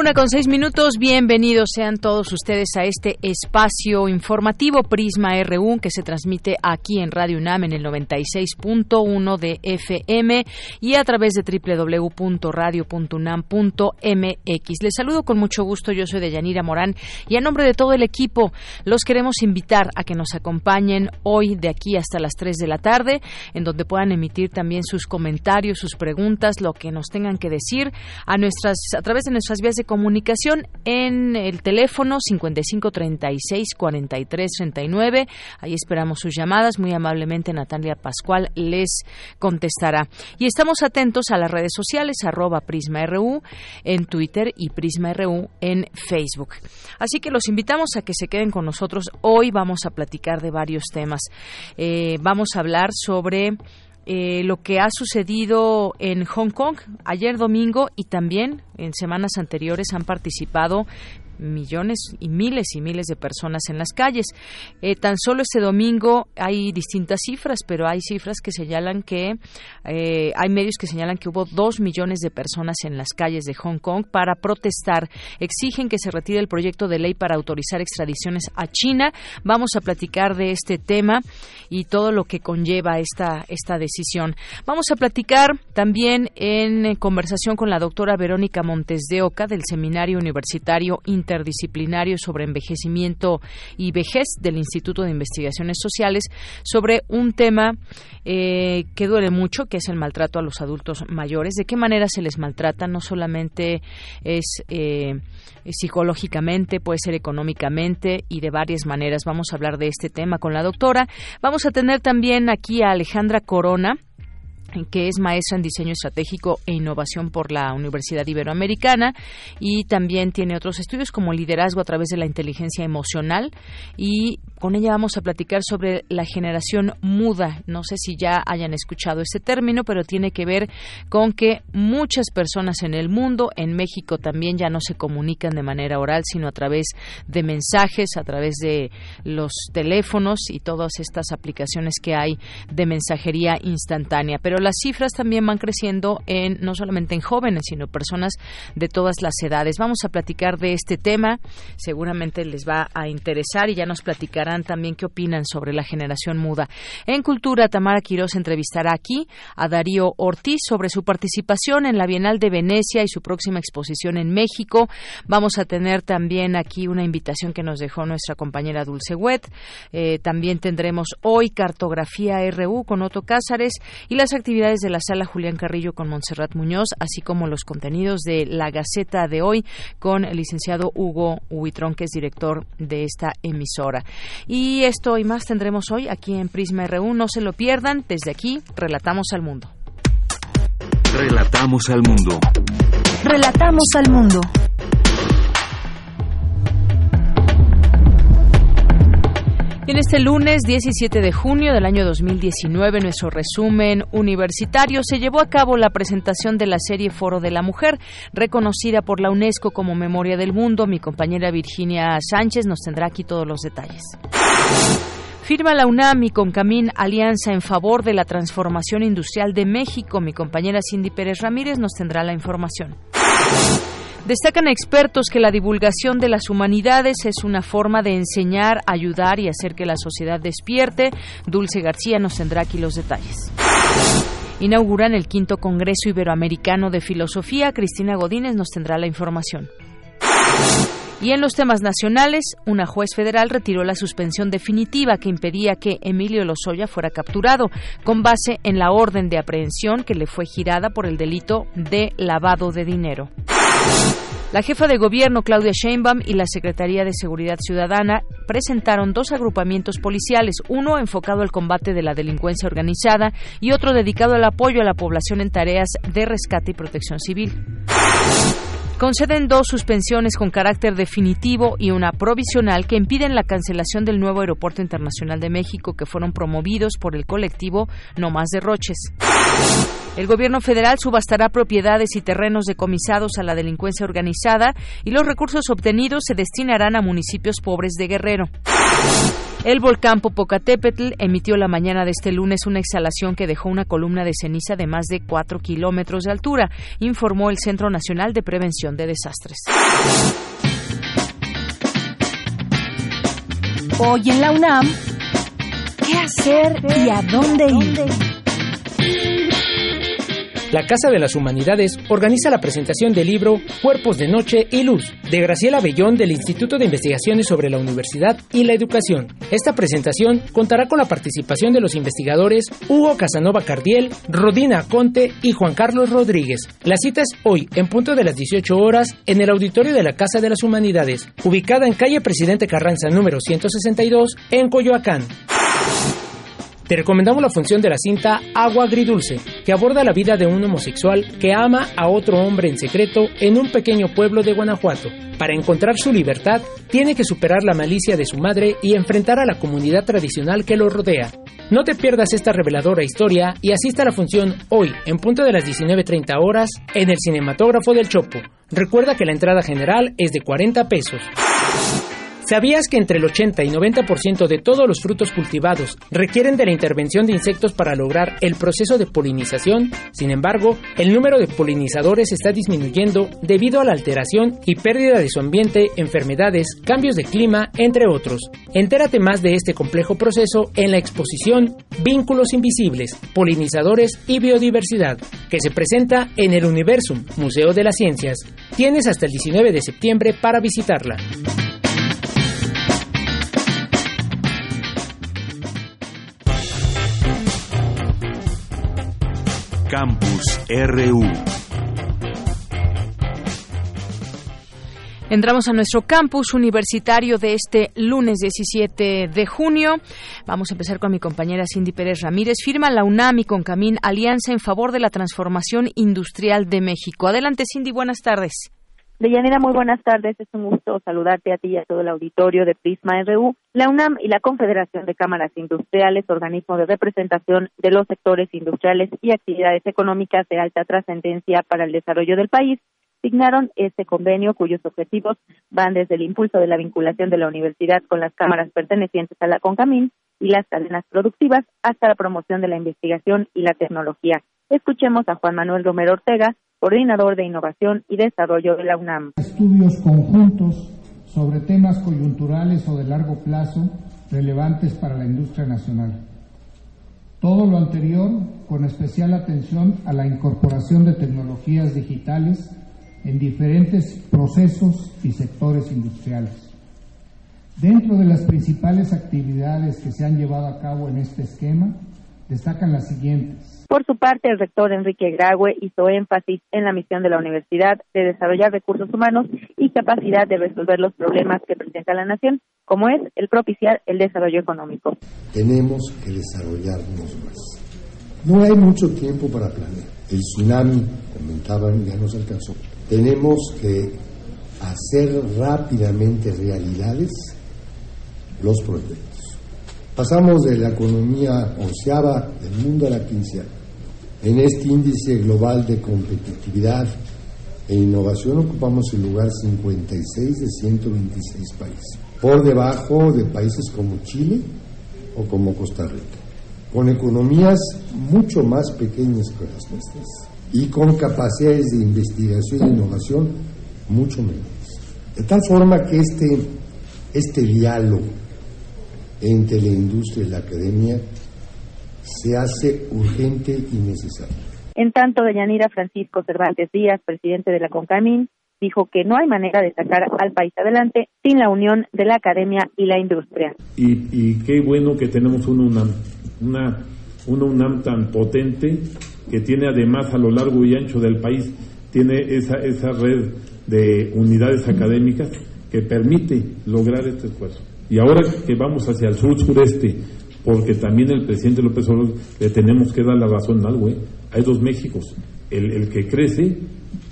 Una con seis minutos, bienvenidos sean todos ustedes a este espacio informativo Prisma RU que se transmite aquí en Radio UNAM en el 96.1 de FM y a través de www.radio.unam.mx. Les saludo con mucho gusto, yo soy de Yanira Morán y a nombre de todo el equipo los queremos invitar a que nos acompañen hoy de aquí hasta las 3 de la tarde, en donde puedan emitir también sus comentarios, sus preguntas, lo que nos tengan que decir a nuestras a través de nuestras vías de comunicación en el teléfono 5536-4339. Ahí esperamos sus llamadas. Muy amablemente Natalia Pascual les contestará. Y estamos atentos a las redes sociales, arroba PrismaRU en Twitter y PrismaRU en Facebook. Así que los invitamos a que se queden con nosotros. Hoy vamos a platicar de varios temas. Eh, vamos a hablar sobre eh, lo que ha sucedido en Hong Kong ayer domingo y también en semanas anteriores han participado millones y miles y miles de personas en las calles. Eh, tan solo este domingo hay distintas cifras, pero hay cifras que señalan que eh, hay medios que señalan que hubo dos millones de personas en las calles de Hong Kong para protestar. Exigen que se retire el proyecto de ley para autorizar extradiciones a China. Vamos a platicar de este tema y todo lo que conlleva esta, esta decisión. Vamos a platicar también en conversación con la doctora Verónica Montes de Oca del Seminario Universitario interdisciplinario sobre envejecimiento y vejez del Instituto de Investigaciones Sociales sobre un tema eh, que duele mucho, que es el maltrato a los adultos mayores. ¿De qué manera se les maltrata? No solamente es eh, psicológicamente, puede ser económicamente y de varias maneras. Vamos a hablar de este tema con la doctora. Vamos a tener también aquí a Alejandra Corona que es maestra en diseño estratégico e innovación por la Universidad Iberoamericana y también tiene otros estudios como liderazgo a través de la inteligencia emocional y con ella vamos a platicar sobre la generación muda. No sé si ya hayan escuchado este término, pero tiene que ver con que muchas personas en el mundo, en México también ya no se comunican de manera oral, sino a través de mensajes, a través de los teléfonos y todas estas aplicaciones que hay de mensajería instantánea. Pero las cifras también van creciendo en no solamente en jóvenes, sino personas de todas las edades. Vamos a platicar de este tema, seguramente les va a interesar y ya nos también qué opinan sobre la generación muda. En Cultura, Tamara Quiroz entrevistará aquí a Darío Ortiz sobre su participación en la Bienal de Venecia y su próxima exposición en México. Vamos a tener también aquí una invitación que nos dejó nuestra compañera Dulce Wet. Eh, también tendremos hoy Cartografía RU con Otto Cázares y las actividades de la Sala Julián Carrillo con Montserrat Muñoz, así como los contenidos de la Gaceta de hoy con el licenciado Hugo Huitrón, que es director de esta emisora. Y esto y más tendremos hoy aquí en Prisma RU. No se lo pierdan. Desde aquí, relatamos al mundo. Relatamos al mundo. Relatamos al mundo. En este lunes 17 de junio del año 2019, nuestro resumen universitario se llevó a cabo la presentación de la serie Foro de la Mujer, reconocida por la UNESCO como Memoria del Mundo. Mi compañera Virginia Sánchez nos tendrá aquí todos los detalles. Firma la UNAM y Concamín alianza en favor de la transformación industrial de México. Mi compañera Cindy Pérez Ramírez nos tendrá la información. Destacan expertos que la divulgación de las humanidades es una forma de enseñar, ayudar y hacer que la sociedad despierte. Dulce García nos tendrá aquí los detalles. Inauguran el quinto Congreso Iberoamericano de Filosofía. Cristina Godínez nos tendrá la información. Y en los temas nacionales, una juez federal retiró la suspensión definitiva que impedía que Emilio Lozoya fuera capturado, con base en la orden de aprehensión que le fue girada por el delito de lavado de dinero. La jefa de gobierno, Claudia Sheinbaum, y la Secretaría de Seguridad Ciudadana presentaron dos agrupamientos policiales, uno enfocado al combate de la delincuencia organizada y otro dedicado al apoyo a la población en tareas de rescate y protección civil. Conceden dos suspensiones con carácter definitivo y una provisional que impiden la cancelación del nuevo Aeropuerto Internacional de México que fueron promovidos por el colectivo No Más Derroches. El gobierno federal subastará propiedades y terrenos decomisados a la delincuencia organizada y los recursos obtenidos se destinarán a municipios pobres de Guerrero. El volcán Popocatépetl emitió la mañana de este lunes una exhalación que dejó una columna de ceniza de más de 4 kilómetros de altura, informó el Centro Nacional de Prevención de Desastres. Hoy en la UNAM, ¿qué hacer y a dónde ir? La Casa de las Humanidades organiza la presentación del libro Cuerpos de Noche y Luz de Graciela Bellón del Instituto de Investigaciones sobre la Universidad y la Educación. Esta presentación contará con la participación de los investigadores Hugo Casanova Cardiel, Rodina Conte y Juan Carlos Rodríguez. La cita es hoy, en punto de las 18 horas, en el auditorio de la Casa de las Humanidades, ubicada en calle Presidente Carranza número 162, en Coyoacán. Te recomendamos la función de la cinta Agua Agridulce, que aborda la vida de un homosexual que ama a otro hombre en secreto en un pequeño pueblo de Guanajuato. Para encontrar su libertad, tiene que superar la malicia de su madre y enfrentar a la comunidad tradicional que lo rodea. No te pierdas esta reveladora historia y asista a la función hoy, en punto de las 19.30 horas, en el Cinematógrafo del Chopo. Recuerda que la entrada general es de 40 pesos. ¿Sabías que entre el 80 y 90% de todos los frutos cultivados requieren de la intervención de insectos para lograr el proceso de polinización? Sin embargo, el número de polinizadores está disminuyendo debido a la alteración y pérdida de su ambiente, enfermedades, cambios de clima, entre otros. Entérate más de este complejo proceso en la exposición Vínculos Invisibles, Polinizadores y Biodiversidad, que se presenta en el Universum, Museo de las Ciencias. Tienes hasta el 19 de septiembre para visitarla. Campus RU. Entramos a nuestro campus universitario de este lunes 17 de junio. Vamos a empezar con mi compañera Cindy Pérez Ramírez. Firma la UNAM y Concamín alianza en favor de la transformación industrial de México. Adelante, Cindy, buenas tardes. Deyanira, muy buenas tardes. Es un gusto saludarte a ti y a todo el auditorio de Prisma RU. La UNAM y la Confederación de Cámaras Industriales, organismo de representación de los sectores industriales y actividades económicas de alta trascendencia para el desarrollo del país, signaron este convenio cuyos objetivos van desde el impulso de la vinculación de la universidad con las cámaras pertenecientes a la CONCAMIN y las cadenas productivas hasta la promoción de la investigación y la tecnología. Escuchemos a Juan Manuel Romero Ortega, coordinador de innovación y desarrollo de la UNAM. Estudios conjuntos sobre temas coyunturales o de largo plazo relevantes para la industria nacional. Todo lo anterior con especial atención a la incorporación de tecnologías digitales en diferentes procesos y sectores industriales. Dentro de las principales actividades que se han llevado a cabo en este esquema, destacan las siguientes por su parte, el rector Enrique Graue hizo énfasis en la misión de la universidad de desarrollar recursos humanos y capacidad de resolver los problemas que presenta la nación, como es el propiciar el desarrollo económico. Tenemos que desarrollarnos más. No hay mucho tiempo para planear. El tsunami, comentaban, ya nos alcanzó. Tenemos que hacer rápidamente realidades los proyectos. Pasamos de la economía onceava del mundo a la quinceava en este índice global de competitividad e innovación ocupamos el lugar 56 de 126 países, por debajo de países como Chile o como Costa Rica, con economías mucho más pequeñas que las nuestras y con capacidades de investigación e innovación mucho menores. De tal forma que este, este diálogo entre la industria y la academia se hace urgente y necesario. En tanto, Deyanira Francisco Cervantes Díaz, presidente de la CONCAMIN, dijo que no hay manera de sacar al país adelante sin la unión de la academia y la industria. Y, qué bueno que tenemos una UNAM, una, una UNAM tan potente que tiene además a lo largo y ancho del país, tiene esa, esa red de unidades académicas que permite lograr este esfuerzo. Y ahora que vamos hacia el sur-sureste, porque también el presidente López Obrador le tenemos que dar la razón al güey. Hay dos Méxicos, el, el que crece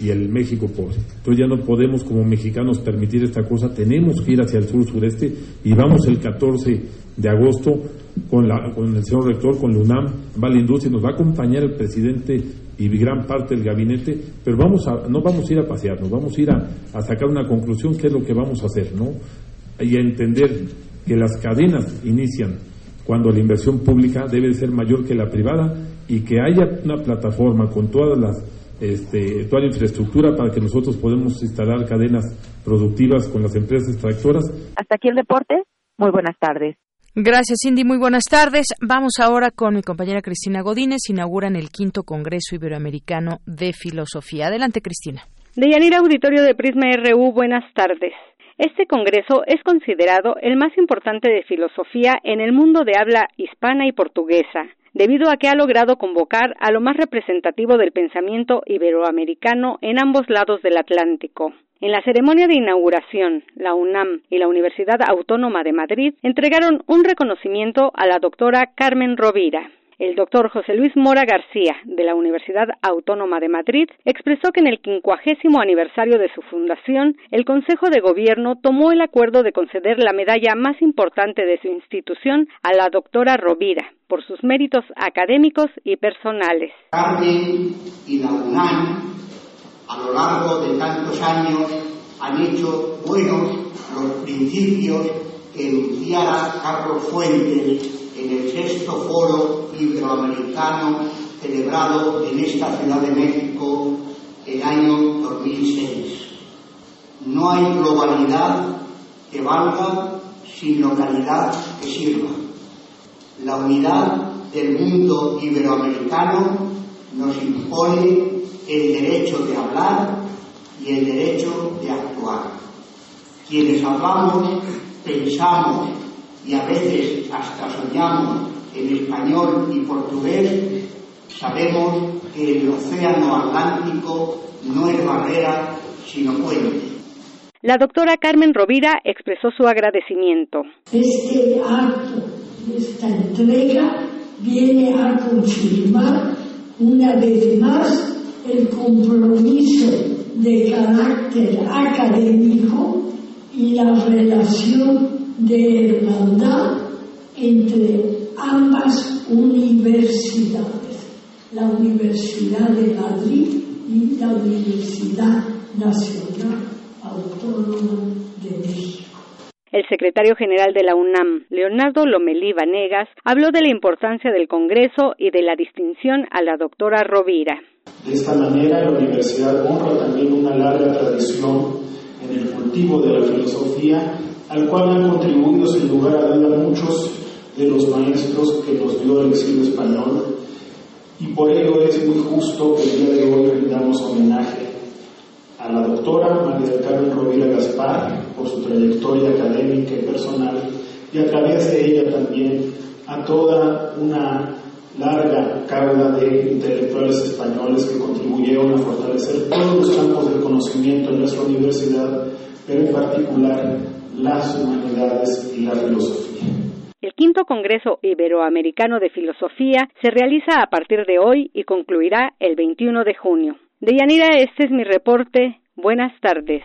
y el México pobre. Entonces ya no podemos como mexicanos permitir esta cosa, tenemos que ir hacia el sur-sureste y vamos el 14 de agosto con, la, con el señor rector, con la UNAM, va la industria, nos va a acompañar el presidente y gran parte del gabinete, pero vamos a, no vamos a ir a pasearnos, vamos a ir a, a sacar una conclusión, qué es lo que vamos a hacer, ¿no? Y a entender que las cadenas inician cuando la inversión pública debe ser mayor que la privada y que haya una plataforma con todas las este, toda la infraestructura para que nosotros podamos instalar cadenas productivas con las empresas extractoras. Hasta aquí el deporte. Muy buenas tardes. Gracias, Cindy. Muy buenas tardes. Vamos ahora con mi compañera Cristina Godínez. Inauguran el quinto Congreso Iberoamericano de Filosofía. Adelante, Cristina. Deyanira Auditorio de Prisma RU, buenas tardes. Este Congreso es considerado el más importante de filosofía en el mundo de habla hispana y portuguesa, debido a que ha logrado convocar a lo más representativo del pensamiento iberoamericano en ambos lados del Atlántico. En la ceremonia de inauguración, la UNAM y la Universidad Autónoma de Madrid entregaron un reconocimiento a la doctora Carmen Rovira. El doctor José Luis Mora García, de la Universidad Autónoma de Madrid, expresó que en el quincuagésimo aniversario de su fundación, el Consejo de Gobierno tomó el acuerdo de conceder la medalla más importante de su institución a la doctora Rovira, por sus méritos académicos y personales. Carmen y a lo largo de tantos años, han hecho buenos los principios que enunciara Carlos Fuentes en el sexto foro iberoamericano celebrado en esta Ciudad de México el año 2006. No hay globalidad que valga sin localidad que sirva. La unidad del mundo iberoamericano nos impone el derecho de hablar y el derecho de actuar. Quienes hablamos, pensamos y a veces hasta soñamos en español y portugués, sabemos que el océano Atlántico no es barrera, sino puente. La doctora Carmen Rovira expresó su agradecimiento. Este acto, esta entrega, viene a confirmar una vez más el compromiso de carácter académico y la relación de hermandad entre ambas universidades, la Universidad de Madrid y la Universidad Nacional Autónoma de México. El secretario general de la UNAM, Leonardo Lomelí Vanegas, habló de la importancia del Congreso y de la distinción a la doctora Rovira. De esta manera, la universidad honra también una larga tradición en el cultivo de la filosofía al cual han contribuido sin lugar a duda muchos de los maestros que nos dio el exilio español. Y por ello es muy justo que el día de hoy rendamos homenaje a la doctora María Carmen Rovira Gaspar por su trayectoria académica y personal y a través de ella también a toda una larga cauda de intelectuales españoles que contribuyeron a fortalecer todos los campos del conocimiento en nuestra universidad, pero en particular las humanidades y la filosofía. El quinto Congreso Iberoamericano de Filosofía se realiza a partir de hoy y concluirá el 21 de junio. Deyanira, este es mi reporte. Buenas tardes.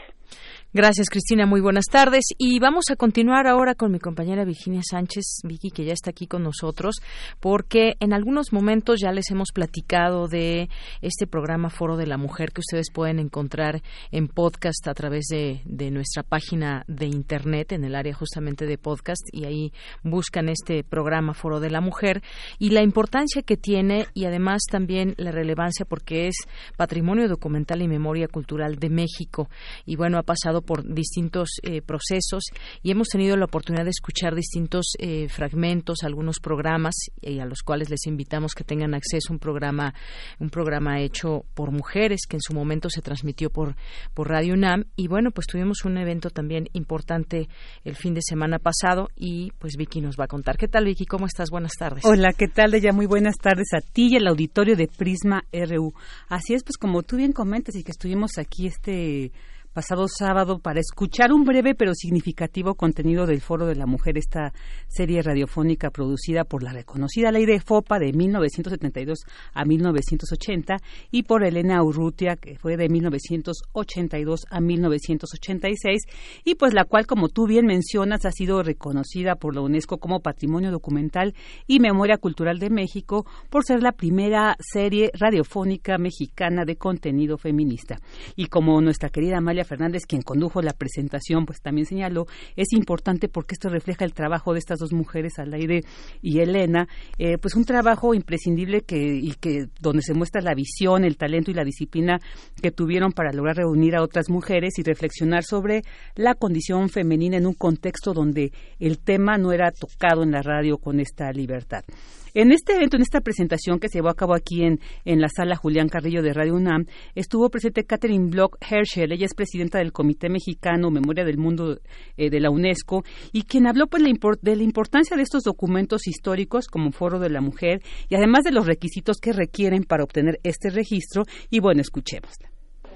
Gracias, Cristina. Muy buenas tardes. Y vamos a continuar ahora con mi compañera Virginia Sánchez, Vicky, que ya está aquí con nosotros, porque en algunos momentos ya les hemos platicado de este programa Foro de la Mujer que ustedes pueden encontrar en podcast a través de, nuestra página de Internet, en el área justamente de podcast, y ahí buscan este programa Foro de la Mujer y la importancia que tiene y además también la relevancia porque es patrimonio documental y memoria cultural de México. Y bueno, ha pasado por distintos eh, procesos y hemos tenido la oportunidad de escuchar distintos eh, fragmentos, algunos programas y a los cuales les invitamos que tengan acceso un programa, un programa hecho por mujeres que en su momento se transmitió por, por Radio UNAM y bueno, pues tuvimos un evento también importante el fin de semana pasado y pues Vicky nos va a contar. ¿Qué tal Vicky? ¿Cómo estás? Buenas tardes. Hola, ¿qué tal? De ya muy buenas tardes a ti y al auditorio de Prisma RU. Así es, pues como tú bien comentas y que estuvimos aquí este pasado sábado para escuchar un breve pero significativo contenido del Foro de la Mujer, esta serie radiofónica producida por la reconocida ley de FOPA de 1972 a 1980 y por Elena Urrutia, que fue de 1982 a 1986, y pues la cual, como tú bien mencionas, ha sido reconocida por la UNESCO como Patrimonio Documental y Memoria Cultural de México por ser la primera serie radiofónica mexicana de contenido feminista. Y como nuestra querida Amalia Fernández, quien condujo la presentación, pues también señaló, es importante porque esto refleja el trabajo de estas dos mujeres, Alaide y Elena, eh, pues un trabajo imprescindible que, y que donde se muestra la visión, el talento y la disciplina que tuvieron para lograr reunir a otras mujeres y reflexionar sobre la condición femenina en un contexto donde el tema no era tocado en la radio con esta libertad. En este evento, en esta presentación que se llevó a cabo aquí en, en la sala Julián Carrillo de Radio UNAM, estuvo presente Catherine Block Herschel. Ella es presidenta del Comité Mexicano Memoria del Mundo eh, de la UNESCO y quien habló pues, de la importancia de estos documentos históricos como Foro de la Mujer y además de los requisitos que requieren para obtener este registro. Y bueno, escuchémosla.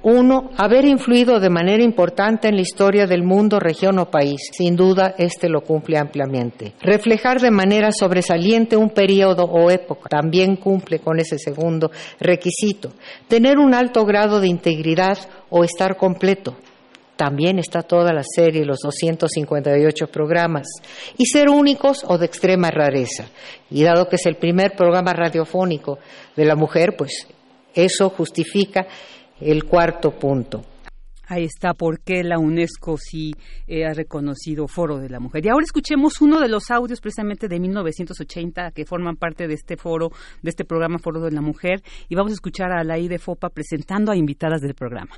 Uno, haber influido de manera importante en la historia del mundo, región o país. Sin duda, este lo cumple ampliamente. Reflejar de manera sobresaliente un periodo o época. También cumple con ese segundo requisito. Tener un alto grado de integridad o estar completo. También está toda la serie, los 258 programas. Y ser únicos o de extrema rareza. Y dado que es el primer programa radiofónico de la mujer, pues eso justifica el cuarto punto. Ahí está por qué la UNESCO sí eh, ha reconocido Foro de la Mujer. Y ahora escuchemos uno de los audios precisamente de 1980 que forman parte de este foro, de este programa Foro de la Mujer. Y vamos a escuchar a la de FOPA presentando a invitadas del programa.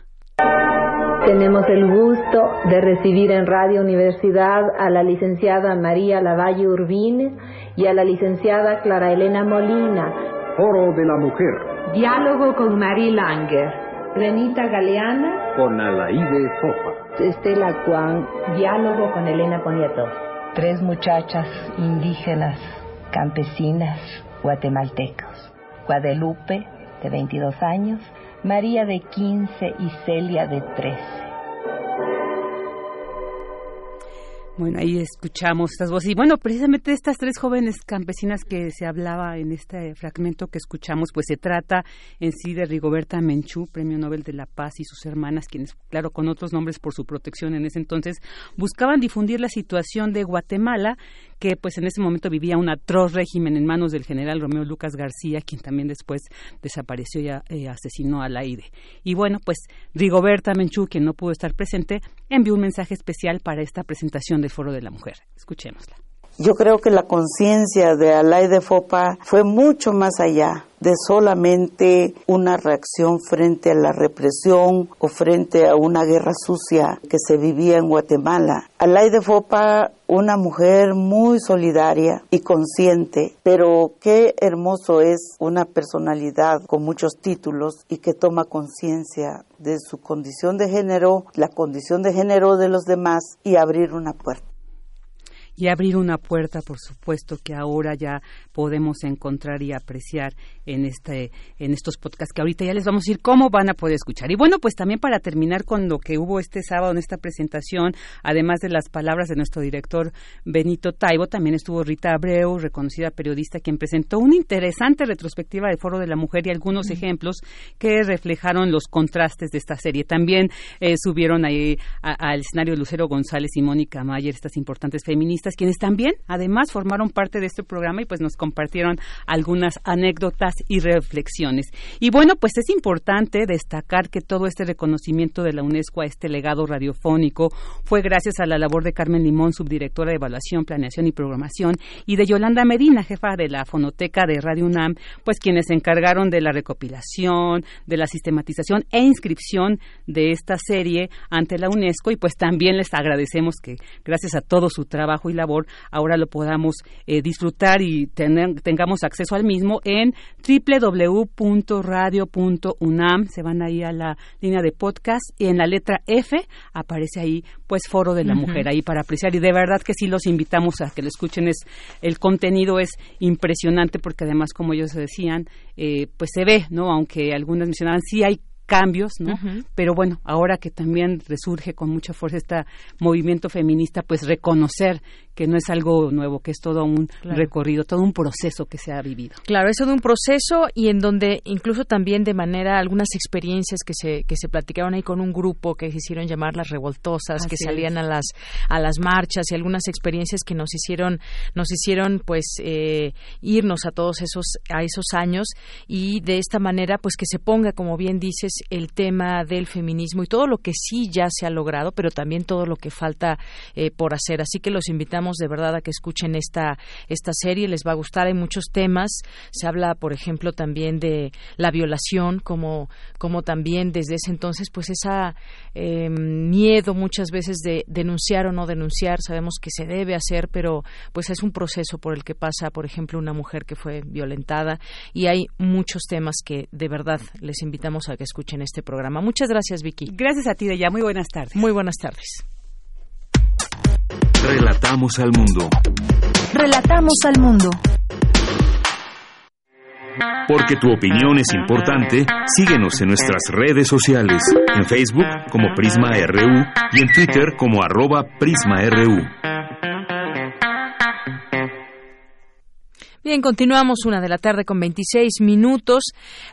Tenemos el gusto de recibir en Radio Universidad a la licenciada María Lavalle Urbín y a la licenciada Clara Elena Molina. Foro de la Mujer. Diálogo con Marie Langer. Renita Galeana. Con Alaide Fofa. Estela Juan. Diálogo con Elena Poniato. Tres muchachas indígenas, campesinas, guatemaltecos. Guadalupe, de 22 años, María de 15 y Celia de 13. Bueno, ahí escuchamos estas voces. Y bueno, precisamente estas tres jóvenes campesinas que se hablaba en este fragmento que escuchamos, pues se trata en sí de Rigoberta Menchú, Premio Nobel de la Paz, y sus hermanas, quienes, claro, con otros nombres por su protección en ese entonces, buscaban difundir la situación de Guatemala que pues en ese momento vivía un atroz régimen en manos del general Romeo Lucas García, quien también después desapareció y eh, asesinó a la IDE. Y bueno, pues Rigoberta Menchú, quien no pudo estar presente, envió un mensaje especial para esta presentación del Foro de la Mujer. Escuchémosla. Yo creo que la conciencia de Alay de Fopa fue mucho más allá de solamente una reacción frente a la represión o frente a una guerra sucia que se vivía en Guatemala. Alay de Fopa, una mujer muy solidaria y consciente, pero qué hermoso es una personalidad con muchos títulos y que toma conciencia de su condición de género, la condición de género de los demás y abrir una puerta y abrir una puerta, por supuesto, que ahora ya podemos encontrar y apreciar en este en estos podcasts que ahorita ya les vamos a decir cómo van a poder escuchar. Y bueno, pues también para terminar con lo que hubo este sábado en esta presentación, además de las palabras de nuestro director Benito Taibo, también estuvo Rita Abreu, reconocida periodista, quien presentó una interesante retrospectiva del Foro de la Mujer y algunos ejemplos que reflejaron los contrastes de esta serie. También eh, subieron ahí al escenario Lucero González y Mónica Mayer, estas importantes feministas quienes también, además, formaron parte de este programa y pues nos compartieron algunas anécdotas y reflexiones. Y bueno, pues es importante destacar que todo este reconocimiento de la UNESCO a este legado radiofónico fue gracias a la labor de Carmen Limón, subdirectora de Evaluación, Planeación y Programación, y de Yolanda Medina, jefa de la Fonoteca de Radio UNAM, pues quienes se encargaron de la recopilación, de la sistematización e inscripción de esta serie ante la UNESCO y pues también les agradecemos que gracias a todo su trabajo y labor ahora lo podamos eh, disfrutar y tener, tengamos acceso al mismo en www.radio.unam. Se van ahí a la línea de podcast y en la letra F aparece ahí pues Foro de la Mujer ahí para apreciar y de verdad que sí los invitamos a que lo escuchen. Es, el contenido es impresionante porque además como ellos decían eh, pues se ve, ¿no? Aunque algunas mencionaban sí hay cambios, ¿no? Pero bueno, ahora que también resurge con mucha fuerza este movimiento feminista, pues reconocer que no es algo nuevo, que es todo un recorrido, todo un proceso que se ha vivido. Claro, eso de un proceso y en donde incluso también de manera algunas experiencias que se que se platicaron ahí con un grupo que se hicieron llamar las revoltosas, que salían a las a las marchas y algunas experiencias que nos hicieron nos hicieron pues eh, irnos a todos esos a esos años y de esta manera pues que se ponga como bien dices el tema del feminismo y todo lo que sí ya se ha logrado, pero también todo lo que falta eh, por hacer. Así que los invitamos de verdad a que escuchen esta, esta serie, les va a gustar, hay muchos temas, se habla, por ejemplo, también de la violación, como, como también desde ese entonces, pues esa eh, miedo muchas veces de denunciar o no denunciar, sabemos que se debe hacer, pero pues es un proceso por el que pasa, por ejemplo, una mujer que fue violentada y hay muchos temas que de verdad les invitamos a que escuchen este programa. Muchas gracias, Vicky. Gracias a ti, ya Muy buenas tardes. Muy buenas tardes. Relatamos al mundo. Relatamos al mundo. Porque tu opinión es importante, síguenos en nuestras redes sociales, en Facebook como Prisma RU y en Twitter como arroba PrismaRU. Bien, continuamos una de la tarde con 26 minutos.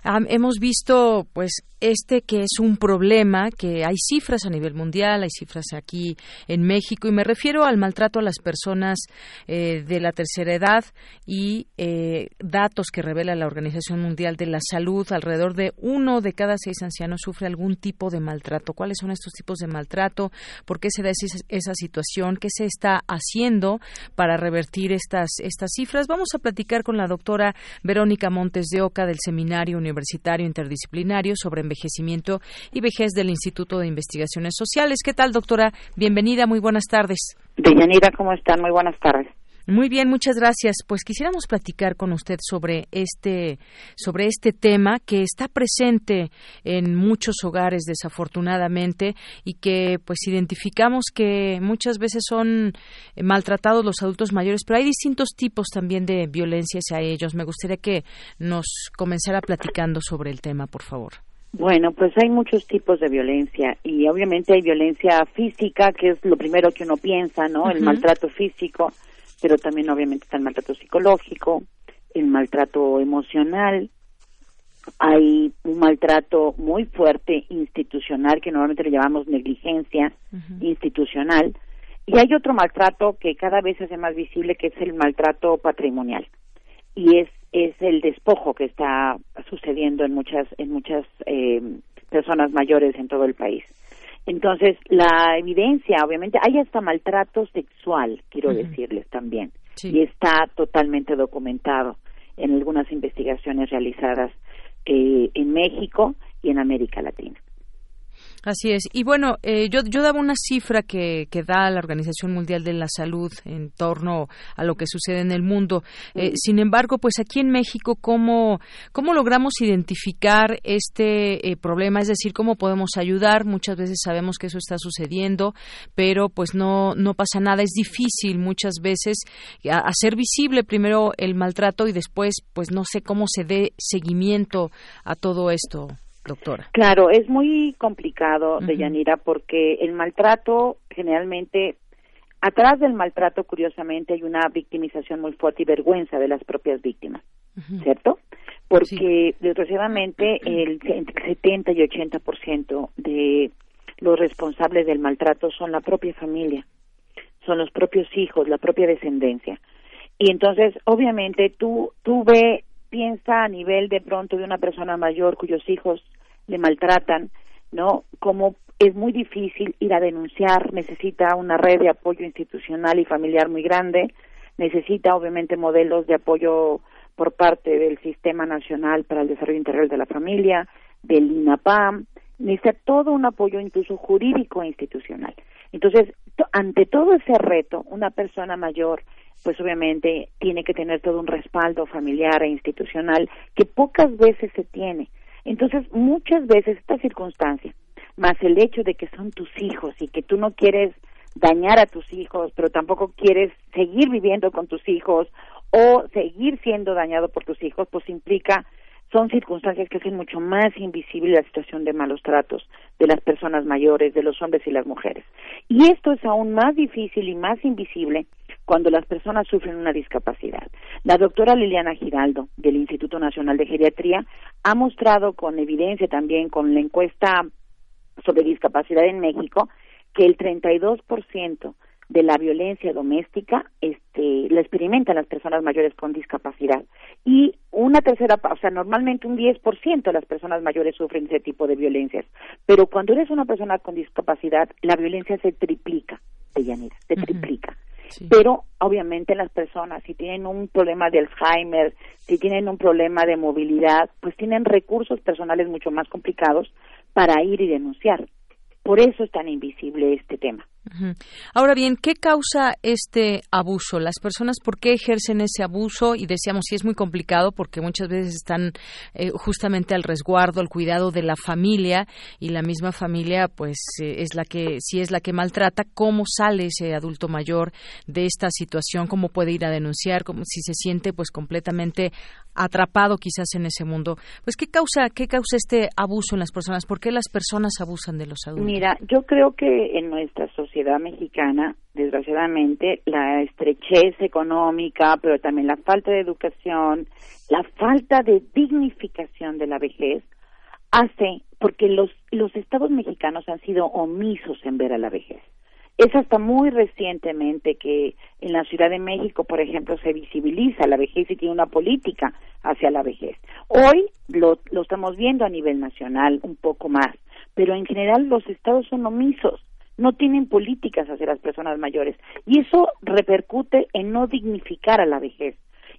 hemos visto, pues, este que es un problema, que hay cifras a nivel mundial, hay cifras aquí en México, y me refiero al maltrato a las personas eh, de la tercera edad y eh, datos que revela la Organización Mundial de la Salud. Alrededor de uno de cada seis ancianos sufre algún tipo de maltrato. ¿Cuáles son estos tipos de maltrato? ¿Por qué se da esa, situación? ¿Qué se está haciendo para revertir estas, estas cifras? Vamos a platicar con la doctora Verónica Montes de Oca del Seminario Universitario Interdisciplinario sobre envejecimiento y vejez del Instituto de Investigaciones Sociales. ¿Qué tal, doctora? Bienvenida, muy buenas tardes. Deyanira, ¿cómo están? Muy buenas tardes. Muy bien, muchas gracias. Pues quisiéramos platicar con usted sobre este sobre este tema que está presente en muchos hogares desafortunadamente y que pues identificamos que muchas veces son maltratados los adultos mayores, pero hay distintos tipos también de violencia hacia ellos. Me gustaría que nos comenzara platicando sobre el tema, por favor. Bueno, pues hay muchos tipos de violencia y obviamente hay violencia física, que es lo primero que uno piensa, ¿no? El maltrato físico, pero también obviamente está el maltrato psicológico, el maltrato emocional, hay un maltrato muy fuerte institucional que normalmente le llamamos negligencia institucional. Y hay otro maltrato que cada vez se hace más visible que es el maltrato patrimonial. Y es es el despojo que está sucediendo en muchas en muchas eh, personas mayores en todo el país. Entonces, la evidencia, obviamente, hay hasta maltrato sexual, quiero decirles también, y está totalmente documentado en algunas investigaciones realizadas eh, en México y en América Latina. Así es. Y bueno, eh, yo, yo daba una cifra que, que, da la Organización Mundial de la Salud en torno a lo que sucede en el mundo. Eh, sin embargo, pues aquí en México, ¿cómo, cómo logramos identificar este eh, problema? Es decir, ¿cómo podemos ayudar? Muchas veces sabemos que eso está sucediendo, pero pues no, no pasa nada. Es difícil muchas veces hacer visible primero el maltrato y después, pues no sé cómo se dé seguimiento a todo esto doctora. Claro, es muy complicado, de Yanira, porque el maltrato generalmente, atrás del maltrato, curiosamente, hay una victimización muy fuerte y vergüenza de las propias víctimas, ¿cierto? Porque desgraciadamente el entre 70 y 80% de los responsables del maltrato son la propia familia, son los propios hijos, la propia descendencia. Y entonces, obviamente, tú, tú ve, piensa a nivel de pronto de una persona mayor cuyos hijos le maltratan, ¿no? Como es muy difícil ir a denunciar, necesita una red de apoyo institucional y familiar muy grande, necesita obviamente modelos de apoyo por parte del Sistema Nacional para el Desarrollo Integral de la Familia, del INAPAM, necesita todo un apoyo incluso jurídico e institucional. Entonces, ante todo ese reto, una persona mayor, pues obviamente tiene que tener todo un respaldo familiar e institucional que pocas veces se tiene. Entonces, muchas veces esta circunstancia, más el hecho de que son tus hijos y que tú no quieres dañar a tus hijos, pero tampoco quieres seguir viviendo con tus hijos o seguir siendo dañado por tus hijos, pues implica son circunstancias que hacen mucho más invisible la situación de malos tratos de las personas mayores, de los hombres y las mujeres. Y esto es aún más difícil y más invisible cuando las personas sufren una discapacidad. La doctora Liliana Giraldo, del Instituto Nacional de Geriatría, ha mostrado con evidencia también con la encuesta sobre discapacidad en México que el 32% de la violencia doméstica este, la experimentan las personas mayores con discapacidad. Y una tercera, o sea, normalmente un 10% de las personas mayores sufren ese tipo de violencias. Pero cuando eres una persona con discapacidad, la violencia se triplica, Deyanira, se triplica. Pero obviamente las personas, si tienen un problema de Alzheimer, si tienen un problema de movilidad, pues tienen recursos personales mucho más complicados para ir y denunciar. Por eso es tan invisible este tema. Ahora bien, ¿qué causa este abuso? Las personas, ¿por qué ejercen ese abuso? Y decíamos, sí es muy complicado porque muchas veces están eh, justamente al resguardo, al cuidado de la familia y la misma familia, pues eh, es la que, si es la que maltrata, ¿cómo sale ese adulto mayor de esta situación? ¿Cómo puede ir a denunciar? ¿Cómo, si se siente pues completamente atrapado quizás en ese mundo? Pues ¿qué causa, qué causa este abuso en las personas? ¿Por qué las personas abusan de los adultos? Mira, yo creo que en nuestra sociedad mexicana, desgraciadamente, la estrechez económica, pero también la falta de educación, la falta de dignificación de la vejez, hace, porque los, los estados mexicanos han sido omisos en ver a la vejez. Es hasta muy recientemente que en la Ciudad de México, por ejemplo, se visibiliza la vejez y tiene una política hacia la vejez. Hoy lo, lo estamos viendo a nivel nacional un poco más, pero en general los estados son omisos no tienen políticas hacia las personas mayores y eso repercute en no dignificar a la vejez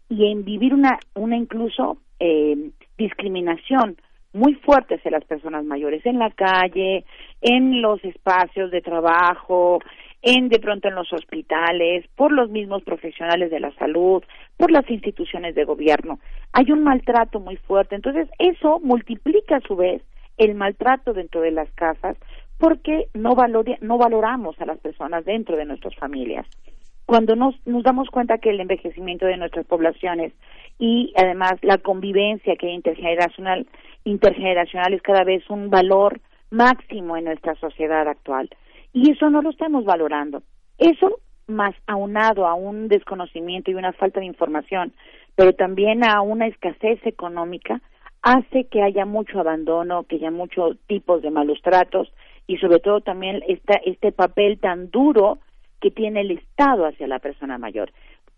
y en vivir una, una incluso eh, discriminación muy fuerte hacia las personas mayores en la calle, en los espacios de trabajo, en de pronto en los hospitales, por los mismos profesionales de la salud, por las instituciones de gobierno. Hay un maltrato muy fuerte. Entonces, eso multiplica a su vez el maltrato dentro de las casas porque no, no valoramos a las personas dentro de nuestras familias. Cuando nos, nos damos cuenta que el envejecimiento de nuestras poblaciones y además la convivencia que intergeneracional, intergeneracional es cada vez un valor máximo en nuestra sociedad actual. Y eso no lo estamos valorando. Eso más aunado a un desconocimiento y una falta de información, pero también a una escasez económica, hace que haya mucho abandono, que haya muchos tipos de malos tratos y sobre todo también este papel tan duro que tiene el Estado hacia la persona mayor.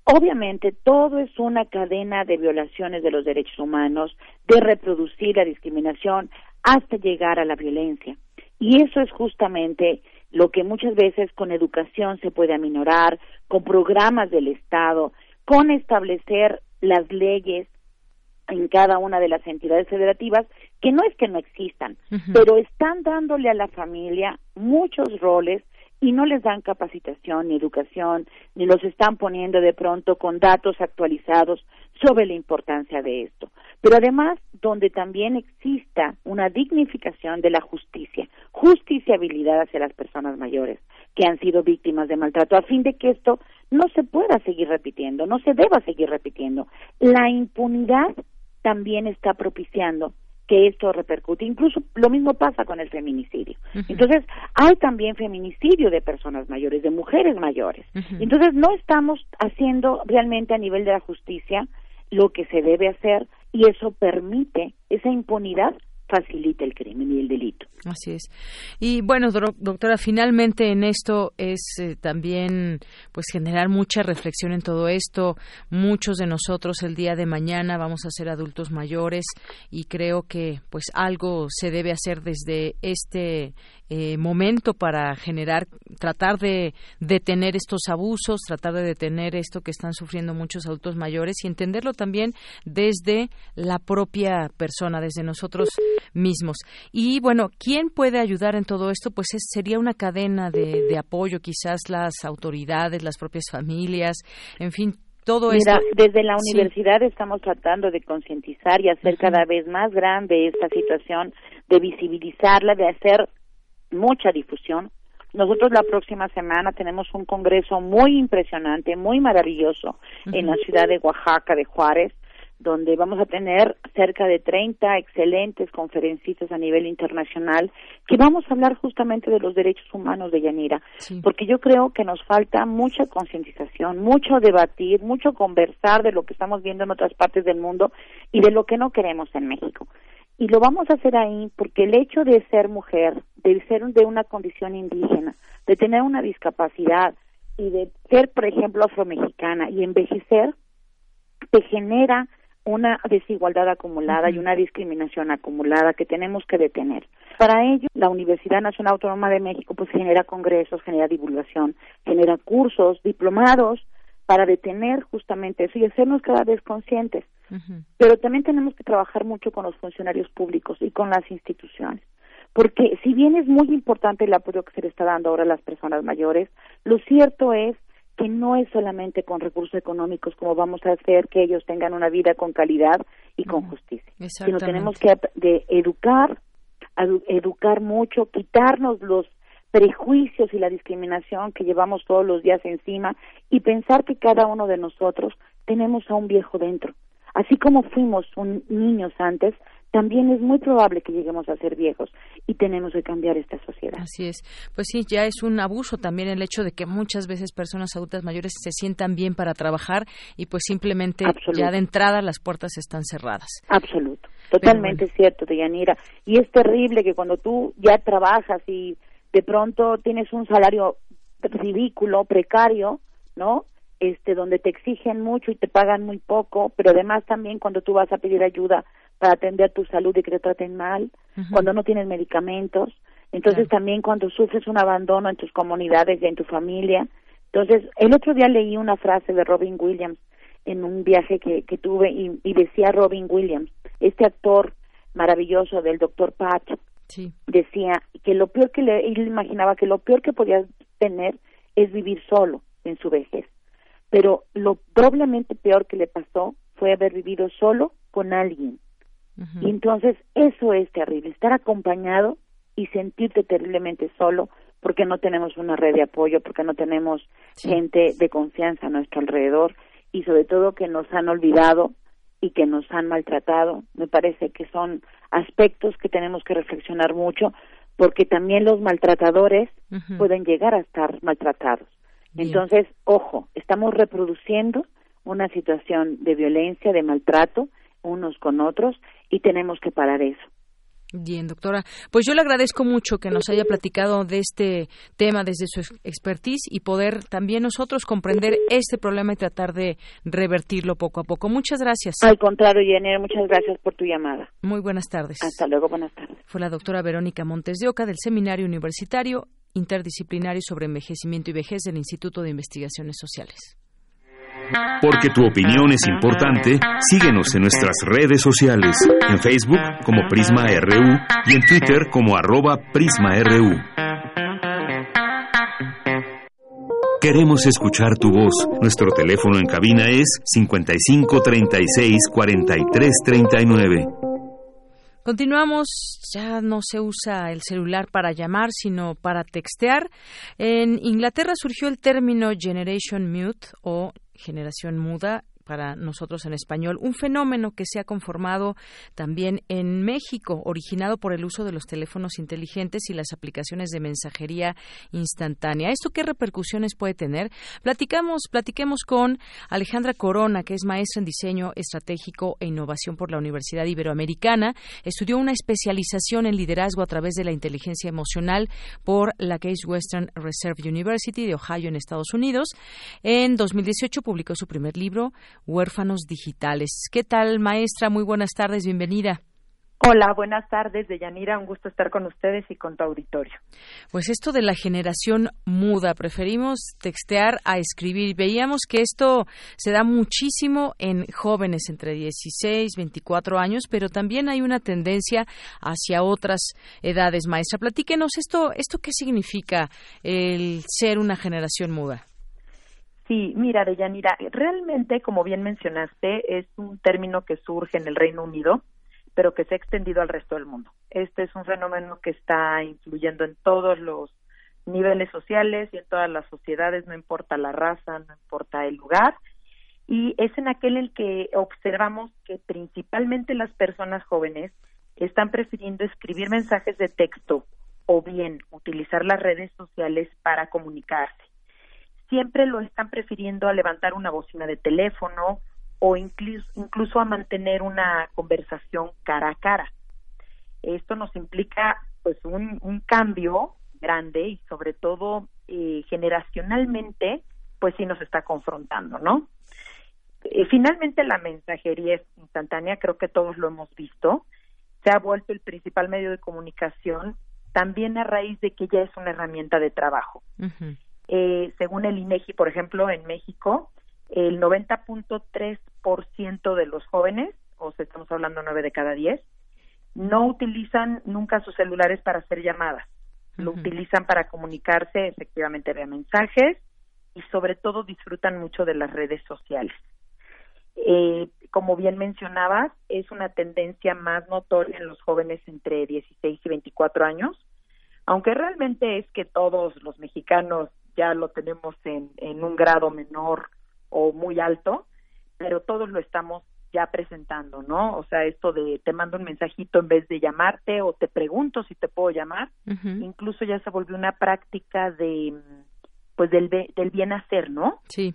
Obviamente todo es una cadena de violaciones de los derechos humanos, de reproducir la discriminación hasta llegar a la violencia. Y eso es justamente lo que muchas veces con educación se puede aminorar, con programas del Estado, con establecer las leyes en cada una de las entidades federativas, que no es que no existan, pero están dándole a la familia muchos roles y no les dan capacitación ni educación, ni los están poniendo de pronto con datos actualizados sobre la importancia de esto. Pero además, donde también exista una dignificación de la justicia, justiciabilidad hacia las personas mayores que han sido víctimas de maltrato, a fin de que esto no se pueda seguir repitiendo, no se deba seguir repitiendo. La impunidad también está propiciando que esto repercute. Incluso lo mismo pasa con el feminicidio. Entonces, hay también feminicidio de personas mayores, de mujeres mayores. Entonces, no estamos haciendo realmente a nivel de la justicia lo que se debe hacer y eso permite esa impunidad facilita el crimen y el delito. Así es. Y bueno, doctora, finalmente en esto es eh, también pues generar mucha reflexión en todo esto. Muchos de nosotros el día de mañana vamos a ser adultos mayores y creo que pues algo se debe hacer desde este eh, momento para generar, tratar de detener estos abusos, tratar de detener esto que están sufriendo muchos adultos mayores y entenderlo también desde la propia persona, desde nosotros mismos. Y bueno, ¿quién puede ayudar en todo esto? Pues sería una cadena de, de, apoyo, quizás las autoridades, las propias familias, en fin. Todo Mira, desde la universidad estamos tratando de concientizar y hacer cada vez más grande esta situación, de visibilizarla, de hacer mucha difusión. Nosotros la próxima semana tenemos un congreso muy impresionante, muy maravilloso en la ciudad de Oaxaca, de Juárez, donde vamos a tener cerca de 30 excelentes conferencistas a nivel internacional que vamos a hablar justamente de los derechos humanos de Yanira, porque yo creo que nos falta mucha concientización, mucho debatir, mucho conversar de lo que estamos viendo en otras partes del mundo y de lo que no queremos en México. Y lo vamos a hacer ahí porque el hecho de ser mujer, de ser de una condición indígena, de tener una discapacidad y de ser, por ejemplo, afromexicana y envejecer, te genera una desigualdad acumulada y una discriminación acumulada que tenemos que detener. Para ello, la Universidad Nacional Autónoma de México pues genera congresos, genera divulgación, genera cursos, diplomados para detener justamente eso y hacernos cada vez conscientes. Pero también tenemos que trabajar mucho con los funcionarios públicos y con las instituciones. Porque si bien es muy importante el apoyo que se le está dando ahora a las personas mayores, lo cierto es que no es solamente con recursos económicos como vamos a hacer que ellos tengan una vida con calidad y con justicia, sino tenemos que de educar, educar mucho, quitarnos los prejuicios y la discriminación que llevamos todos los días encima y pensar que cada uno de nosotros tenemos a un viejo dentro. Así como fuimos un, niños antes, también es muy probable que lleguemos a ser viejos y tenemos que cambiar esta sociedad. Así es. Pues sí, ya es un abuso también el hecho de que muchas veces personas adultas mayores se sientan bien para trabajar y pues simplemente ya de entrada las puertas están cerradas. Absoluto. Totalmente cierto, Deyanira. Y es terrible que cuando tú ya trabajas y de pronto tienes un salario ridículo, precario, ¿no? Este, donde te exigen mucho y te pagan muy poco, pero además también cuando tú vas a pedir ayuda para atender tu salud y que te traten mal, cuando no tienes medicamentos, entonces también cuando sufres un abandono en tus comunidades y en tu familia. Entonces, el otro día leí una frase de Robin Williams en un viaje que, que tuve y, y decía Robin Williams, este actor maravilloso del doctor Patch, decía que lo peor que le, él imaginaba que lo peor que podía tener es vivir solo en su vejez. Pero lo doblemente peor que le pasó fue haber vivido solo con alguien y entonces eso es terrible, estar acompañado y sentirte terriblemente solo porque no tenemos una red de apoyo, porque no tenemos gente de confianza a nuestro alrededor y sobre todo que nos han olvidado y que nos han maltratado. Me parece que son aspectos que tenemos que reflexionar mucho porque también los maltratadores pueden llegar a estar maltratados. Entonces, ojo, estamos reproduciendo una situación de violencia, de maltrato unos con otros y tenemos que parar eso. Bien, doctora. Pues yo le agradezco mucho que nos haya platicado de este tema desde su expertise y poder también nosotros comprender este problema y tratar de revertirlo poco a poco. Muchas gracias. Al contrario, Jenny, muchas gracias por tu llamada. Muy buenas tardes. Hasta luego, buenas tardes. Fue la doctora Verónica Montes de Oca del Seminario Universitario Interdisciplinario sobre Envejecimiento y Vejez del Instituto de Investigaciones Sociales. Porque tu opinión es importante, síguenos en nuestras redes sociales, en Facebook como Prisma RU y en Twitter como arroba PrismaRU. Queremos escuchar tu voz. Nuestro teléfono en cabina es 55 36 43 39. Continuamos, ya no se usa el celular para llamar, sino para textear. En Inglaterra surgió el término Generation Mute o generación muda para nosotros en español, un fenómeno que se ha conformado también en México, originado por el uso de los teléfonos inteligentes y las aplicaciones de mensajería instantánea. ¿Esto qué repercusiones puede tener? Platicamos, platiquemos con Alejandra Corona, que es maestra en diseño estratégico e innovación por la Universidad Iberoamericana. Estudió una especialización en liderazgo a través de la inteligencia emocional por la Case Western Reserve University de Ohio en Estados Unidos. En 2018 publicó su primer libro, huérfanos digitales. ¿Qué tal, maestra? Muy buenas tardes, bienvenida. Hola, buenas tardes, Deyanira. Un gusto estar con ustedes y con tu auditorio. Pues esto de la generación muda, preferimos textear a escribir. Veíamos que esto se da muchísimo en jóvenes entre 16, 24 años, pero también hay una tendencia hacia otras edades. Maestra, platíquenos esto, esto qué significa el ser una generación muda. Sí, mira, Deyanira, realmente, como bien mencionaste, es un término que surge en el Reino Unido, pero que se ha extendido al resto del mundo. Este es un fenómeno que está influyendo en todos los niveles sociales y en todas las sociedades, no importa la raza, no importa el lugar. y es en aquel el que observamos que principalmente las personas jóvenes están prefiriendo escribir mensajes de texto o bien utilizar las redes sociales para comunicarse. Siempre lo están prefiriendo a levantar una bocina de teléfono o incluso, incluso a mantener una conversación cara a cara. Esto nos implica pues un, cambio grande y sobre todo eh, generacionalmente pues sí nos está confrontando, ¿no? Eh, finalmente la mensajería instantánea, creo que todos lo hemos visto, se ha vuelto el principal medio de comunicación también a raíz de que ya es una herramienta de trabajo. Eh, según el INEGI, por ejemplo, en México, el 90.3% de los jóvenes, o sea, estamos hablando 9 de cada 10, no utilizan nunca sus celulares para hacer llamadas. Lo utilizan para comunicarse efectivamente vía mensajes y sobre todo disfrutan mucho de las redes sociales. Eh, como bien mencionabas, es una tendencia más notoria en los jóvenes entre 16 y 24 años, aunque realmente es que todos los mexicanos ya lo tenemos en, en un grado menor o muy alto, pero todos lo estamos ya presentando, ¿no? O sea, esto de te mando un mensajito en vez de llamarte o te pregunto si te puedo llamar, incluso ya se volvió una práctica de pues del del bien hacer, ¿no? Sí.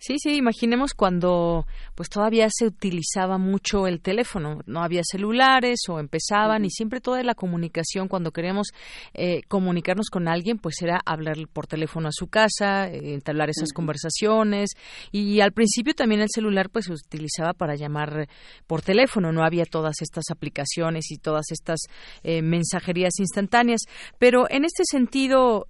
Sí, sí, imaginemos cuando pues todavía se utilizaba mucho el teléfono, no había celulares o empezaban y siempre toda la comunicación cuando queríamos eh, comunicarnos con alguien pues era hablar por teléfono a su casa, eh, entablar esas conversaciones. Y, al principio también el celular pues se utilizaba para llamar por teléfono, no había todas estas aplicaciones y todas estas eh, mensajerías instantáneas, pero en este sentido,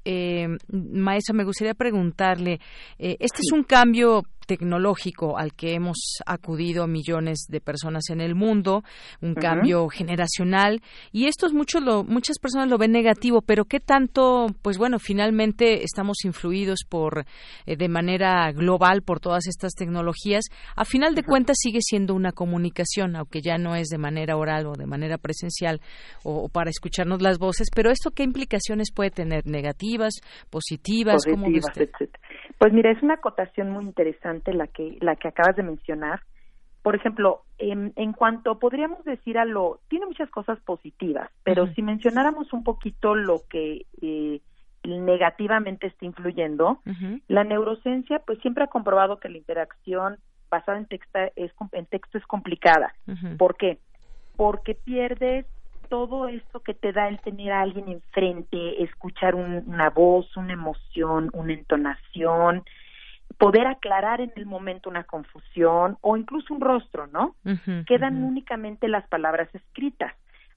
maestra, me gustaría preguntarle, este es un cambio tecnológico al que hemos acudido millones de personas en el mundo, un cambio generacional y esto es mucho lo, muchas personas lo ven negativo, pero qué tanto, pues bueno, finalmente estamos influidos por eh, de manera global por todas estas tecnologías. A final de cuentas sigue siendo una comunicación, aunque ya no es de manera oral o de manera presencial o, para escucharnos las voces, pero esto qué implicaciones puede tener negativas, positivas, positivas Pues mira, es una acotación muy interesante la que, la que acabas de mencionar. Por ejemplo, en, en cuanto podríamos decir a lo, tiene muchas cosas positivas, pero si mencionáramos un poquito lo que eh, negativamente está influyendo, la neurociencia pues siempre ha comprobado que la interacción basada en, texto es, en texto es complicada. ¿Por qué? Porque pierdes todo esto que te da el tener a alguien enfrente, escuchar una voz, una emoción, una entonación, poder aclarar en el momento una confusión o incluso un rostro, ¿no? Quedan únicamente las palabras escritas.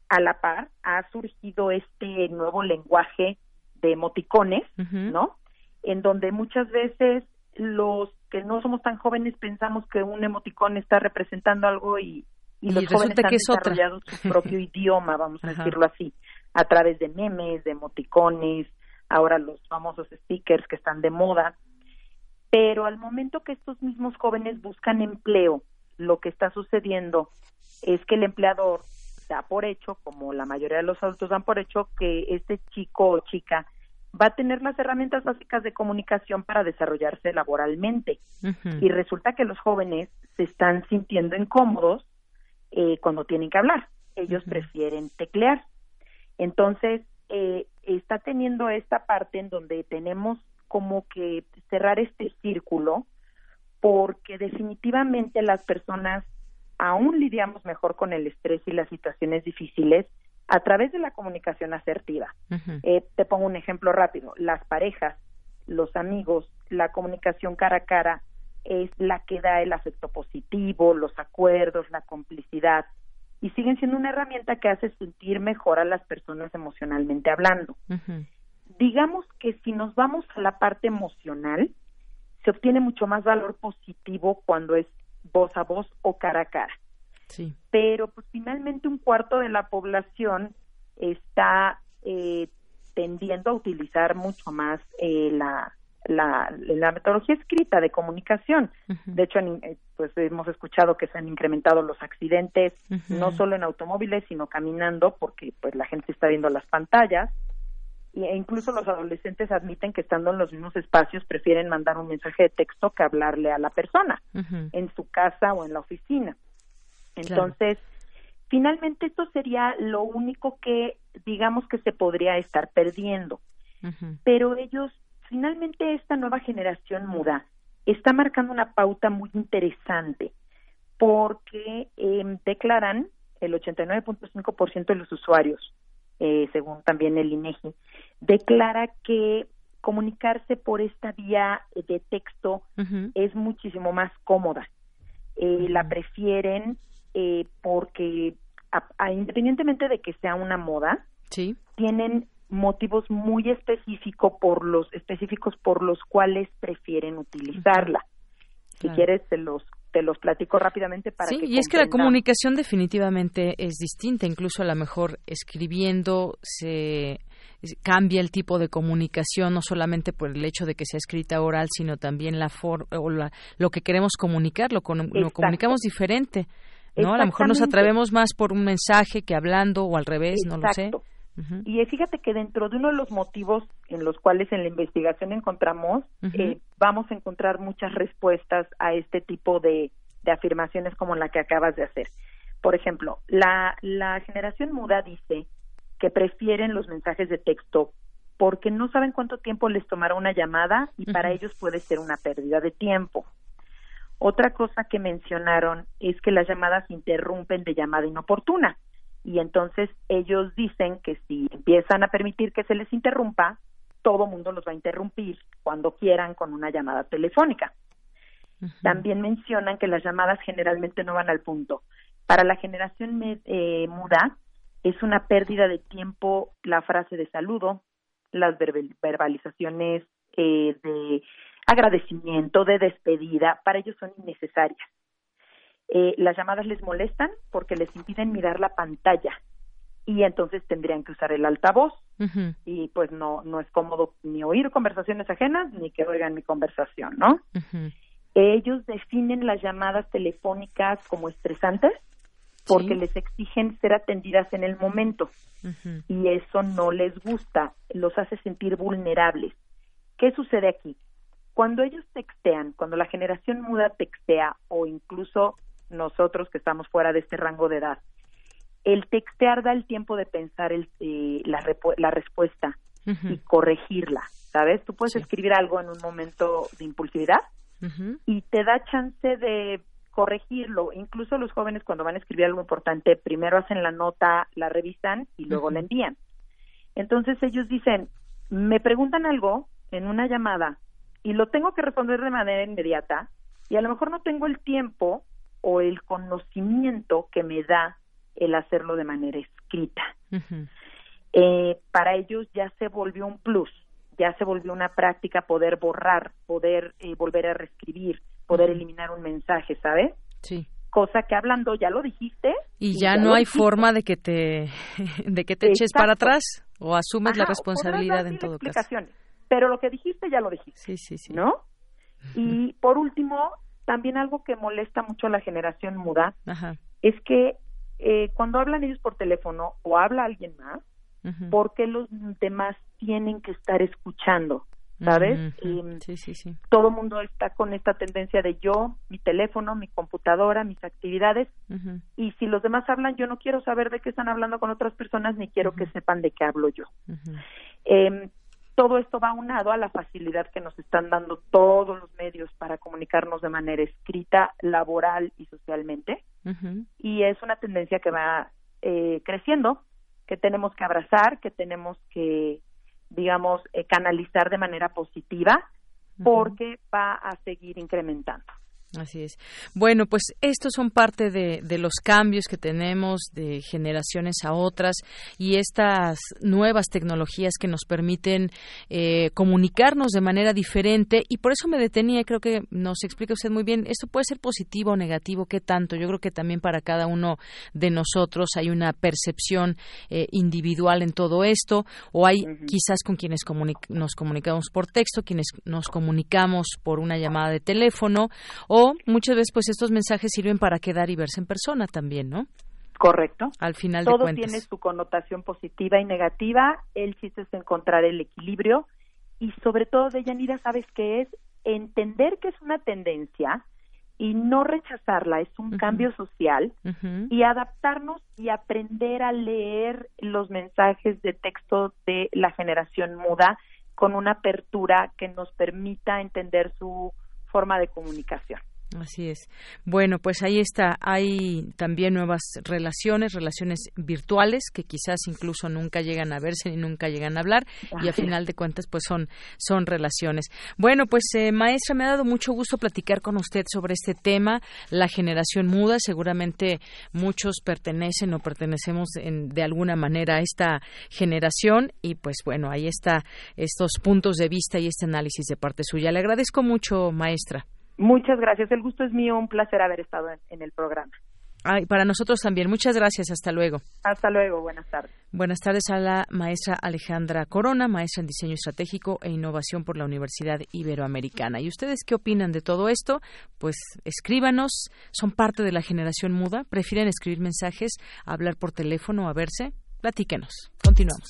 A la par ha surgido este nuevo lenguaje de emoticones, ¿no? En donde muchas veces los que no somos tan jóvenes pensamos que un emoticón está representando algo y, y los jóvenes han desarrollado su propio idioma, vamos a decirlo así, a través de memes, de emoticones, ahora los famosos stickers que están de moda pero al momento que estos mismos jóvenes buscan empleo, lo que está sucediendo es que el empleador da por hecho, como la mayoría de los adultos dan por hecho, que este chico o chica va a tener las herramientas básicas de comunicación para desarrollarse laboralmente. Y resulta que los jóvenes se están sintiendo incómodos eh, cuando tienen que hablar. Ellos prefieren teclear. Entonces, eh, está teniendo esta parte en donde tenemos como que cerrar este círculo porque definitivamente las personas aún lidiamos mejor con el estrés y las situaciones difíciles a través de la comunicación asertiva. Eh, te pongo un ejemplo rápido. Las parejas, los amigos, la comunicación cara a cara es la que da el afecto positivo, los acuerdos, la complicidad y siguen siendo una herramienta que hace sentir mejor a las personas emocionalmente hablando digamos que si nos vamos a la parte emocional, se obtiene mucho más valor positivo cuando es voz a voz o cara a cara. Sí. Pero pues finalmente un cuarto de la población está eh, tendiendo a utilizar mucho más eh, la, la, la, metodología escrita de comunicación. De hecho, eh, pues hemos escuchado que se han incrementado los accidentes, no solo en automóviles, sino caminando, porque pues la gente está viendo las pantallas e incluso los adolescentes admiten que estando en los mismos espacios prefieren mandar un mensaje de texto que hablarle a la persona en su casa o en la oficina. Entonces, finalmente esto sería lo único que digamos que se podría estar perdiendo. Pero ellos, finalmente esta nueva generación muda está marcando una pauta muy interesante porque eh, declaran el 89.5% de los usuarios, eh, según también el INEGI, declara que comunicarse por esta vía de texto es muchísimo más cómoda. Eh, la prefieren eh, porque, independientemente de que sea una moda, sí. tienen motivos muy específicos por los específicos por los cuales prefieren utilizarla. Si quieres te los te los platico rápidamente para sí, que y es que la comunicación definitivamente es distinta, incluso a lo mejor escribiendo se cambia el tipo de comunicación no solamente por el hecho de que sea escrita oral, sino también la forma o lo que queremos comunicar, lo, lo comunicamos diferente. ¿no? A lo mejor nos atrevemos más por un mensaje que hablando o al revés, no lo sé. Y fíjate que dentro de uno de los motivos en los cuales en la investigación encontramos, eh, vamos a encontrar muchas respuestas a este tipo de, de, afirmaciones como la que acabas de hacer. Por ejemplo, la, la generación muda dice que prefieren los mensajes de texto porque no saben cuánto tiempo les tomará una llamada y para ellos puede ser una pérdida de tiempo. Otra cosa que mencionaron es que las llamadas interrumpen de llamada inoportuna y entonces ellos dicen que si empiezan a permitir que se les interrumpa, todo mundo los va a interrumpir cuando quieran con una llamada telefónica. También mencionan que las llamadas generalmente no van al punto. Para la generación eh, muda es una pérdida de tiempo la frase de saludo, las verbalizaciones eh, de agradecimiento, de despedida, para ellos son innecesarias. Eh, las llamadas les molestan porque les impiden mirar la pantalla y entonces tendrían que usar el altavoz y pues no no es cómodo ni oír conversaciones ajenas ni que oigan mi conversación, ¿no? Ellos definen las llamadas telefónicas como estresantes porque les exigen ser atendidas en el momento y eso no les gusta, los hace sentir vulnerables. ¿Qué sucede aquí? Cuando ellos textean, cuando la generación muda textea o incluso nosotros que estamos fuera de este rango de edad. El textear da el tiempo de pensar el, eh, la, la, respuesta y corregirla, ¿sabes? Tú puedes escribir algo en un momento de impulsividad y te da chance de corregirlo. Incluso los jóvenes cuando van a escribir algo importante, primero hacen la nota, la revisan y luego la envían. Entonces ellos dicen, me preguntan algo en una llamada y lo tengo que responder de manera inmediata y a lo mejor no tengo el tiempo o el conocimiento que me da el hacerlo de manera escrita. eh, para ellos ya se volvió un plus, ya se volvió una práctica poder borrar, poder eh, volver a reescribir, poder eliminar un mensaje, ¿sabes? Sí. Cosa que hablando ya lo dijiste. Y, ya, no hay forma de que te de que te eches para atrás o asumes la responsabilidad en todo caso. Pero lo que dijiste ya lo dijiste. Sí, sí, sí. ¿No? Y por último, también algo que molesta mucho a la generación muda es que eh, cuando hablan ellos por teléfono o habla alguien más, porque los demás tienen que estar escuchando? ¿Sabes? Em, sí, sí, sí. Todo el mundo está con esta tendencia de yo, mi teléfono, mi computadora, mis actividades, y si los demás hablan, yo no quiero saber de qué están hablando con otras personas, ni quiero que sepan de qué hablo yo. Eh, todo esto va unado a la facilidad que nos están dando todos los medios para comunicarnos de manera escrita, laboral y socialmente. Y es una tendencia que va eh, creciendo, que tenemos que abrazar, que tenemos que, digamos, eh, canalizar de manera positiva, porque va a seguir incrementando. Así es. Bueno, pues estos son parte de, de, los cambios que tenemos de generaciones a otras y estas nuevas tecnologías que nos permiten eh, comunicarnos de manera diferente y por eso me detenía, creo que nos explica usted muy bien, esto puede ser positivo o negativo, ¿qué tanto? Yo creo que también para cada uno de nosotros hay una percepción eh, individual en todo esto o hay quizás con quienes nos comunicamos por texto, quienes nos comunicamos por una llamada de teléfono o muchas veces pues estos mensajes sirven para quedar y verse en persona también, ¿no? Correcto. Al final Todo de cuentas. tiene su connotación positiva y negativa. El chiste es encontrar el equilibrio y sobre todo, Deyanira, ¿sabes qué es? Entender que es una tendencia y no rechazarla, es un cambio social y adaptarnos y aprender a leer los mensajes de texto de la generación muda con una apertura que nos permita entender su forma de comunicación. Así es. Bueno, pues ahí está. Hay también nuevas relaciones, relaciones virtuales que quizás incluso nunca llegan a verse ni nunca llegan a hablar y a final de cuentas pues son son relaciones. Bueno, pues eh, maestra, me ha dado mucho gusto platicar con usted sobre este tema, la generación muda. Seguramente muchos pertenecen o pertenecemos en- de alguna manera a esta generación y pues bueno, ahí está estos puntos de vista y este análisis de parte suya. Le agradezco mucho, maestra. Muchas gracias. El gusto es mío. Un placer haber estado en, en el programa. Ay, para nosotros también. Muchas gracias. Hasta luego. Hasta luego. Buenas tardes. Buenas tardes a la maestra Alejandra Corona, maestra en diseño estratégico e innovación por la Universidad Iberoamericana. ¿Y ustedes qué opinan de todo esto? Pues escríbanos. ¿Son parte de la generación muda? ¿Prefieren escribir mensajes, hablar por teléfono, a verse? Platíquenos. Continuamos.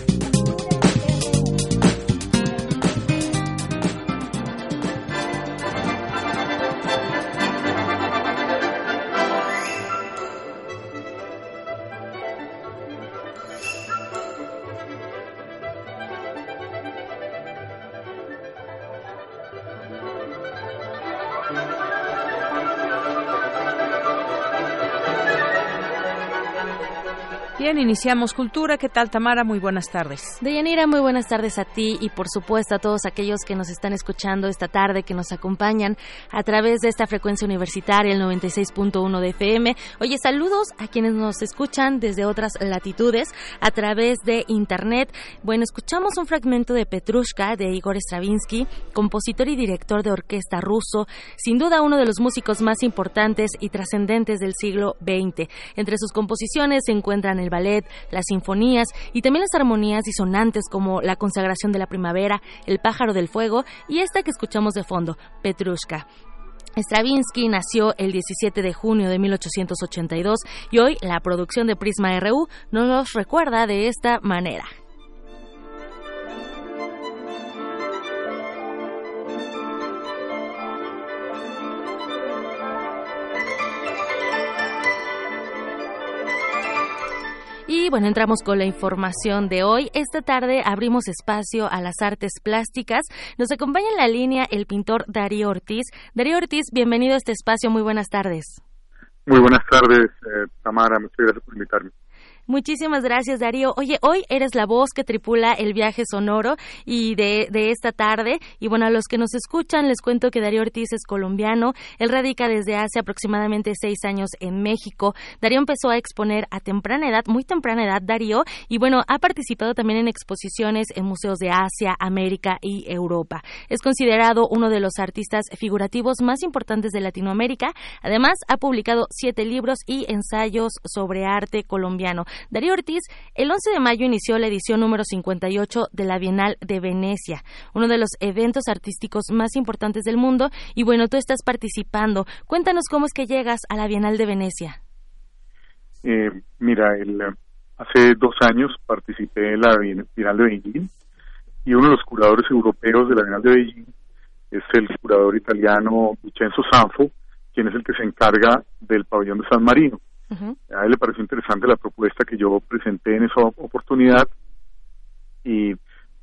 Iniciamos Cultura. ¿Qué tal, Tamara? Muy buenas tardes. Deyanira, muy buenas tardes a ti y por supuesto a todos aquellos que nos están escuchando esta tarde, que nos acompañan a través de esta frecuencia universitaria, el 96.1 de FM. Oye, saludos a quienes nos escuchan desde otras latitudes a través de Internet. Bueno, escuchamos un fragmento de Petrushka de Igor Stravinsky, compositor y director de orquesta ruso, sin duda uno de los músicos más importantes y trascendentes del siglo XX. Entre sus composiciones se encuentran el ballet, las sinfonías y también las armonías disonantes como La consagración de la primavera, El pájaro del fuego y esta que escuchamos de fondo, Petrushka. Stravinsky nació el 17 de junio de 1882 y hoy la producción de Prisma RU nos recuerda de esta manera. Y bueno, entramos con la información de hoy. Esta tarde abrimos espacio a las artes plásticas. Nos acompaña en la línea el pintor Darío Ortiz. Darío Ortiz, bienvenido a este espacio. Muy buenas tardes. Muy buenas tardes, eh, Tamara. Muchas gracias por invitarme. Muchísimas gracias, Darío. Oye, hoy eres la voz que tripula el viaje sonoro y de, de, esta tarde. Y bueno, a los que nos escuchan, les cuento que Darío Ortiz es colombiano. Él radica desde hace aproximadamente seis años en México. Darío empezó a exponer a temprana edad, muy temprana edad, Darío. Y bueno, ha participado también en exposiciones en museos de Asia, América y Europa. Es considerado uno de los artistas figurativos más importantes de Latinoamérica. Además, ha publicado siete libros y ensayos sobre arte colombiano. Darío Ortiz, el 11 de mayo inició la edición número 58 de la Bienal de Venecia, uno de los eventos artísticos más importantes del mundo. Y bueno, tú estás participando. Cuéntanos cómo es que llegas a la Bienal de Venecia. Eh, mira, hace dos años participé en la Bienal de Beijing y uno de los curadores europeos de la Bienal de Beijing es el curador italiano Vincenzo Sanfo, quien es el que se encarga del pabellón de San Marino. A él le pareció interesante la propuesta que yo presenté en esa oportunidad y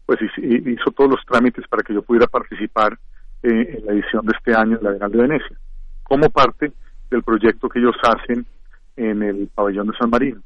pues hizo todos los trámites para que yo pudiera participar eh, en la edición de este año de la Bienal de Venecia, como parte del proyecto que ellos hacen en el pabellón de San Marino.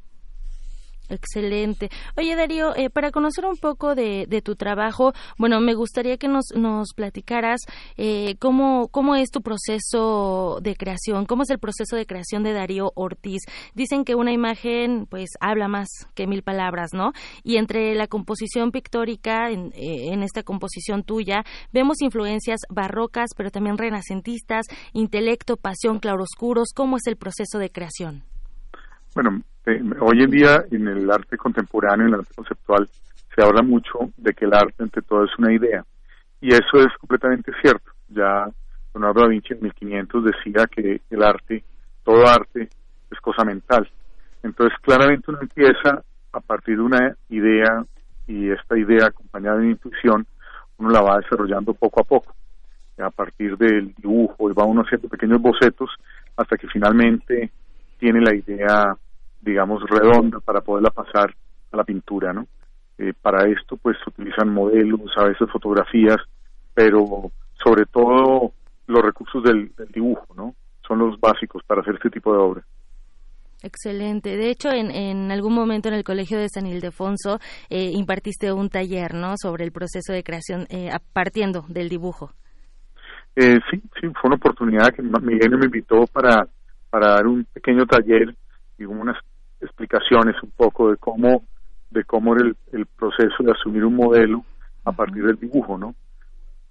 Excelente. Oye, Darío, eh, para conocer un poco de, tu trabajo, bueno, me gustaría que nos, nos platicaras eh, cómo, cómo es tu proceso de creación, cómo es el proceso de creación de Darío Ortiz. Dicen que una imagen, pues, habla más que mil palabras, ¿no? Y entre la composición pictórica, en, eh, en esta composición tuya, vemos influencias barrocas, pero también renacentistas, intelecto, pasión, claroscuros. ¿Cómo es el proceso de creación? Bueno, hoy en día en el arte contemporáneo, en el arte conceptual, se habla mucho de que el arte ante todo es una idea. Y eso es completamente cierto. Ya Leonardo da Vinci en 1500 decía que el arte, todo arte, es cosa mental. Entonces, claramente uno empieza a partir de una idea y esta idea acompañada de intuición, uno la va desarrollando poco a poco. A partir del dibujo y va uno haciendo pequeños bocetos hasta que finalmente tiene la idea digamos, redonda para poderla pasar a la pintura, ¿no? Eh, para esto, pues, utilizan modelos, a veces fotografías, pero sobre todo los recursos del, dibujo, ¿no? Son los básicos para hacer este tipo de obra. Excelente. De hecho, en, en, algún momento en el Colegio de San Ildefonso eh, impartiste un taller, ¿no? Sobre el proceso de creación eh, partiendo del dibujo. sí, sí, fue una oportunidad que Miguel me invitó para, para dar un pequeño taller y unas explicaciones un poco de cómo de cómo era el, proceso de asumir un modelo a partir del dibujo, ¿no?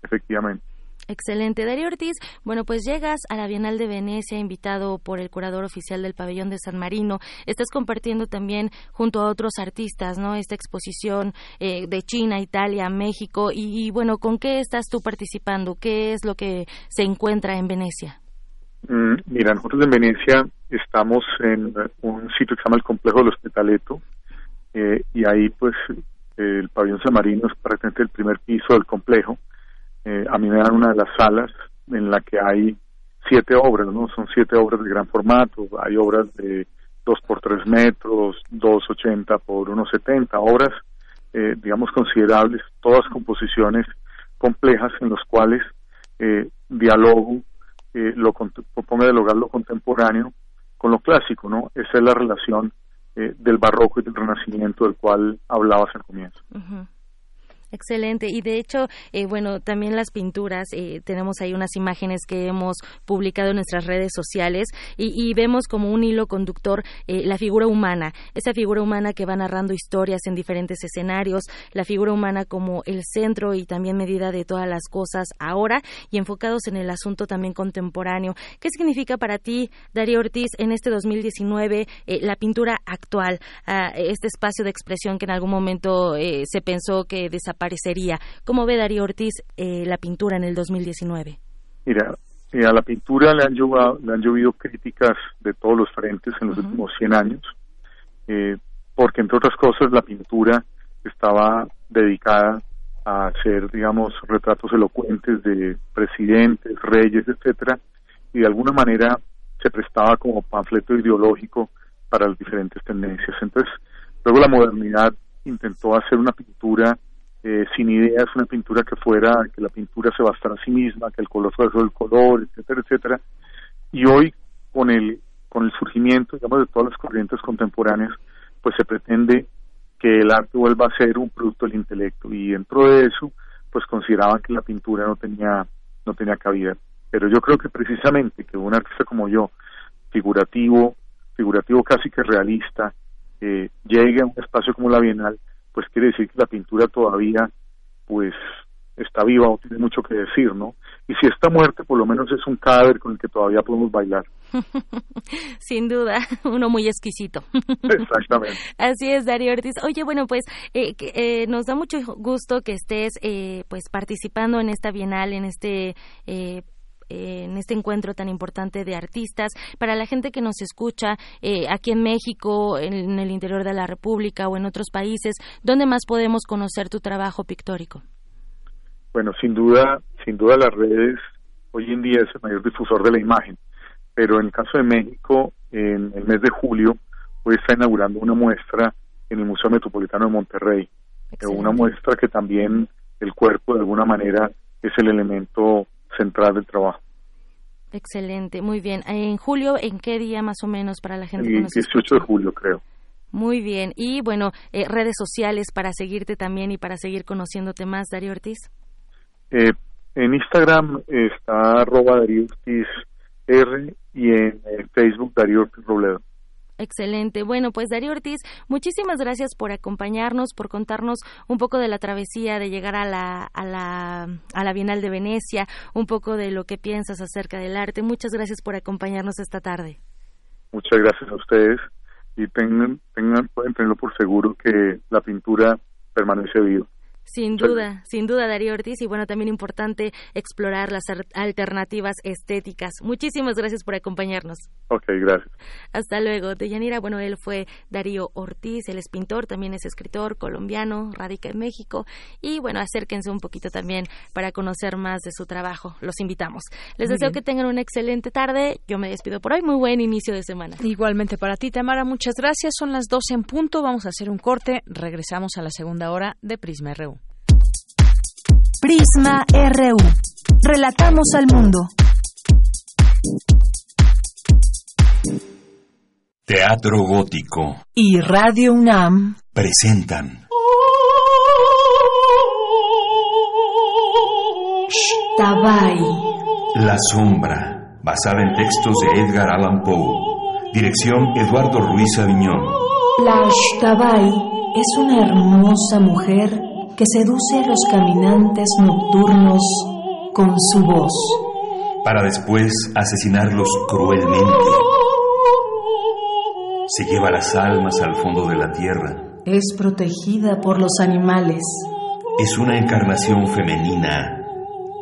Efectivamente. Excelente. Darío Ortiz, bueno, pues llegas a la Bienal de Venecia, invitado por el curador oficial del pabellón de San Marino. Estás compartiendo también junto a otros artistas, ¿no? Esta exposición eh, de China, Italia, México. Y, y, bueno, ¿con qué estás tú participando? ¿Qué es lo que se encuentra en Venecia? Mm, mira, nosotros en Venecia estamos en un sitio que se llama el Complejo del Hospitaleto eh, y ahí pues el pabellón San Marino es prácticamente el primer piso del complejo. Eh, a mí me dan una de las salas en la que hay siete obras, ¿no? Son siete obras de gran formato, hay obras de dos por tres metros, dos ochenta por unos setenta, obras, eh, digamos, considerables, todas composiciones complejas en las cuales eh, dialogo eh, lo ponga de lograr lo contemporáneo con lo clásico, ¿no? Esa es la relación eh, del barroco y del renacimiento del cual hablabas al comienzo. Excelente. Y de hecho, eh, bueno, también las pinturas, eh, tenemos ahí unas imágenes que hemos publicado en nuestras redes sociales y, vemos como un hilo conductor eh, la figura humana, esa figura humana que va narrando historias en diferentes escenarios, la figura humana como el centro y también medida de todas las cosas ahora y enfocados en el asunto también contemporáneo. ¿Qué significa para ti, Darío Ortiz, en este 2019 la pintura actual, este espacio de expresión que en algún momento se pensó que desapareció? Parecería. ¿Cómo ve Darío Ortiz eh, la pintura en el 2019? Mira, eh, a la pintura le han, llovido, le han llovido críticas de todos los frentes en los últimos 100 años, eh, porque entre otras cosas la pintura estaba dedicada a hacer, digamos, retratos elocuentes de presidentes, reyes, etcétera, y de alguna manera se prestaba como panfleto ideológico para las diferentes tendencias. Entonces, luego la modernidad intentó hacer una pintura eh, sin ideas, una pintura que fuera, que la pintura se bastara a sí misma, que el color fuera el color, etcétera, etcétera. Y hoy, con el, con el surgimiento, digamos, de todas las corrientes contemporáneas, pues se pretende que el arte vuelva a ser un producto del intelecto y dentro de eso, pues consideraban que la pintura no tenía, no tenía cabida. Pero yo creo que precisamente que un artista como yo, figurativo, figurativo casi que realista, eh, llegue a un espacio como la Bienal, pues quiere decir que la pintura todavía pues está viva o tiene mucho que decir, ¿no? Y si está muerta, por lo menos es un cadáver con el que todavía podemos bailar. Sin duda, uno muy exquisito. Exactamente. Así es, Darío Ortiz. Oye, bueno, pues eh, eh, nos da mucho gusto que estés eh, pues participando en esta Bienal, en este eh, en este encuentro tan importante de artistas. Para la gente que nos escucha eh, aquí en México, en, el interior de la República o en otros países, ¿dónde más podemos conocer tu trabajo pictórico? Bueno, sin duda, sin duda las redes hoy en día es el mayor difusor de la imagen, pero en el caso de México, en el mes de julio, hoy está inaugurando una muestra en el Museo Metropolitano de Monterrey, una muestra que también el cuerpo de alguna manera es el elemento central del trabajo. Excelente, muy bien. En julio, ¿en qué día más o menos para la gente? El 18 de julio, creo. Muy bien. Y bueno, eh, redes sociales para seguirte también y para seguir conociéndote más, Darío Ortiz. Eh, en Instagram está arroba Darío Ortiz R y en eh, Facebook Darío Ortiz Robledo. Excelente. Bueno, pues Darío Ortiz, muchísimas gracias por acompañarnos, por contarnos un poco de la travesía de llegar a la, a la, a la Bienal de Venecia, un poco de lo que piensas acerca del arte. Muchas gracias por acompañarnos esta tarde. Muchas gracias a ustedes y tengan, tengan, tenerlo por seguro que la pintura permanece viva. Sin duda, sin duda, Darío Ortiz. Y bueno, también importante explorar las alternativas estéticas. Muchísimas gracias por acompañarnos. Ok, gracias. Hasta luego. Deyanira, bueno, él fue Darío Ortiz, él es pintor, también es escritor colombiano, radica en México. Y bueno, acérquense un poquito también para conocer más de su trabajo. Los invitamos. Les deseo que tengan una excelente tarde. Yo me despido por hoy. Muy buen inicio de semana. Igualmente para ti, Tamara. Muchas gracias. Son las 12 en punto. Vamos a hacer un corte. Regresamos a la segunda hora de Prisma RU. Prisma RU. Relatamos al mundo. Teatro Gótico. Y Radio UNAM presentan. Tabay. La sombra, basada en textos de Edgar Allan Poe. Dirección Eduardo Ruiz Aviñón. La Tabay es una hermosa mujer que seduce a los caminantes nocturnos con su voz. Para después asesinarlos cruelmente. Se lleva las almas al fondo de la tierra. Es protegida por los animales. Es una encarnación femenina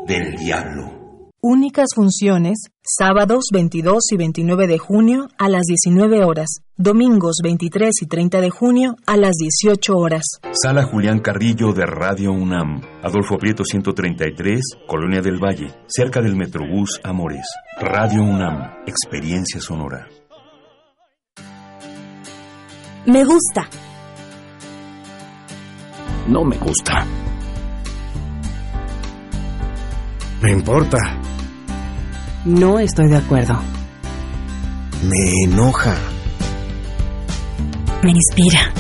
del diablo. Únicas funciones, sábados 22 y 29 de junio a las 19 horas, domingos 23 y 30 de junio a las 18 horas. Sala Julián Carrillo de Radio UNAM, Adolfo Prieto 133, Colonia del Valle, cerca del Metrobús Amores. Radio UNAM, experiencia sonora. Me gusta. No me gusta. Me importa. No estoy de acuerdo. Me enoja. Me inspira.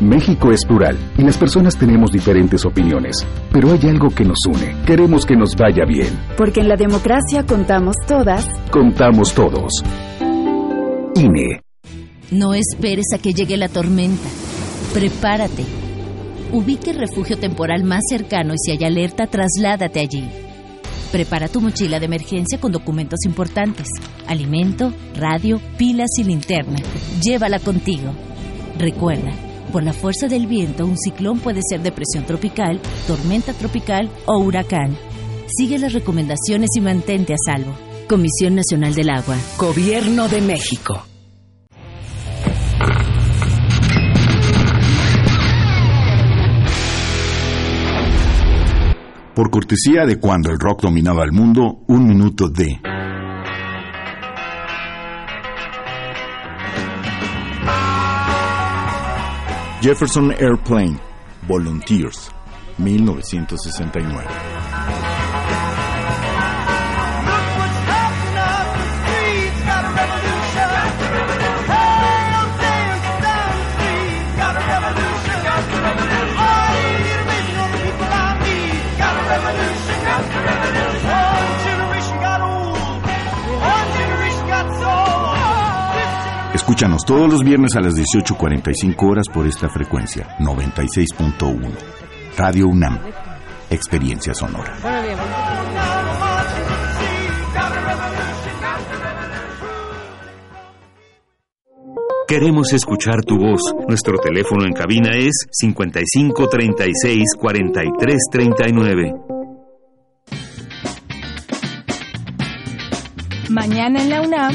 México es plural y las personas tenemos diferentes opiniones, pero hay algo que nos une. Queremos que nos vaya bien. Porque en la democracia contamos todas. Contamos todos. INE. No esperes a que llegue la tormenta. Prepárate. Ubique el refugio temporal más cercano y si hay alerta, trasládate allí. Prepara tu mochila de emergencia con documentos importantes, alimento, radio, pilas y linterna. Llévala contigo. Recuerda, por la fuerza del viento, un ciclón puede ser depresión tropical, tormenta tropical o huracán. Sigue las recomendaciones y mantente a salvo. Comisión Nacional del Agua. Gobierno de México. Por cortesía de cuando el rock dominaba el mundo, un minuto de... Jefferson Airplane, Volunteers, 1969. Escúchanos todos los viernes a las 18.45 horas por esta frecuencia, 96.1. Radio UNAM, Experiencia Sonora. Queremos escuchar tu voz. Nuestro teléfono en cabina es 55 36 43 39. Mañana en la UNAM,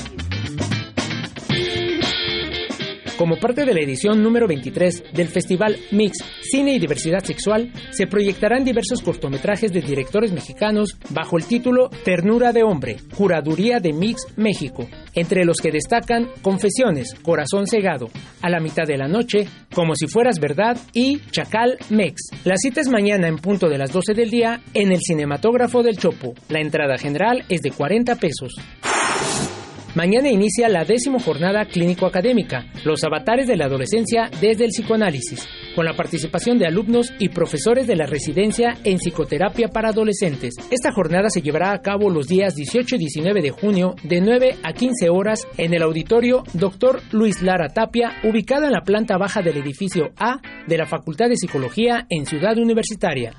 Como parte de la edición número 23 del Festival Mix Cine y Diversidad Sexual, se proyectarán diversos cortometrajes de directores mexicanos bajo el título Ternura de Hombre, Curaduría de Mix México, entre los que destacan Confesiones, Corazón Cegado, A la mitad de la noche, Como si fueras verdad y Chacal Mex. La cita es mañana en punto de las 12 del día en el Cinematógrafo del Chopo. La entrada general es de 40 pesos. Mañana inicia la décimo jornada clínico-académica, Los avatares de la adolescencia desde el psicoanálisis, con la participación de alumnos y profesores de la residencia en psicoterapia para adolescentes. Esta jornada se llevará a cabo los días 18 y 19 de junio de 9 a 15 horas en el auditorio Dr. Luis Lara Tapia, ubicado en la planta baja del edificio A de la Facultad de Psicología en Ciudad Universitaria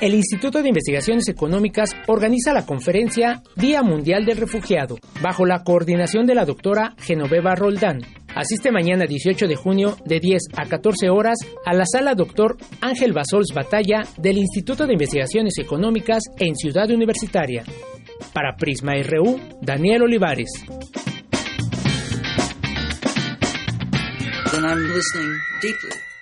el Instituto de Investigaciones Económicas organiza la conferencia Día Mundial del Refugiado, bajo la coordinación de la doctora Genoveva Roldán. Asiste mañana 18 de junio de 10 a 14 horas a la sala Doctor Ángel Basols Batalla del Instituto de Investigaciones Económicas en Ciudad Universitaria. Para Prisma RU, Daniel Olivares.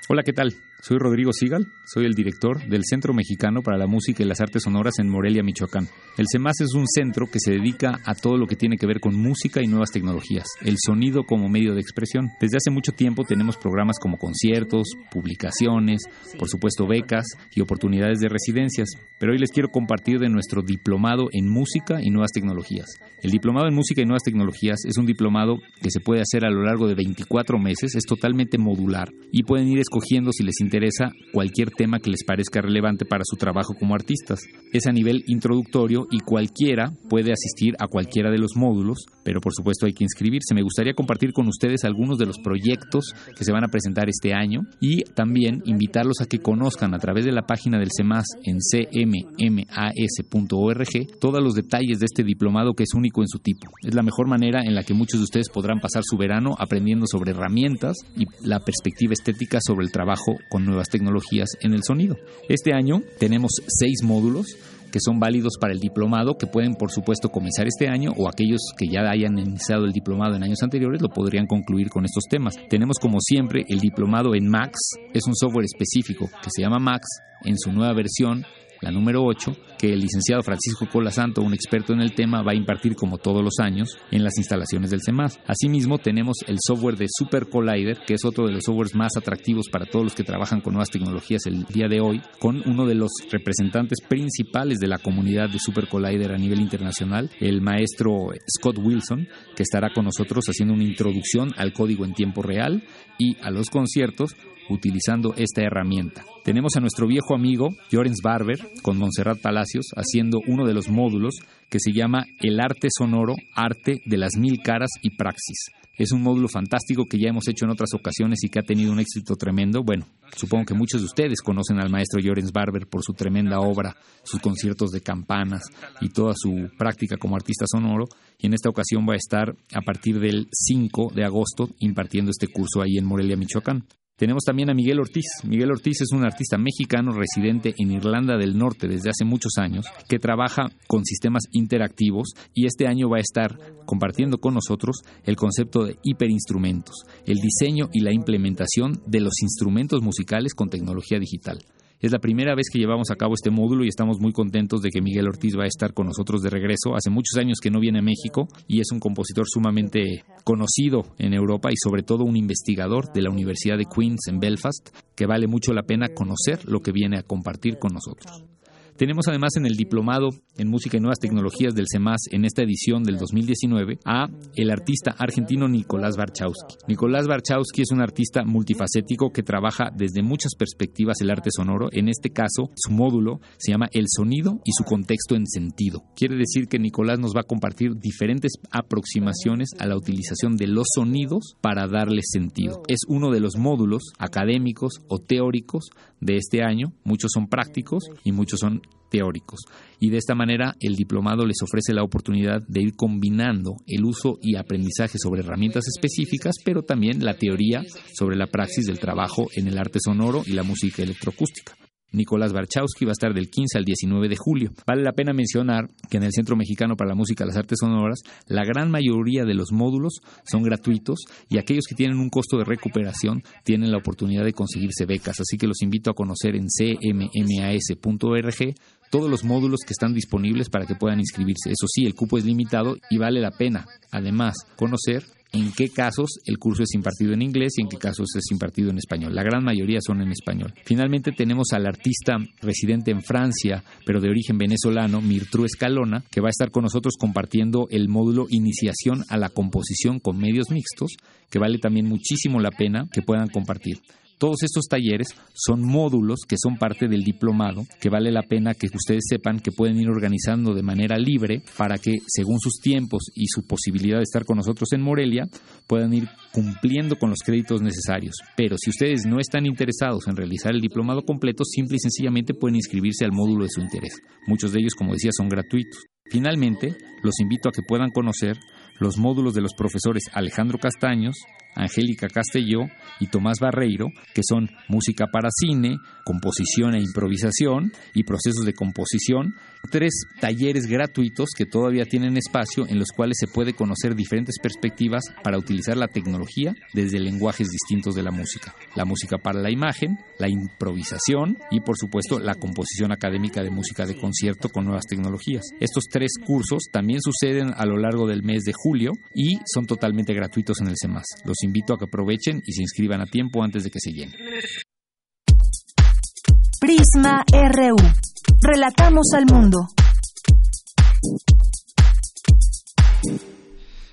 Hola, ¿qué tal? Soy Rodrigo Sigal, soy el director del Centro Mexicano para la Música y las Artes Sonoras en Morelia, Michoacán. El CEMAS es un centro que se dedica a todo lo que tiene que ver con música y nuevas tecnologías, el sonido como medio de expresión. Desde hace mucho tiempo tenemos programas como conciertos, publicaciones, por supuesto becas y oportunidades de residencias, pero hoy les quiero compartir de nuestro diplomado en música y nuevas tecnologías. El diplomado en música y nuevas tecnologías es un diplomado que se puede hacer a lo largo de 24 meses, es totalmente modular y pueden ir escogiendo si les interesa interesa cualquier tema que les parezca relevante para su trabajo como artistas. Es a nivel introductorio y cualquiera puede asistir a cualquiera de los módulos, pero por supuesto hay que inscribirse. Me gustaría compartir con ustedes algunos de los proyectos que se van a presentar este año y también invitarlos a que conozcan a través de la página del CEMAS en cmmas.org todos los detalles de este diplomado que es único en su tipo. Es la mejor manera en la que muchos de ustedes podrán pasar su verano aprendiendo sobre herramientas y la perspectiva estética sobre el trabajo con nuevas tecnologías en el sonido. Este año tenemos seis módulos que son válidos para el diplomado, que pueden por supuesto comenzar este año o aquellos que ya hayan iniciado el diplomado en años anteriores lo podrían concluir con estos temas. Tenemos como siempre el diplomado en Max, es un software específico que se llama Max en su nueva versión la número 8, que el licenciado Francisco Cola Santo, un experto en el tema, va a impartir como todos los años en las instalaciones del CEMAS. Asimismo, tenemos el software de Super Collider, que es otro de los softwares más atractivos para todos los que trabajan con nuevas tecnologías el día de hoy, con uno de los representantes principales de la comunidad de Super Collider a nivel internacional, el maestro Scott Wilson, que estará con nosotros haciendo una introducción al código en tiempo real y a los conciertos utilizando esta herramienta. Tenemos a nuestro viejo amigo Jorens Barber con Montserrat Palacios haciendo uno de los módulos que se llama El arte sonoro, arte de las mil caras y praxis. Es un módulo fantástico que ya hemos hecho en otras ocasiones y que ha tenido un éxito tremendo. Bueno, supongo que muchos de ustedes conocen al maestro Jorens Barber por su tremenda obra, sus conciertos de campanas y toda su práctica como artista sonoro. Y en esta ocasión va a estar a partir del 5 de agosto impartiendo este curso ahí en Morelia, Michoacán. Tenemos también a Miguel Ortiz. Miguel Ortiz es un artista mexicano residente en Irlanda del Norte desde hace muchos años que trabaja con sistemas interactivos y este año va a estar compartiendo con nosotros el concepto de hiperinstrumentos, el diseño y la implementación de los instrumentos musicales con tecnología digital. Es la primera vez que llevamos a cabo este módulo y estamos muy contentos de que Miguel Ortiz va a estar con nosotros de regreso. Hace muchos años que no viene a México y es un compositor sumamente conocido en Europa y sobre todo un investigador de la Universidad de Queens en Belfast que vale mucho la pena conocer lo que viene a compartir con nosotros. Tenemos además en el diplomado en música y nuevas tecnologías del CEMAS en esta edición del 2019 a el artista argentino Nicolás Barchowski. Nicolás Barchowski es un artista multifacético que trabaja desde muchas perspectivas el arte sonoro. En este caso, su módulo se llama El sonido y su contexto en sentido. Quiere decir que Nicolás nos va a compartir diferentes aproximaciones a la utilización de los sonidos para darle sentido. Es uno de los módulos académicos o teóricos de este año. Muchos son prácticos y muchos son teóricos. Y de esta manera el diplomado les ofrece la oportunidad de ir combinando el uso y aprendizaje sobre herramientas específicas, pero también la teoría sobre la praxis del trabajo en el arte sonoro y la música electroacústica. Nicolás Barchowski va a estar del 15 al 19 de julio. Vale la pena mencionar que en el Centro Mexicano para la Música y las Artes Sonoras, la gran mayoría de los módulos son gratuitos y aquellos que tienen un costo de recuperación tienen la oportunidad de conseguirse becas. Así que los invito a conocer en cmmas.org todos los módulos que están disponibles para que puedan inscribirse. Eso sí, el cupo es limitado y vale la pena, además, conocer en qué casos el curso es impartido en inglés y en qué casos es impartido en español. La gran mayoría son en español. Finalmente tenemos al artista residente en Francia, pero de origen venezolano, Mirtru Escalona, que va a estar con nosotros compartiendo el módulo Iniciación a la composición con medios mixtos, que vale también muchísimo la pena que puedan compartir. Todos estos talleres son módulos que son parte del diplomado, que vale la pena que ustedes sepan que pueden ir organizando de manera libre para que, según sus tiempos y su posibilidad de estar con nosotros en Morelia, puedan ir cumpliendo con los créditos necesarios. Pero si ustedes no están interesados en realizar el diplomado completo, simple y sencillamente pueden inscribirse al módulo de su interés. Muchos de ellos, como decía, son gratuitos. Finalmente, los invito a que puedan conocer los módulos de los profesores Alejandro Castaños, Angélica Castelló y Tomás Barreiro, que son música para cine, composición e improvisación y procesos de composición, tres talleres gratuitos que todavía tienen espacio en los cuales se puede conocer diferentes perspectivas para utilizar la tecnología desde lenguajes distintos de la música. La música para la imagen, la improvisación y por supuesto la composición académica de música de concierto con nuevas tecnologías. Estos tres cursos también suceden a lo largo del mes de julio y son totalmente gratuitos en el CEMAS. Los invito a que aprovechen y se inscriban a tiempo antes de que se llenen. Prisma RU. Relatamos al mundo.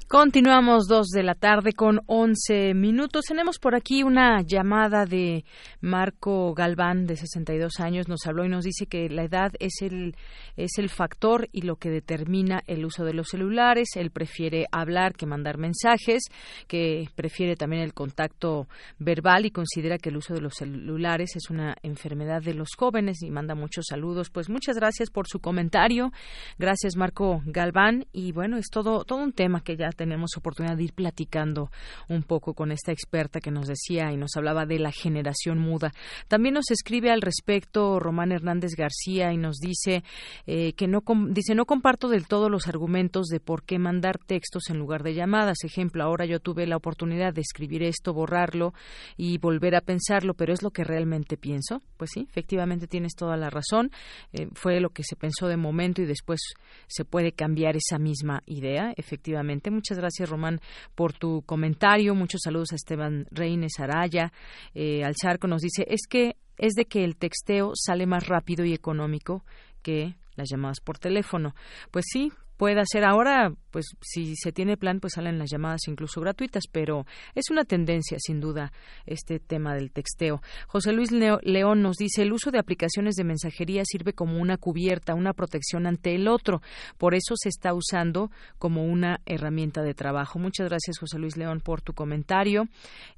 Continuamos dos de la tarde con once minutos. Tenemos por aquí una llamada de Marco Galván, de 62 años. Nos habló y nos dice que la edad es el, es el factor y lo que determina el uso de los celulares. Él prefiere hablar que mandar mensajes, que prefiere también el contacto verbal y considera que el uso de los celulares es una enfermedad de los jóvenes y manda muchos saludos. Pues muchas gracias por su comentario. Gracias, Marco Galván. Y bueno, es todo, todo un tema que ya tenemos oportunidad de ir platicando un poco con esta experta que nos decía y nos hablaba de la generación muda. También nos escribe al respecto Román Hernández García y nos dice eh, que no dice no comparto del todo los argumentos de por qué mandar textos en lugar de llamadas. Ejemplo, ahora yo tuve la oportunidad de escribir esto, borrarlo y volver a pensarlo, pero es lo que realmente pienso. Pues sí, efectivamente tienes toda la razón. Eh, fue lo que se pensó de momento y después se puede cambiar esa misma idea. Efectivamente, Muchas gracias, Román, por tu comentario. Muchos saludos a Esteban Reines Araya. Eh, al Charco nos dice, es que es de que el texteo sale más rápido y económico que las llamadas por teléfono. Pues sí, puede ser ahora, pues si se tiene plan, pues salen las llamadas incluso gratuitas, pero es una tendencia, sin duda, este tema del texteo. José Luis León nos dice, el uso de aplicaciones de mensajería sirve como una cubierta, una protección ante el otro. Por eso se está usando como una herramienta de trabajo. Muchas gracias, José Luis León, por tu comentario.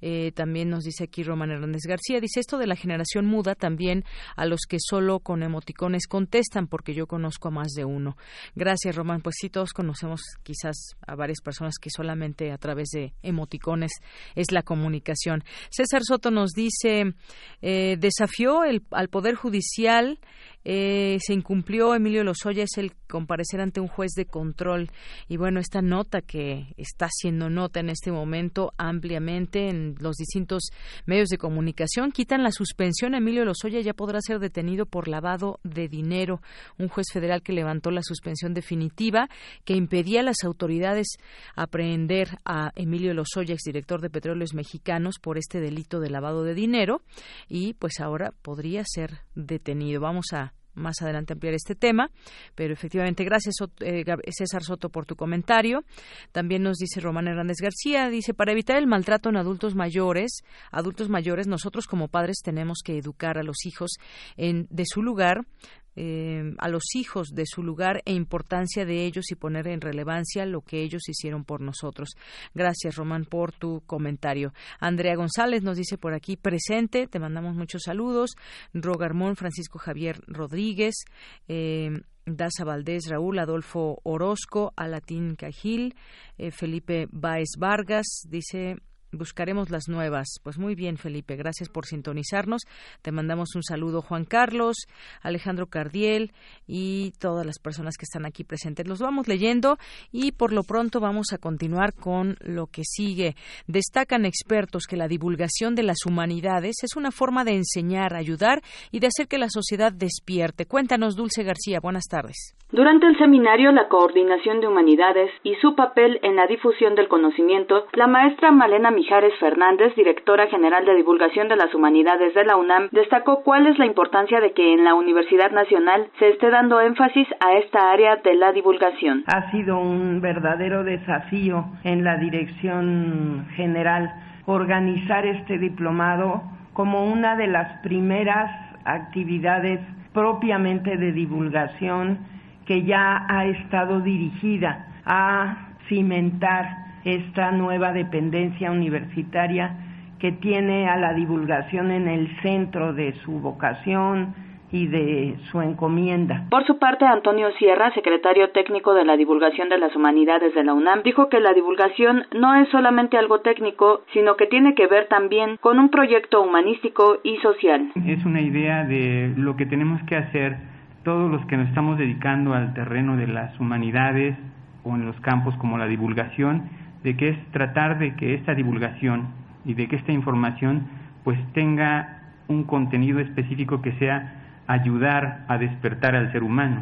Eh, también nos dice aquí Román Hernández García, dice esto de la generación muda también a los que solo con emoticones contestan, porque yo conozco a más de uno. Gracias, Román. Pues pues sí todos conocemos quizás a varias personas que solamente a través de emoticones es la comunicación. César Soto nos dice, eh, desafió el, al Poder Judicial eh, se incumplió Emilio Lozoya es el comparecer ante un juez de control. Y bueno esta nota que está siendo nota en este momento ampliamente en los distintos medios de comunicación quitan la suspensión a Emilio Lozoya ya podrá ser detenido por lavado de dinero. Un juez federal que levantó la suspensión definitiva que impedía a las autoridades aprehender a Emilio Lozoya exdirector de Petróleos Mexicanos por este delito de lavado de dinero. Y pues ahora podría ser detenido. Vamos a más adelante ampliar este tema, pero efectivamente gracias eh, César Soto por tu comentario. También nos dice Román Hernández García, dice, para evitar el maltrato en adultos mayores, adultos mayores, nosotros como padres tenemos que educar a los hijos en, de su lugar, eh, a los hijos de su lugar e importancia de ellos y poner en relevancia lo que ellos hicieron por nosotros. Gracias, Román, por tu comentario. Andrea González nos dice por aquí presente, te mandamos muchos saludos. Rogarmón, Francisco Javier Rodríguez. Eh, Daza Valdés, Raúl Adolfo Orozco, Alatín Cajil, eh, Felipe Baez Vargas, dice buscaremos las nuevas. Pues muy bien, Felipe, gracias por sintonizarnos. Te mandamos un saludo, Juan Carlos, Alejandro Cardiel y todas las personas que están aquí presentes. Los vamos leyendo y por lo pronto vamos a continuar con lo que sigue. Destacan expertos que la divulgación de las humanidades es una forma de enseñar, ayudar y de hacer que la sociedad despierte. Cuéntanos, Dulce García, buenas tardes. Durante el seminario La coordinación de humanidades y su papel en la difusión del conocimiento, la maestra Malena Mijares Fernández, directora general de divulgación de las humanidades de la UNAM, destacó cuál es la importancia de que en la Universidad Nacional se esté dando énfasis a esta área de la divulgación. Ha sido un verdadero desafío en la dirección general organizar este diplomado como una de las primeras actividades propiamente de divulgación que ya ha estado dirigida a cimentar esta nueva dependencia universitaria que tiene a la divulgación en el centro de su vocación y de su encomienda. Por su parte, Antonio Sierra, secretario técnico de la divulgación de las humanidades de la UNAM, dijo que la divulgación no es solamente algo técnico, sino que tiene que ver también con un proyecto humanístico y social. Es una idea de lo que tenemos que hacer todos los que nos estamos dedicando al terreno de las humanidades o en los campos como la divulgación, de que es tratar de que esta divulgación y de que esta información pues tenga un contenido específico que sea ayudar a despertar al ser humano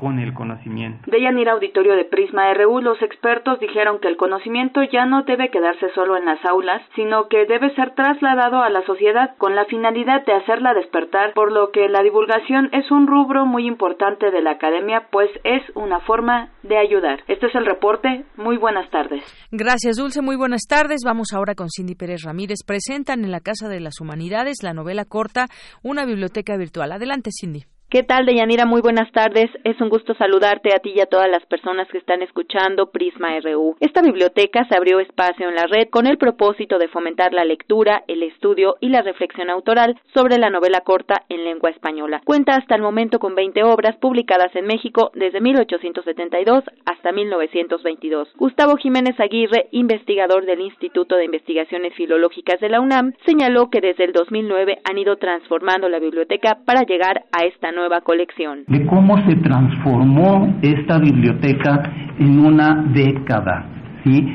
con el conocimiento. De Yanir Auditorio de Prisma RU, los expertos dijeron que el conocimiento ya no debe quedarse solo en las aulas, sino que debe ser trasladado a la sociedad con la finalidad de hacerla despertar, por lo que la divulgación es un rubro muy importante de la academia, pues es una forma de ayudar. Este es el reporte. Muy buenas tardes. Gracias, Dulce. Muy buenas tardes. Vamos ahora con Cindy Pérez Ramírez. Presentan en la Casa de las Humanidades la novela corta Una biblioteca virtual. Adelante, Cindy. ¿Qué tal, Deyanira? Muy buenas tardes. Es un gusto saludarte a ti y a todas las personas que están escuchando Prisma RU. Esta biblioteca se abrió espacio en la red con el propósito de fomentar la lectura, el estudio y la reflexión autoral sobre la novela corta en lengua española. Cuenta hasta el momento con 20 obras publicadas en México desde 1872 hasta 1922. Gustavo Jiménez Aguirre, investigador del Instituto de Investigaciones Filológicas de la UNAM, señaló que desde el 2009 han ido transformando la biblioteca para llegar a esta colección. De cómo se transformó esta biblioteca en una década, ¿sí?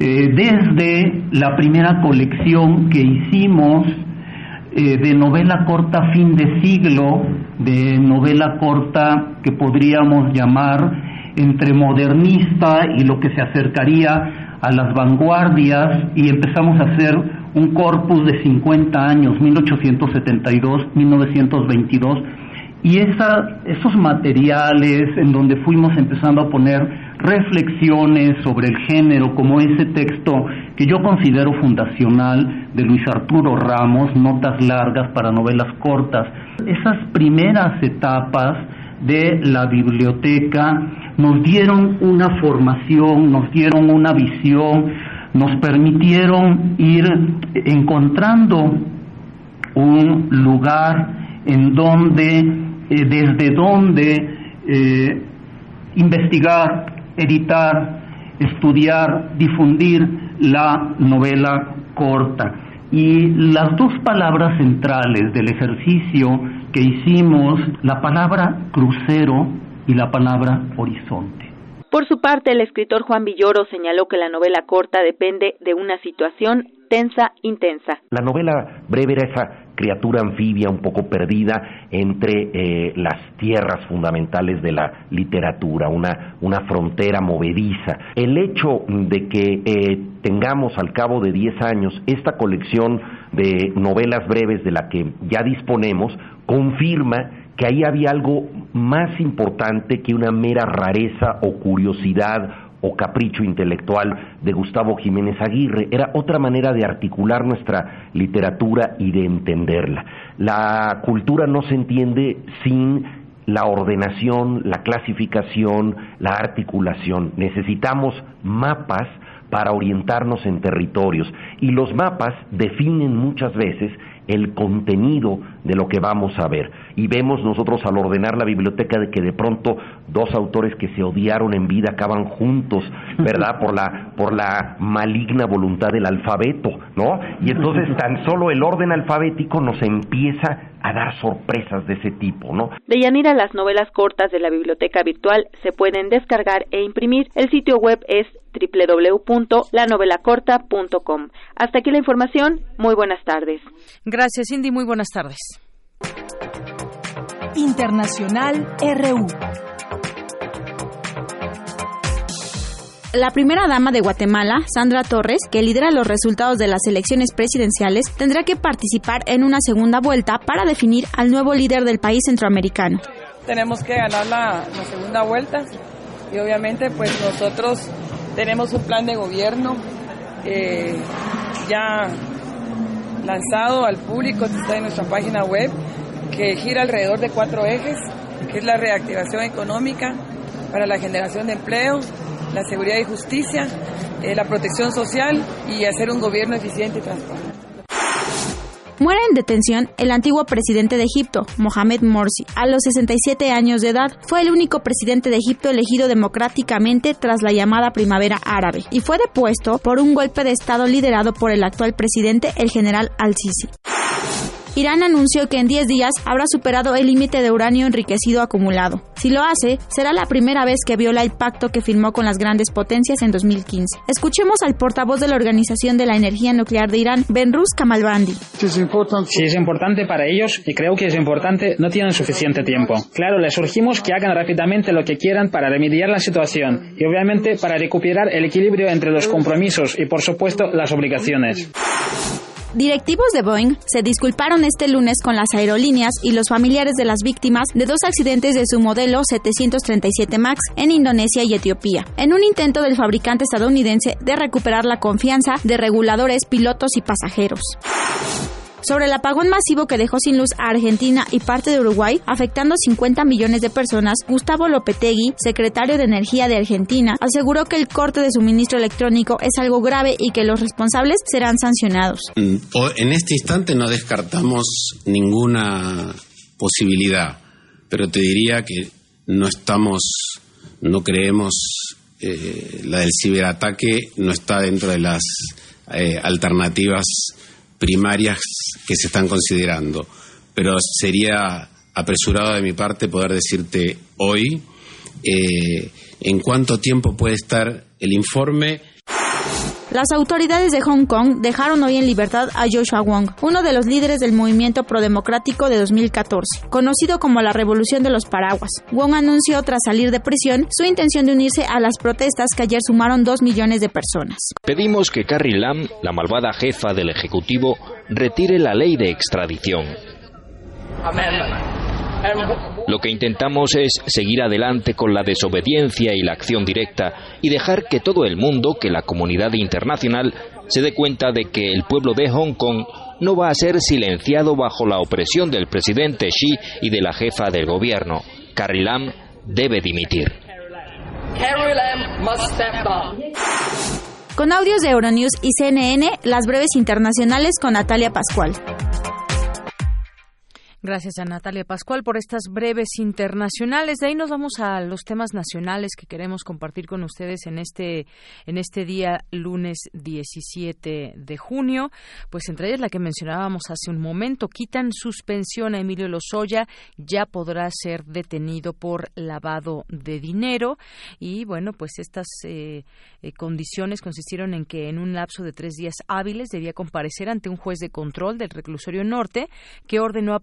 Eh, desde la primera colección que hicimos eh, de novela corta fin de siglo, de novela corta que podríamos llamar entre modernista y lo que se acercaría a las vanguardias y empezamos a hacer un corpus de 50 años, 1872-1922, y esa, esos materiales en donde fuimos empezando a poner reflexiones sobre el género, como ese texto que yo considero fundacional de Luis Arturo Ramos, Notas largas para novelas cortas, esas primeras etapas de la biblioteca nos dieron una formación, nos dieron una visión, nos permitieron ir encontrando un lugar en donde eh, desde dónde eh, investigar, editar, estudiar, difundir la novela corta. Y las dos palabras centrales del ejercicio que hicimos, la palabra crucero y la palabra horizonte. Por su parte, el escritor Juan Villoro señaló que la novela corta depende de una situación tensa, intensa. La novela breve era esa criatura anfibia un poco perdida entre eh, las tierras fundamentales de la literatura, una, una frontera movediza. El hecho de que eh, tengamos al cabo de 10 años esta colección de novelas breves de la que ya disponemos confirma que ahí había algo más importante que una mera rareza o curiosidad o capricho intelectual de Gustavo Jiménez Aguirre, era otra manera de articular nuestra literatura y de entenderla. La cultura no se entiende sin la ordenación, la clasificación, la articulación. Necesitamos mapas para orientarnos en territorios y los mapas definen muchas veces el contenido de lo que vamos a ver. Y vemos nosotros al ordenar la biblioteca de que de pronto dos autores que se odiaron en vida acaban juntos, ¿verdad? Por la, por la maligna voluntad del alfabeto, ¿no? Y entonces tan solo el orden alfabético nos empieza a dar sorpresas de ese tipo, ¿no? De Yanira, las novelas cortas de la biblioteca virtual se pueden descargar e imprimir. El sitio web es www.lanovelacorta.com. Hasta aquí la información. Muy buenas tardes. Gracias, Cindy. Muy buenas tardes. Internacional RU. La primera dama de Guatemala, Sandra Torres, que lidera los resultados de las elecciones presidenciales, tendrá que participar en una segunda vuelta para definir al nuevo líder del país centroamericano. Tenemos que ganar la, segunda vuelta y obviamente pues nosotros tenemos un plan de gobierno eh, ya lanzado al público, está en nuestra página web, que gira alrededor de cuatro ejes, que es la reactivación económica para la generación de empleo, la seguridad y justicia, eh, la protección social y hacer un gobierno eficiente y transparente. Muere en detención el antiguo presidente de Egipto, Mohamed Morsi, a los 67 años de edad. Fue el único presidente de Egipto elegido democráticamente tras la llamada primavera árabe y fue depuesto por un golpe de Estado liderado por el actual presidente, el general al-Sisi. Irán anunció que en 10 días habrá superado el límite de uranio enriquecido acumulado. Si lo hace, será la primera vez que viola el pacto que firmó con las grandes potencias en 2015. Escuchemos al portavoz de la Organización de la Energía Nuclear de Irán, Benrus Kamalbandi. Si es importante para ellos, y creo que es importante, no tienen suficiente tiempo. Claro, les urgimos que hagan rápidamente lo que quieran para remediar la situación y obviamente para recuperar el equilibrio entre los compromisos y, por supuesto, las obligaciones. Directivos de Boeing se disculparon este lunes con las aerolíneas y los familiares de las víctimas de dos accidentes de su modelo 737 MAX en Indonesia y Etiopía, en un intento del fabricante estadounidense de recuperar la confianza de reguladores, pilotos y pasajeros sobre el apagón masivo que dejó sin luz a Argentina y parte de Uruguay, afectando 50 millones de personas, Gustavo Lopetegui, secretario de Energía de Argentina, aseguró que el corte de suministro electrónico es algo grave y que los responsables serán sancionados. Mm, en este instante no descartamos ninguna posibilidad, pero te diría que no estamos, no creemos eh, la del ciberataque no está dentro de las eh, alternativas primarias que se están considerando. Pero sería apresurado de mi parte poder decirte hoy eh, en cuánto tiempo puede estar el informe las autoridades de Hong Kong dejaron hoy en libertad a Joshua Wong, uno de los líderes del movimiento prodemocrático de 2014, conocido como la Revolución de los Paraguas. Wong anunció tras salir de prisión su intención de unirse a las protestas que ayer sumaron dos millones de personas. Pedimos que Carrie Lam, la malvada jefa del Ejecutivo, retire la ley de extradición. Lo que intentamos es seguir adelante con la desobediencia y la acción directa y dejar que todo el mundo, que la comunidad internacional, se dé cuenta de que el pueblo de Hong Kong no va a ser silenciado bajo la opresión del presidente Xi y de la jefa del gobierno. Carrie Lam debe dimitir. Con audios de Euronews y CNN, las breves internacionales con Natalia Pascual. Gracias a Natalia Pascual por estas breves internacionales. De ahí nos vamos a los temas nacionales que queremos compartir con ustedes en este en este día lunes 17 de junio. Pues entre ellas la que mencionábamos hace un momento, quitan suspensión a Emilio Lozoya, ya podrá ser detenido por lavado de dinero y bueno, pues estas eh, eh, condiciones consistieron en que en un lapso de tres días hábiles debía comparecer ante un juez de control del reclusorio norte que ordenó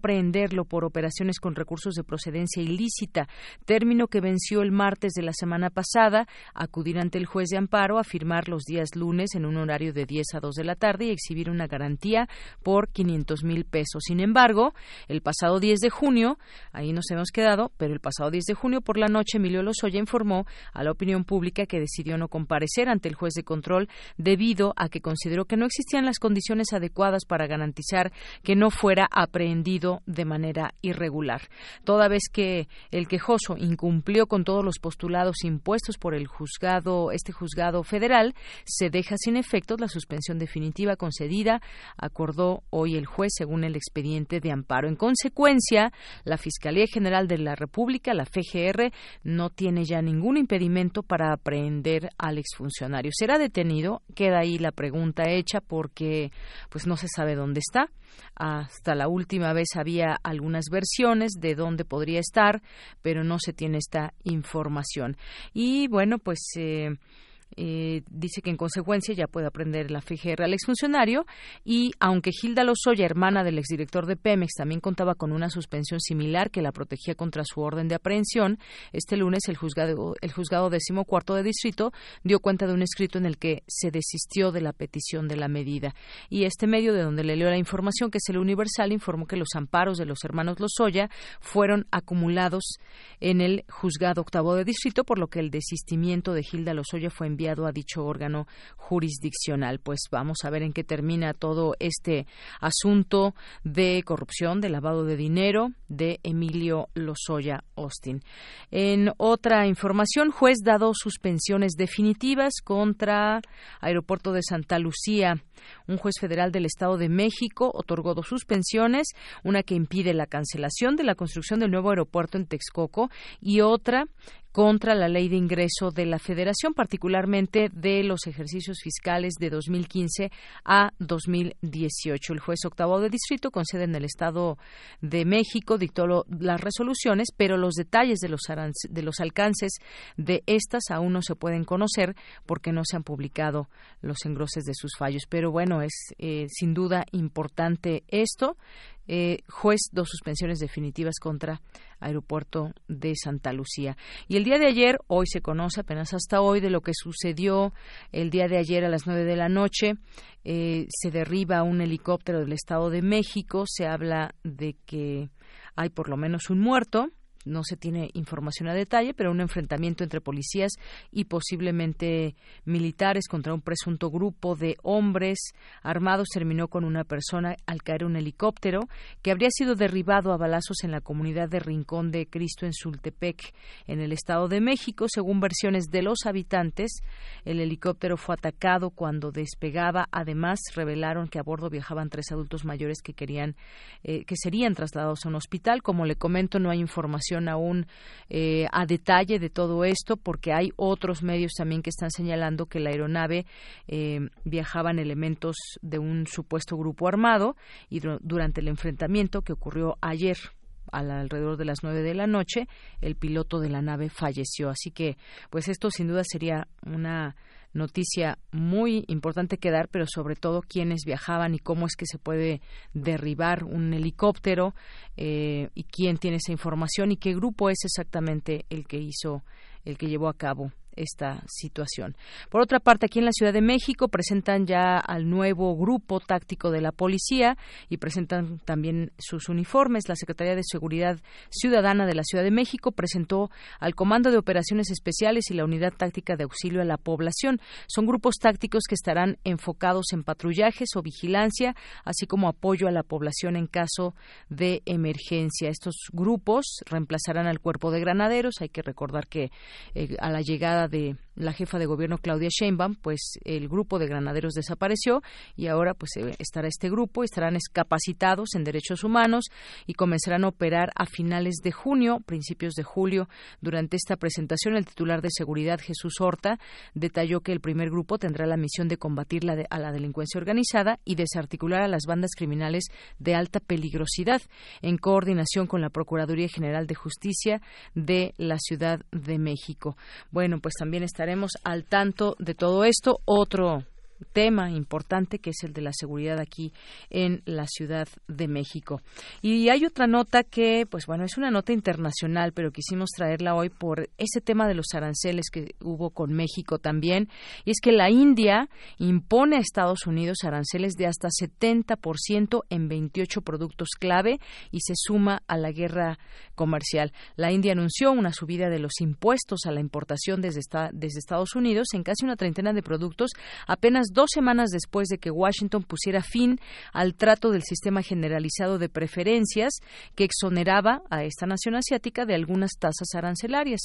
por operaciones con recursos de procedencia ilícita, término que venció el martes de la semana pasada, acudir ante el juez de amparo a firmar los días lunes en un horario de 10 a 2 de la tarde y exhibir una garantía por 500 mil pesos. Sin embargo, el pasado 10 de junio, ahí nos hemos quedado, pero el pasado 10 de junio por la noche Emilio Lozoya informó a la opinión pública que decidió no comparecer ante el juez de control debido a que consideró que no existían las condiciones adecuadas para garantizar que no fuera aprehendido de de manera irregular. Toda vez que el quejoso incumplió con todos los postulados impuestos por el juzgado, este juzgado federal, se deja sin efectos la suspensión definitiva concedida, acordó hoy el juez según el expediente de amparo. En consecuencia, la Fiscalía General de la República, la FGR, no tiene ya ningún impedimento para aprehender al exfuncionario. ¿Será detenido? Queda ahí la pregunta hecha porque pues no se sabe dónde está. Hasta la última vez había algunas versiones de dónde podría estar, pero no se tiene esta información. Y bueno, pues. Eh, eh, dice que en consecuencia ya puede aprender la FGR al exfuncionario y aunque Gilda Lozoya, hermana del exdirector de Pemex, también contaba con una suspensión similar que la protegía contra su orden de aprehensión, este lunes el juzgado, el juzgado decimocuarto de distrito dio cuenta de un escrito en el que se desistió de la petición de la medida. Y este medio de donde le leo la información, que es el Universal, informó que los amparos de los hermanos Lozoya fueron acumulados en el juzgado octavo de distrito, por lo que el desistimiento de Gilda Lozoya fue enviado a dicho órgano jurisdiccional. Pues vamos a ver en qué termina todo este asunto de corrupción, de lavado de dinero de Emilio Lozoya Austin. En otra información, juez dado suspensiones definitivas contra Aeropuerto de Santa Lucía. Un juez federal del Estado de México otorgó dos suspensiones, una que impide la cancelación de la construcción del nuevo aeropuerto en Texcoco y otra contra la ley de ingreso de la Federación, particularmente de los ejercicios fiscales de 2015 a 2018. El juez octavo de distrito, con sede en el Estado de México, dictó las resoluciones, pero los detalles de los, de los alcances de estas aún no se pueden conocer porque no se han publicado los engroses de sus fallos. Pero bueno, es eh, sin duda importante esto. Eh, juez dos suspensiones definitivas contra Aeropuerto de Santa Lucía. Y el día de ayer, hoy se conoce apenas hasta hoy de lo que sucedió el día de ayer a las nueve de la noche. Eh, se derriba un helicóptero del Estado de México. Se habla de que hay por lo menos un muerto no se tiene información a detalle, pero un enfrentamiento entre policías y posiblemente militares contra un presunto grupo de hombres armados terminó con una persona al caer un helicóptero que habría sido derribado a balazos en la comunidad de Rincón de Cristo en Sultepec, en el Estado de México. Según versiones de los habitantes, el helicóptero fue atacado cuando despegaba. Además, revelaron que a bordo viajaban tres adultos mayores que querían eh, que serían trasladados a un hospital. Como le comento, no hay información aún eh, a detalle de todo esto, porque hay otros medios también que están señalando que la aeronave eh, viajaban elementos de un supuesto grupo armado y durante el enfrentamiento que ocurrió ayer alrededor de las nueve de la noche, el piloto de la nave falleció. Así que, pues esto sin duda sería una noticia muy importante que dar, pero sobre todo quiénes viajaban y cómo es que se puede derribar un helicóptero eh, y quién tiene esa información y qué grupo es exactamente el que hizo, el que llevó a cabo esta situación. Por otra parte, aquí en la Ciudad de México presentan ya al nuevo grupo táctico de la policía y presentan también sus uniformes. La Secretaría de Seguridad Ciudadana de la Ciudad de México presentó al Comando de Operaciones Especiales y la Unidad Táctica de Auxilio a la Población. Son grupos tácticos que estarán enfocados en patrullajes o vigilancia, así como apoyo a la población en caso de emergencia. Estos grupos reemplazarán al cuerpo de granaderos. Hay que recordar que eh, a la llegada de la jefa de gobierno Claudia Sheinbaum, pues el grupo de granaderos desapareció y ahora pues eh, estará este grupo, estarán capacitados en derechos humanos y comenzarán a operar a finales de junio, principios de julio. Durante esta presentación, el titular de seguridad Jesús Horta detalló que el primer grupo tendrá la misión de combatir la a la delincuencia organizada y desarticular a las bandas criminales de alta peligrosidad en coordinación con la Procuraduría General de Justicia de la Ciudad de México. Bueno, pues también estaremos al tanto de todo esto. Otro tema importante que es el de la seguridad aquí en la Ciudad de México. Y hay otra nota que, pues bueno, es una nota internacional, pero quisimos traerla hoy por ese tema de los aranceles que hubo con México también. Y es que la India impone a Estados Unidos aranceles de hasta 70% en 28 productos clave y se suma a la guerra comercial. La India anunció una subida de los impuestos a la importación desde, desde Estados Unidos en casi una treintena de productos apenas dos semanas después de que Washington pusiera fin al trato del sistema generalizado de preferencias que exoneraba a esta nación asiática de algunas tasas arancelarias.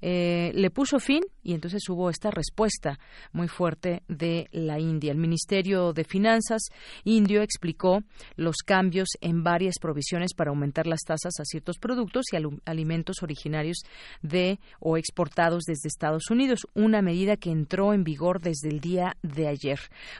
Eh, le puso fin y entonces hubo esta respuesta muy fuerte de la India. El Ministerio de Finanzas indio explicó los cambios en varias provisiones para aumentar las tasas a ciertos productos y alimentos originarios de o exportados desde Estados Unidos, una medida que entró en vigor desde el día de ayer.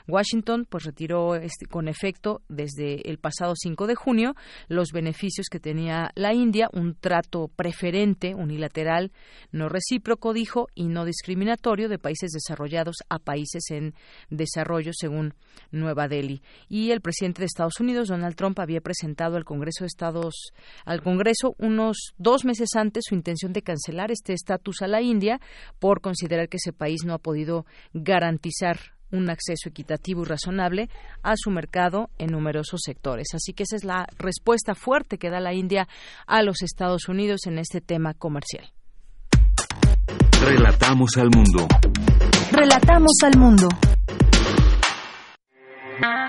Washington pues retiró este, con efecto desde el pasado 5 de junio los beneficios que tenía la India, un trato preferente, unilateral, no recíproco, dijo, y no discriminatorio de países desarrollados a países en desarrollo, según Nueva Delhi. Y el presidente de Estados Unidos, Donald Trump, había presentado al Congreso de Estados, al Congreso unos dos meses antes su intención de cancelar este estatus a la India por considerar que ese país no ha podido garantizar un acceso equitativo y razonable a su mercado en numerosos sectores. Así que esa es la respuesta fuerte que da la India a los Estados Unidos en este tema comercial. Relatamos al mundo. Relatamos al mundo.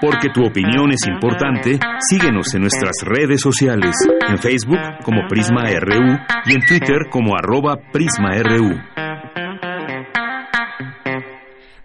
Porque tu opinión es importante, síguenos en nuestras redes sociales, en Facebook como Prisma RU y en Twitter como arroba PrismaRU.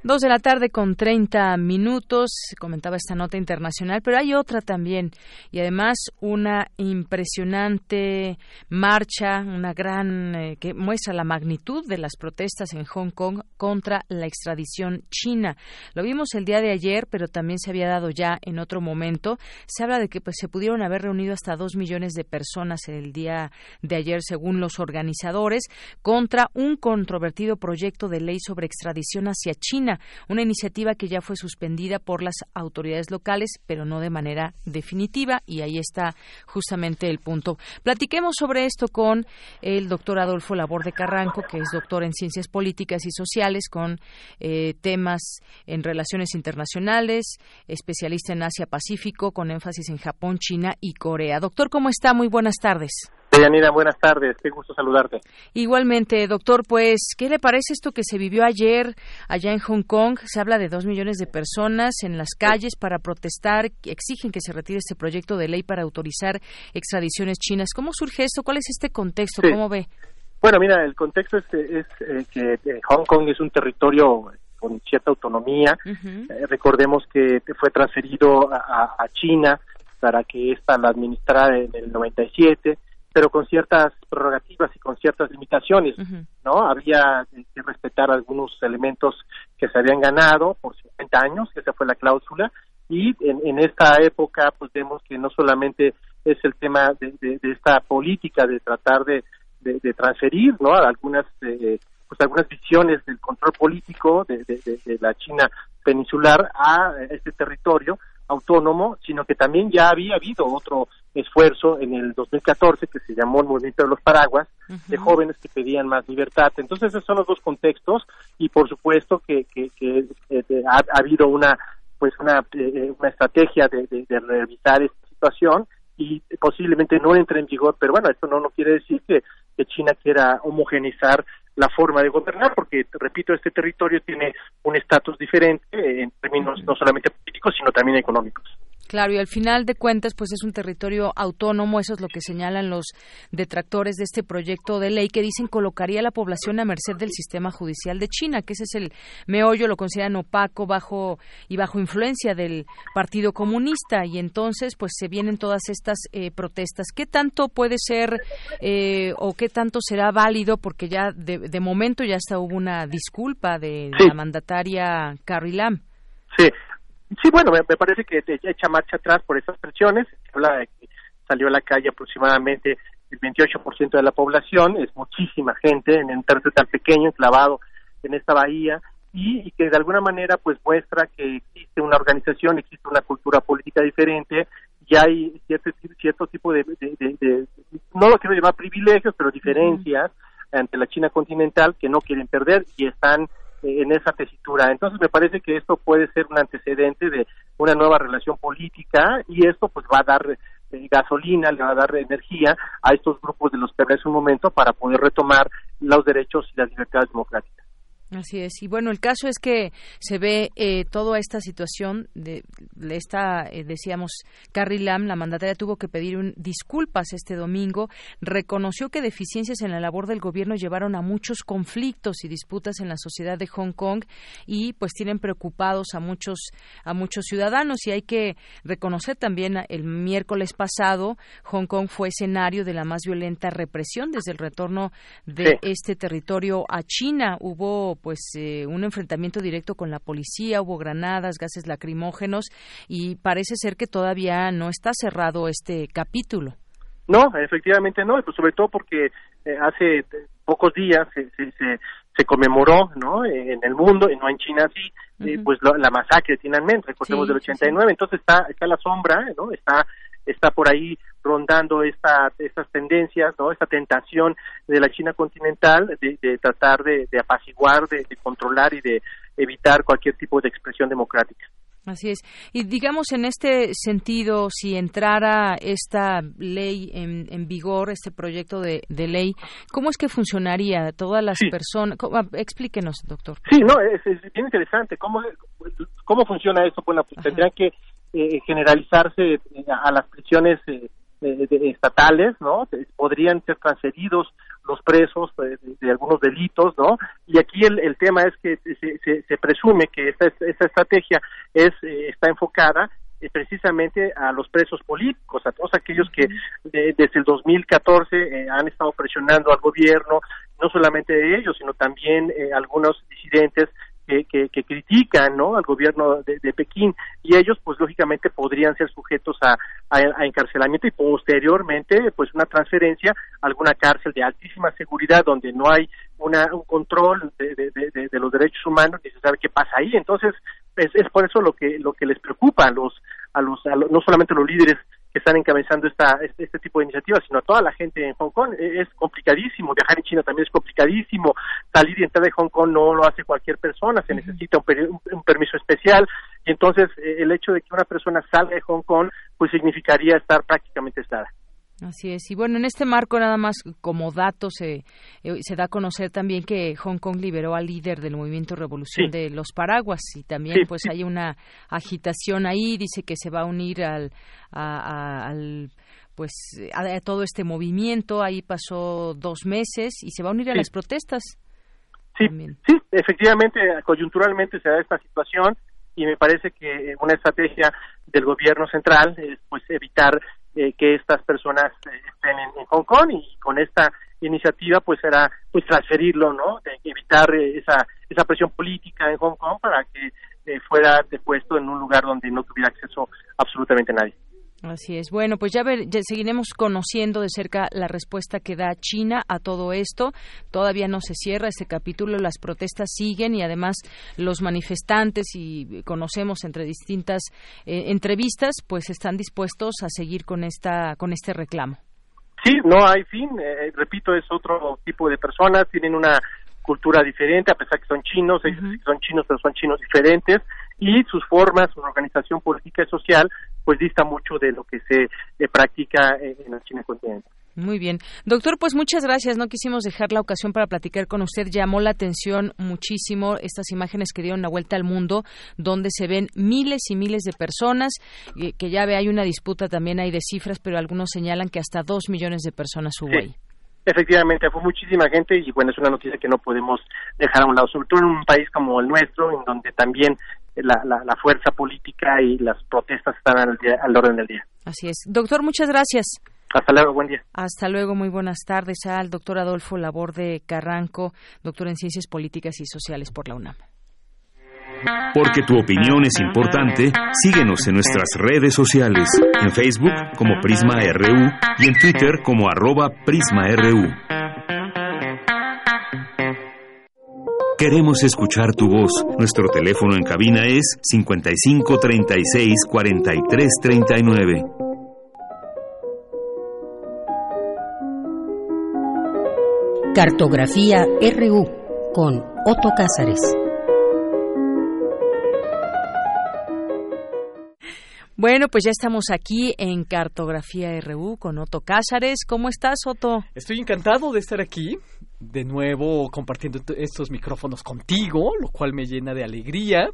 Dos de la tarde con 30 minutos, comentaba esta nota internacional, pero hay otra también y además una impresionante marcha, una gran eh, que muestra la magnitud de las protestas en Hong Kong contra la extradición china. Lo vimos el día de ayer, pero también se había dado ya en otro momento. Se habla de que pues, se pudieron haber reunido hasta dos millones de personas el día de ayer, según los organizadores, contra un controvertido proyecto de ley sobre extradición hacia China una iniciativa que ya fue suspendida por las autoridades locales, pero no de manera definitiva, y ahí está justamente el punto. Platiquemos sobre esto con el doctor Adolfo Laborde Carranco, que es doctor en Ciencias Políticas y Sociales, con eh, temas en relaciones internacionales, especialista en Asia-Pacífico, con énfasis en Japón, China y Corea. Doctor, ¿cómo está? Muy buenas tardes. Deyanira, buenas tardes, qué gusto saludarte. Igualmente, doctor, pues, ¿qué le parece esto que se vivió ayer allá en Hong Kong? Se habla de dos millones de personas en las calles para protestar, exigen que se retire este proyecto de ley para autorizar extradiciones chinas. ¿Cómo surge esto? ¿Cuál es este contexto? ¿Cómo ve? Bueno, mira, el contexto es, eh, que eh, Hong Kong es un territorio con cierta autonomía. Eh, recordemos que fue transferido a, a China para que ésta la administrara en el 97 pero con ciertas prerrogativas y con ciertas limitaciones, ¿no? Había que respetar algunos elementos que se habían ganado por 50 años, esa fue la cláusula, y en, esta época pues vemos que no solamente es el tema de, esta política de tratar de, transferir, ¿no? Algunas eh, pues algunas visiones del control político de, la China peninsular a este territorio, autónomo, sino que también ya había habido otro esfuerzo en el 2014 que se llamó el Movimiento de los Paraguas, de jóvenes que pedían más libertad. Entonces, esos son los dos contextos y, por supuesto, que, que, eh, ha, habido una pues una, eh, una estrategia de, de, revisar esta situación y posiblemente no entre en vigor, pero bueno, esto no, no quiere decir que, que China quiera homogenizar la forma de gobernar, porque, repito, este territorio tiene un estatus diferente en términos no solamente políticos, sino también económicos. Claro, y al final de cuentas, pues es un territorio autónomo, eso es lo que señalan los detractores de este proyecto de ley que dicen colocaría a la población a merced del sistema judicial de China, que ese es el meollo, lo consideran opaco, bajo y bajo influencia del Partido Comunista, y entonces, pues se vienen todas estas eh, protestas. ¿Qué tanto puede ser eh, o qué tanto será válido? Porque ya de, momento ya hasta hubo una disculpa de la mandataria Carrie Lam. Sí, Sí, bueno, me, parece que echa marcha atrás por esas presiones. Habla de que salió a la calle aproximadamente el 28% de la población, es muchísima gente en un territorio tan pequeño, enclavado en esta bahía, y, que de alguna manera pues muestra que existe una organización, existe una cultura política diferente, y hay cierto, cierto tipo de, no lo quiero llamar privilegios, pero diferencias ante la China continental que no quieren perder y están en esa tesitura. Entonces me parece que esto puede ser un antecedente de una nueva relación política y esto pues va a dar eh, gasolina, le va a dar energía a estos grupos de los que hablé hace un momento para poder retomar los derechos y las libertades democráticas. Así es. Y bueno, el caso es que se ve eh, toda esta situación de, esta, eh, decíamos, Carrie Lam, la mandataria, tuvo que pedir un, disculpas este domingo. Reconoció que deficiencias en la labor del gobierno llevaron a muchos conflictos y disputas en la sociedad de Hong Kong y pues tienen preocupados a muchos, a muchos ciudadanos. Y hay que reconocer también el miércoles pasado, Hong Kong fue escenario de la más violenta represión desde el retorno de este territorio a China. Hubo pues eh, un enfrentamiento directo con la policía, hubo granadas, gases lacrimógenos y parece ser que todavía no está cerrado este capítulo. No, efectivamente no, pues sobre todo porque eh, hace pocos días se, se, se, conmemoró, ¿no? En el mundo, y no en China sí, eh, pues la masacre de Tiananmen, recordemos del 89, entonces está está la sombra, ¿no? Está está por ahí rondando esta, estas tendencias, ¿no? esta tentación de la China continental de, tratar de, apaciguar, de, controlar y de evitar cualquier tipo de expresión democrática. Así es. Y digamos, en este sentido, si entrara esta ley en, vigor, este proyecto de, ley, ¿cómo es que funcionaría? Todas las personas. Ah, explíquenos, doctor. Sí, no, es, bien interesante. ¿Cómo, cómo funciona esto? Bueno, pues tendrían que eh, generalizarse eh, a las prisiones eh, estatales, ¿no? Podrían ser transferidos los presos de, algunos delitos, ¿no? Y aquí el, el tema es que se, se, presume que esta, esta estrategia es está enfocada precisamente a los presos políticos, a todos aquellos que desde el 2014 han estado presionando al gobierno, no solamente de ellos, sino también algunos disidentes que, que, critican ¿no? al gobierno de, Pekín y ellos pues lógicamente podrían ser sujetos a, encarcelamiento y posteriormente pues una transferencia a alguna cárcel de altísima seguridad donde no hay una, un control de, de, de, los derechos humanos ni se sabe qué pasa ahí entonces es, es por eso lo que lo que les preocupa a los a los, a los no solamente a los líderes que están encabezando esta, este, este, tipo de iniciativas, sino a toda la gente en Hong Kong. E, es complicadísimo, viajar en China también es complicadísimo, salir y entrar de Hong Kong no lo hace cualquier persona, se necesita un, un, permiso especial y entonces eh, el hecho de que una persona salga de Hong Kong pues significaría estar prácticamente estada. Así es. Y bueno, en este marco, nada más como dato, se, eh, se da a conocer también que Hong Kong liberó al líder del movimiento Revolución de los Paraguas. Y también pues hay una agitación ahí, dice que se va a unir al, al pues a, todo este movimiento, ahí pasó dos meses y se va a unir a las protestas. Sí, sí, efectivamente, coyunturalmente se da esta situación y me parece que una estrategia del gobierno central es pues evitar eh, que estas personas eh, estén en, Hong Kong y con esta iniciativa pues será pues transferirlo no evitar eh, esa esa presión política en Hong Kong para que fuera depuesto en un lugar donde no tuviera acceso absolutamente nadie Así es. Bueno, pues ya, ver, seguiremos conociendo de cerca la respuesta que da China a todo esto. Todavía no se cierra este capítulo, las protestas siguen y además los manifestantes y conocemos entre distintas eh, entrevistas, pues están dispuestos a seguir con esta con este reclamo. Sí, no hay fin. Eh, repito, es otro tipo de personas, tienen una cultura diferente, a pesar que son chinos, ellos son chinos, pero son chinos diferentes, y sus formas, su organización política y social, pues dista mucho de lo que se practica en la China continental. Muy bien. Doctor, pues muchas gracias. No quisimos dejar la ocasión para platicar con usted. Llamó la atención muchísimo estas imágenes que dieron la vuelta al mundo, donde se ven miles y miles de personas, eh, que ya ve, hay una disputa también, hay de cifras, pero algunos señalan que hasta dos millones de personas hubo ahí. Efectivamente, fue muchísima gente y bueno, es una noticia que no podemos dejar a un lado, sobre todo en un país como el nuestro, en donde también la, la, fuerza política y las protestas están al, al orden del día. Así es. Doctor, muchas gracias. Hasta luego, buen día. Hasta luego, muy buenas tardes al doctor Adolfo Laborde Carranco, doctor en Ciencias Políticas y Sociales por la UNAM. Porque tu opinión es importante, síguenos en nuestras redes sociales, en Facebook como Prisma RU y en Twitter como arroba PrismaRU. Queremos escuchar tu voz. Nuestro teléfono en cabina es 55 36 43 39. Cartografía RU con Otto Cázares. Bueno, pues ya estamos aquí en Cartografía RU con Otto Cázares. ¿Cómo estás, Otto? Estoy encantado de estar aquí, de nuevo compartiendo estos micrófonos contigo, lo cual me llena de alegría.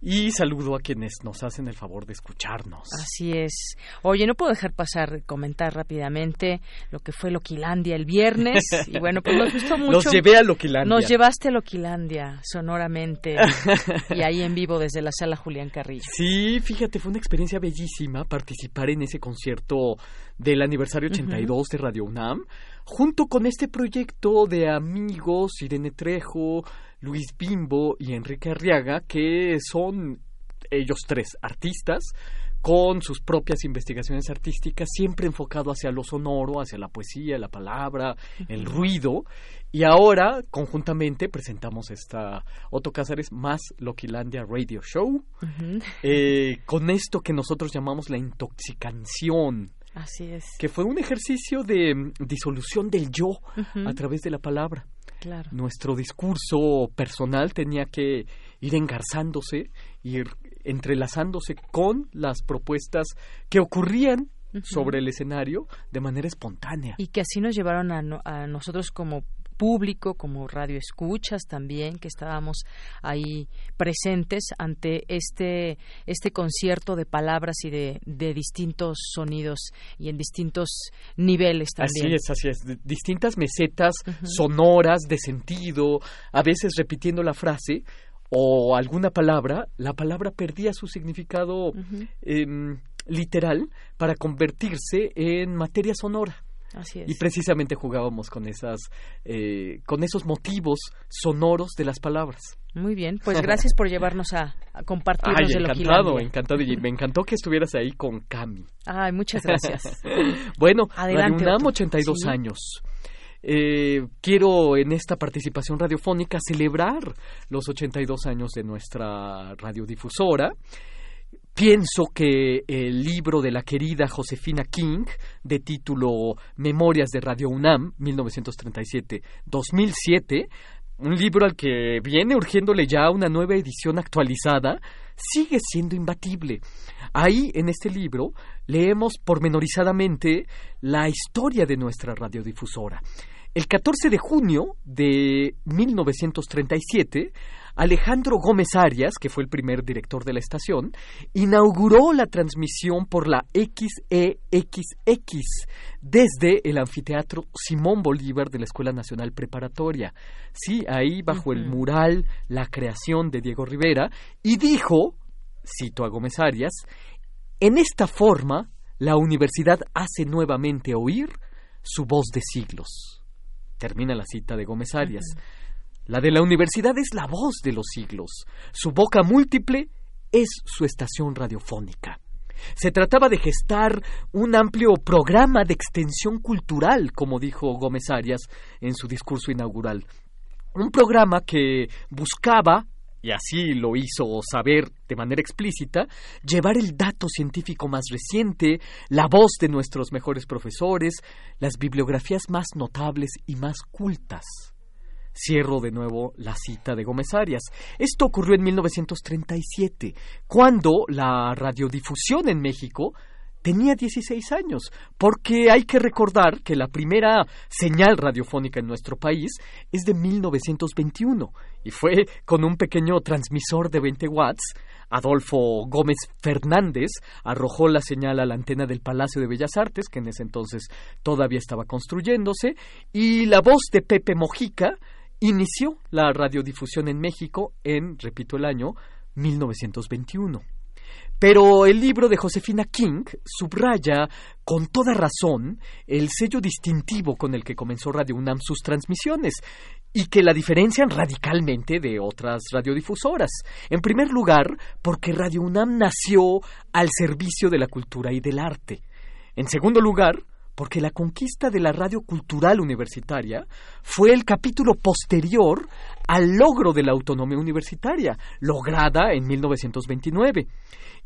Y saludo a quienes nos hacen el favor de escucharnos. Así es. Oye, no puedo dejar pasar, comentar rápidamente lo que fue Loquilandia el viernes. Y bueno, pues nos gustó mucho. Nos llevé a Loquilandia. Nos llevaste a Loquilandia, sonoramente. y ahí en vivo desde la sala Julián Carrillo. Sí, fíjate, fue una experiencia bellísima participar en ese concierto del aniversario 82 de Radio UNAM junto con este proyecto de amigos, Irene Trejo, Luis Bimbo y Enrique Arriaga, que son ellos tres artistas con sus propias investigaciones artísticas, siempre enfocado hacia lo sonoro, hacia la poesía, la palabra, el ruido. Y ahora, conjuntamente, presentamos esta Otto Cázares más Loquilandia Radio Show, eh, con esto que nosotros llamamos la intoxicación. Así es. Que fue un ejercicio de mm, disolución del yo a través de la palabra. Claro. Nuestro discurso personal tenía que ir engarzándose, ir entrelazándose con las propuestas que ocurrían sobre el escenario de manera espontánea. Y que así nos llevaron a, a nosotros como público, como radio escuchas también, que estábamos ahí presentes ante este, este concierto de palabras y de, de distintos sonidos y en distintos niveles también. Así es, así es. Distintas mesetas sonoras de sentido, a veces repitiendo la frase o alguna palabra, la palabra perdía su significado em, literal para convertirse en materia sonora. Así es. Y precisamente jugábamos con esas, eh, con esos motivos sonoros de las palabras. Muy bien, pues gracias por llevarnos a, a compartirnos Ay, de encantado, encantado. Y me encantó que estuvieras ahí con Cami. Ay, muchas gracias. bueno, Adelante, Radio UNAM, Otto. 82 Sí. años. Eh, quiero en esta participación radiofónica celebrar los 82 años de nuestra radiodifusora. Pienso que el libro de la querida Josefina King, de título Memorias de Radio UNAM, 1937-2007, un libro al que viene urgiéndole ya una nueva edición actualizada, sigue siendo imbatible. Ahí, en este libro, leemos pormenorizadamente la historia de nuestra radiodifusora. El 14 de junio de 1937, Alejandro Gómez Arias, que fue el primer director de la estación, inauguró la transmisión por la XEXX desde el anfiteatro Simón Bolívar de la Escuela Nacional Preparatoria. Sí, ahí bajo el mural La creación de Diego Rivera, y dijo, cito a Gómez Arias, en esta forma la universidad hace nuevamente oír su voz de siglos. Termina la cita de Gómez Arias. La de la universidad es la voz de los siglos. Su boca múltiple es su estación radiofónica. Se trataba de gestar un amplio programa de extensión cultural, como dijo Gómez Arias en su discurso inaugural. Un programa que buscaba, y así lo hizo saber de manera explícita, llevar el dato científico más reciente, la voz de nuestros mejores profesores, las bibliografías más notables y más cultas. Cierro de nuevo la cita de Gómez Arias. Esto ocurrió en 1937, cuando la radiodifusión en México tenía 16 años, porque hay que recordar que la primera señal radiofónica en nuestro país es de 1921 y fue con un pequeño transmisor de 20 watts. Adolfo Gómez Fernández arrojó la señal a la antena del Palacio de Bellas Artes, que en ese entonces todavía estaba construyéndose, y la voz de Pepe Mojica inició la radiodifusión en México en, repito el año, 1921. Pero el libro de Josefina King subraya con toda razón el sello distintivo con el que comenzó Radio UNAM sus transmisiones y que la diferencian radicalmente de otras radiodifusoras. En primer lugar, porque Radio UNAM nació al servicio de la cultura y del arte. En segundo lugar, porque la conquista de la radio cultural universitaria fue el capítulo posterior al logro de la autonomía universitaria, lograda en 1929.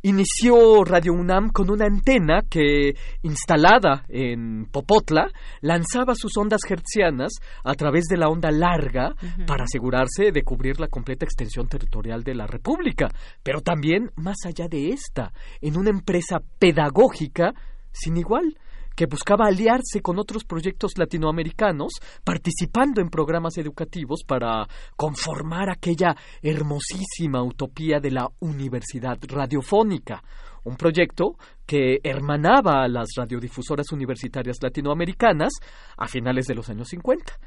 Inició Radio UNAM con una antena que, instalada en Popotla, lanzaba sus ondas hertzianas a través de la onda larga para asegurarse de cubrir la completa extensión territorial de la República, pero también más allá de esta, en una empresa pedagógica sin igual que buscaba aliarse con otros proyectos latinoamericanos, participando en programas educativos para conformar aquella hermosísima utopía de la universidad radiofónica, un proyecto que hermanaba a las radiodifusoras universitarias latinoamericanas a finales de los años 50.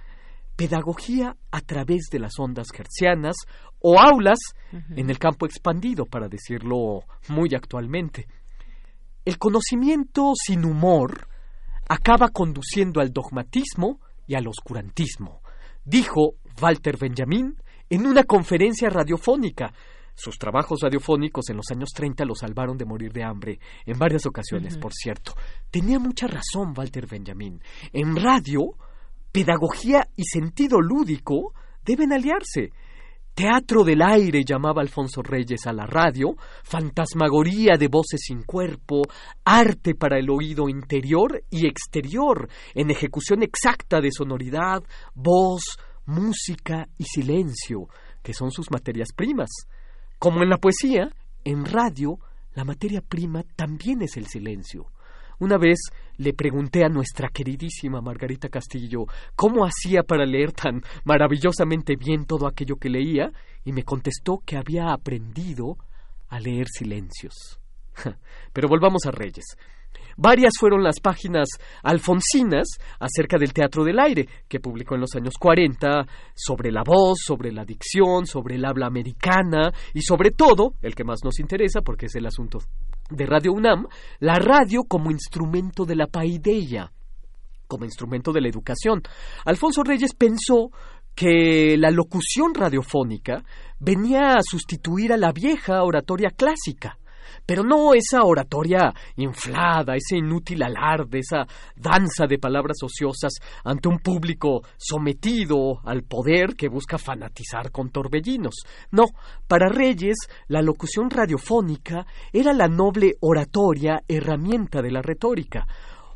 Pedagogía a través de las ondas hertzianas o aulas en el campo expandido, para decirlo muy actualmente. El conocimiento sin humor acaba conduciendo al dogmatismo y al oscurantismo, dijo Walter Benjamin en una conferencia radiofónica. Sus trabajos radiofónicos en los años 30 lo salvaron de morir de hambre en varias ocasiones, por cierto. Tenía mucha razón Walter Benjamin. En radio, pedagogía y sentido lúdico deben aliarse. Teatro del aire llamaba Alfonso Reyes a la radio, fantasmagoría de voces sin cuerpo, arte para el oído interior y exterior, en ejecución exacta de sonoridad, voz, música y silencio, que son sus materias primas. Como en la poesía, en radio, la materia prima también es el silencio. Una vez le pregunté a nuestra queridísima Margarita Castillo cómo hacía para leer tan maravillosamente bien todo aquello que leía, y me contestó que había aprendido a leer silencios. Pero volvamos a Reyes. Varias fueron las páginas alfonsinas acerca del teatro del aire, que publicó en los años 40, sobre la voz, sobre la dicción, sobre el habla americana y sobre todo, el que más nos interesa, porque es el asunto de Radio UNAM, la radio como instrumento de la paideia, como instrumento de la educación. Alfonso Reyes pensó que la locución radiofónica venía a sustituir a la vieja oratoria clásica pero no esa oratoria inflada, ese inútil alarde, esa danza de palabras ociosas ante un público sometido al poder que busca fanatizar con torbellinos. No, para Reyes la locución radiofónica era la noble oratoria herramienta de la retórica.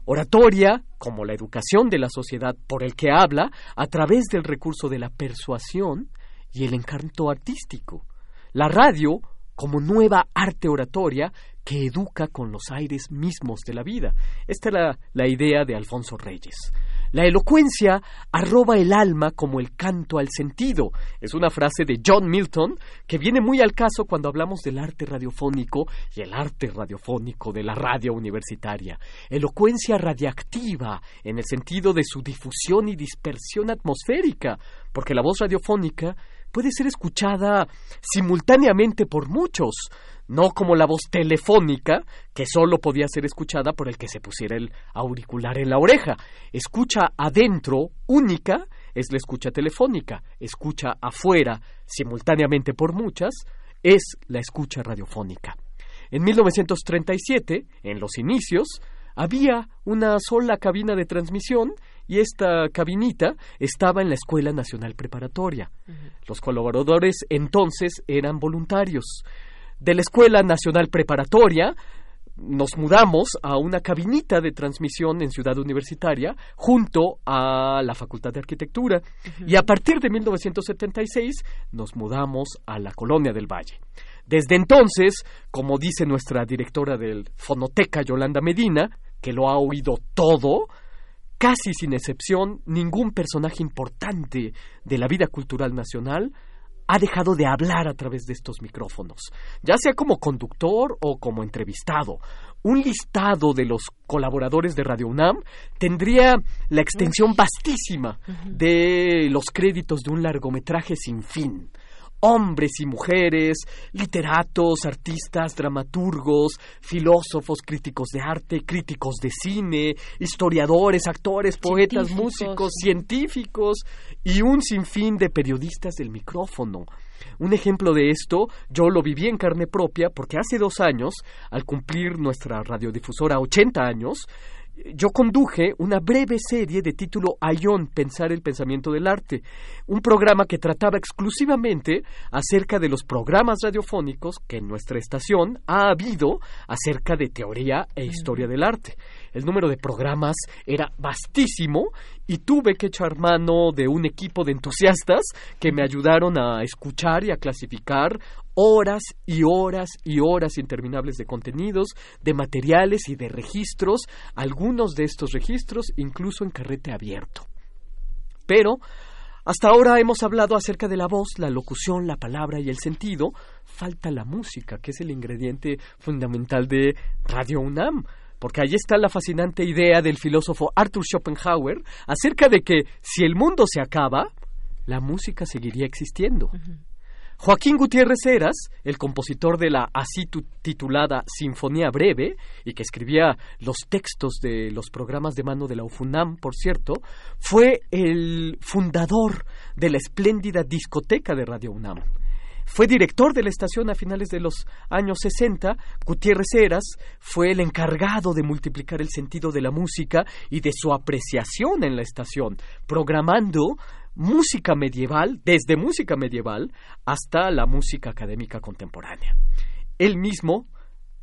Oratoria, como la educación de la sociedad por el que habla, a través del recurso de la persuasión y el encanto artístico. La radio, como nueva arte oratoria que educa con los aires mismos de la vida. Esta era la idea de Alfonso Reyes. La elocuencia arroba el alma como el canto al sentido. Es una frase de John Milton que viene muy al caso cuando hablamos del arte radiofónico y el arte radiofónico de la radio universitaria. Elocuencia radiactiva en el sentido de su difusión y dispersión atmosférica, porque la voz radiofónica puede ser escuchada simultáneamente por muchos, no como la voz telefónica, que solo podía ser escuchada por el que se pusiera el auricular en la oreja. Escucha adentro, única, es la escucha telefónica. Escucha afuera, simultáneamente por muchas, es la escucha radiofónica. En 1937, en los inicios, había una sola cabina de transmisión y esta cabinita estaba en la Escuela Nacional Preparatoria. Los colaboradores entonces eran voluntarios. De la Escuela Nacional Preparatoria nos mudamos a una cabinita de transmisión en Ciudad Universitaria junto a la Facultad de Arquitectura y a partir de 1976 nos mudamos a la Colonia del Valle. Desde entonces, como dice nuestra directora del Fonoteca Yolanda Medina, que lo ha oído todo, casi sin excepción, ningún personaje importante de la vida cultural nacional ha dejado de hablar a través de estos micrófonos, ya sea como conductor o como entrevistado. Un listado de los colaboradores de Radio UNAM tendría la extensión vastísima de los créditos de un largometraje sin fin hombres y mujeres, literatos, artistas, dramaturgos, filósofos, críticos de arte, críticos de cine, historiadores, actores, poetas, músicos, científicos y un sinfín de periodistas del micrófono. Un ejemplo de esto yo lo viví en carne propia porque hace dos años, al cumplir nuestra radiodifusora 80 años, yo conduje una breve serie de título Ayón, Pensar el Pensamiento del Arte, un programa que trataba exclusivamente acerca de los programas radiofónicos que en nuestra estación ha habido acerca de teoría e historia del arte. El número de programas era vastísimo y tuve que echar mano de un equipo de entusiastas que me ayudaron a escuchar y a clasificar horas y horas y horas interminables de contenidos, de materiales y de registros, algunos de estos registros incluso en carrete abierto. Pero hasta ahora hemos hablado acerca de la voz, la locución, la palabra y el sentido. Falta la música, que es el ingrediente fundamental de Radio UNAM porque allí está la fascinante idea del filósofo Arthur Schopenhauer acerca de que si el mundo se acaba, la música seguiría existiendo. Joaquín Gutiérrez Heras, el compositor de la así titulada Sinfonía Breve, y que escribía los textos de los programas de mano de la UFUNAM, por cierto, fue el fundador de la espléndida discoteca de Radio UNAM. Fue director de la estación a finales de los años 60. Gutiérrez Heras fue el encargado de multiplicar el sentido de la música y de su apreciación en la estación, programando música medieval, desde música medieval hasta la música académica contemporánea. Él mismo,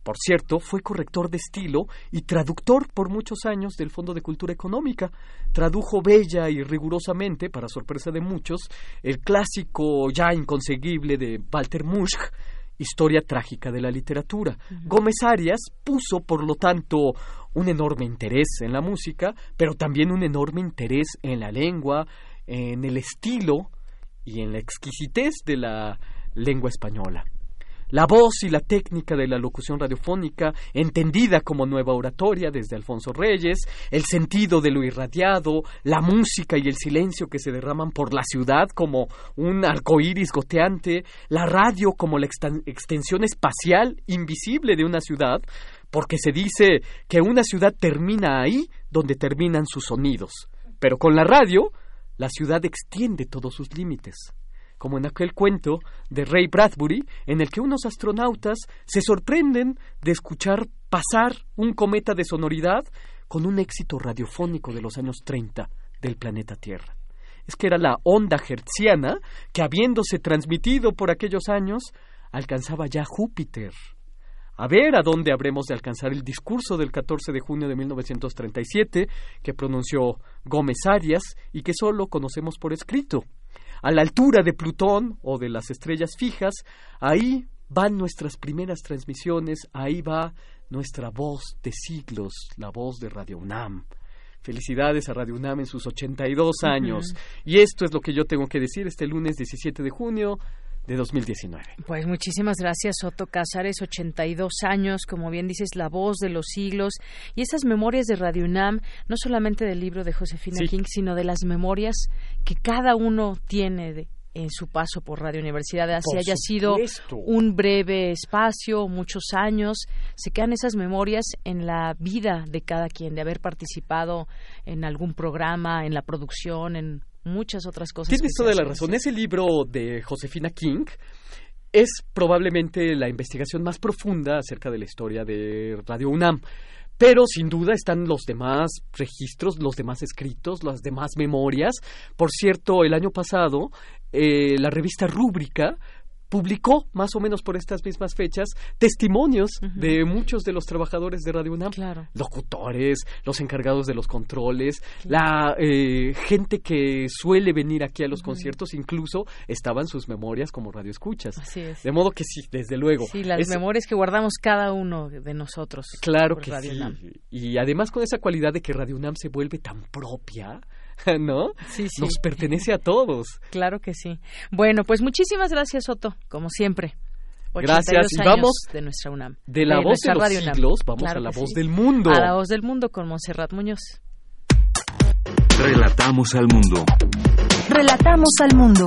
por cierto, fue corrector de estilo y traductor por muchos años del Fondo de Cultura Económica. Tradujo bella y rigurosamente, para sorpresa de muchos, el clásico ya inconseguible de Walter Musch, Historia trágica de la literatura. Gómez Arias puso, por lo tanto, un enorme interés en la música, pero también un enorme interés en la lengua, en el estilo y en la exquisitez de la lengua española. La voz y la técnica de la locución radiofónica, entendida como nueva oratoria desde Alfonso Reyes, el sentido de lo irradiado, la música y el silencio que se derraman por la ciudad como un arco iris goteante, la radio como la extensión espacial invisible de una ciudad, porque se dice que una ciudad termina ahí donde terminan sus sonidos. Pero con la radio, la ciudad extiende todos sus límites, como en aquel cuento de Ray Bradbury, en el que unos astronautas se sorprenden de escuchar pasar un cometa de sonoridad con un éxito radiofónico de los años 30 del planeta Tierra. Es que era la onda hertziana que, habiéndose transmitido por aquellos años, alcanzaba ya Júpiter, a ver a dónde habremos de alcanzar el discurso del 14 de junio de 1937 que pronunció Gómez Arias y que solo conocemos por escrito. A la altura de Plutón o de las estrellas fijas, ahí van nuestras primeras transmisiones, ahí va nuestra voz de siglos, la voz de Radio UNAM. Felicidades a Radio UNAM en sus 82 años. Y esto es lo que yo tengo que decir este lunes 17 de junio de 2019. Pues muchísimas gracias, Otto Cázares, 82 años, como bien dices, la voz de los siglos y esas memorias de Radio UNAM, no solamente del libro de Josefina King, sino de las memorias que cada uno tiene en su paso por Radio Universidad, así haya sido un breve espacio, muchos años, se quedan esas memorias en la vida de cada quien, de haber participado en algún programa, en la producción, en muchas otras cosas. Tienes toda la razón. Ese libro de Josefina King es probablemente la investigación más profunda acerca de la historia de Radio UNAM. Pero sin duda están los demás registros, los demás escritos, las demás memorias. Por cierto, el año pasado, eh, la revista Rúbrica publicó más o menos por estas mismas fechas testimonios de muchos de los trabajadores de Radio UNAM, locutores, los encargados de los controles, la eh, gente que suele venir aquí a los conciertos, incluso estaban sus memorias como radioescuchas. Así es. De modo que sí, desde luego. Sí, las memorias que guardamos cada uno de nosotros. Claro que sí. Y además con esa cualidad de que Radio UNAM se vuelve tan propia ¿no? Sí, sí. Nos pertenece a todos. Claro que sí. Bueno, pues muchísimas gracias, Otto, como siempre. Gracias. Y vamos de nuestra UNAM. De la voz de los siglos, vamos a la voz del mundo. A la voz del mundo con Monserrat Muñoz. Relatamos al mundo. Relatamos al mundo.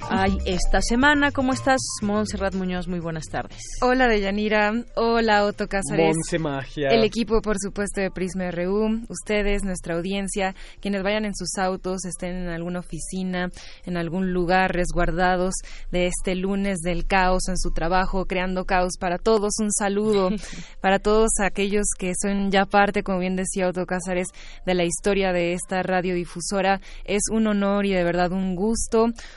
hay esta semana. ¿Cómo estás, Montserrat Muñoz? Muy buenas tardes. Hola, Deyanira. Hola, Otto Cázares. Monse Magia. El equipo, por supuesto, de Prisma RU. Ustedes, nuestra audiencia, quienes vayan en sus autos, estén en alguna oficina, en algún lugar resguardados de este lunes del caos en su trabajo, creando caos para todos. Un saludo para todos aquellos que son ya parte, como bien decía Otto Cázares, de la historia de esta radiodifusora. Es un honor y de verdad un gusto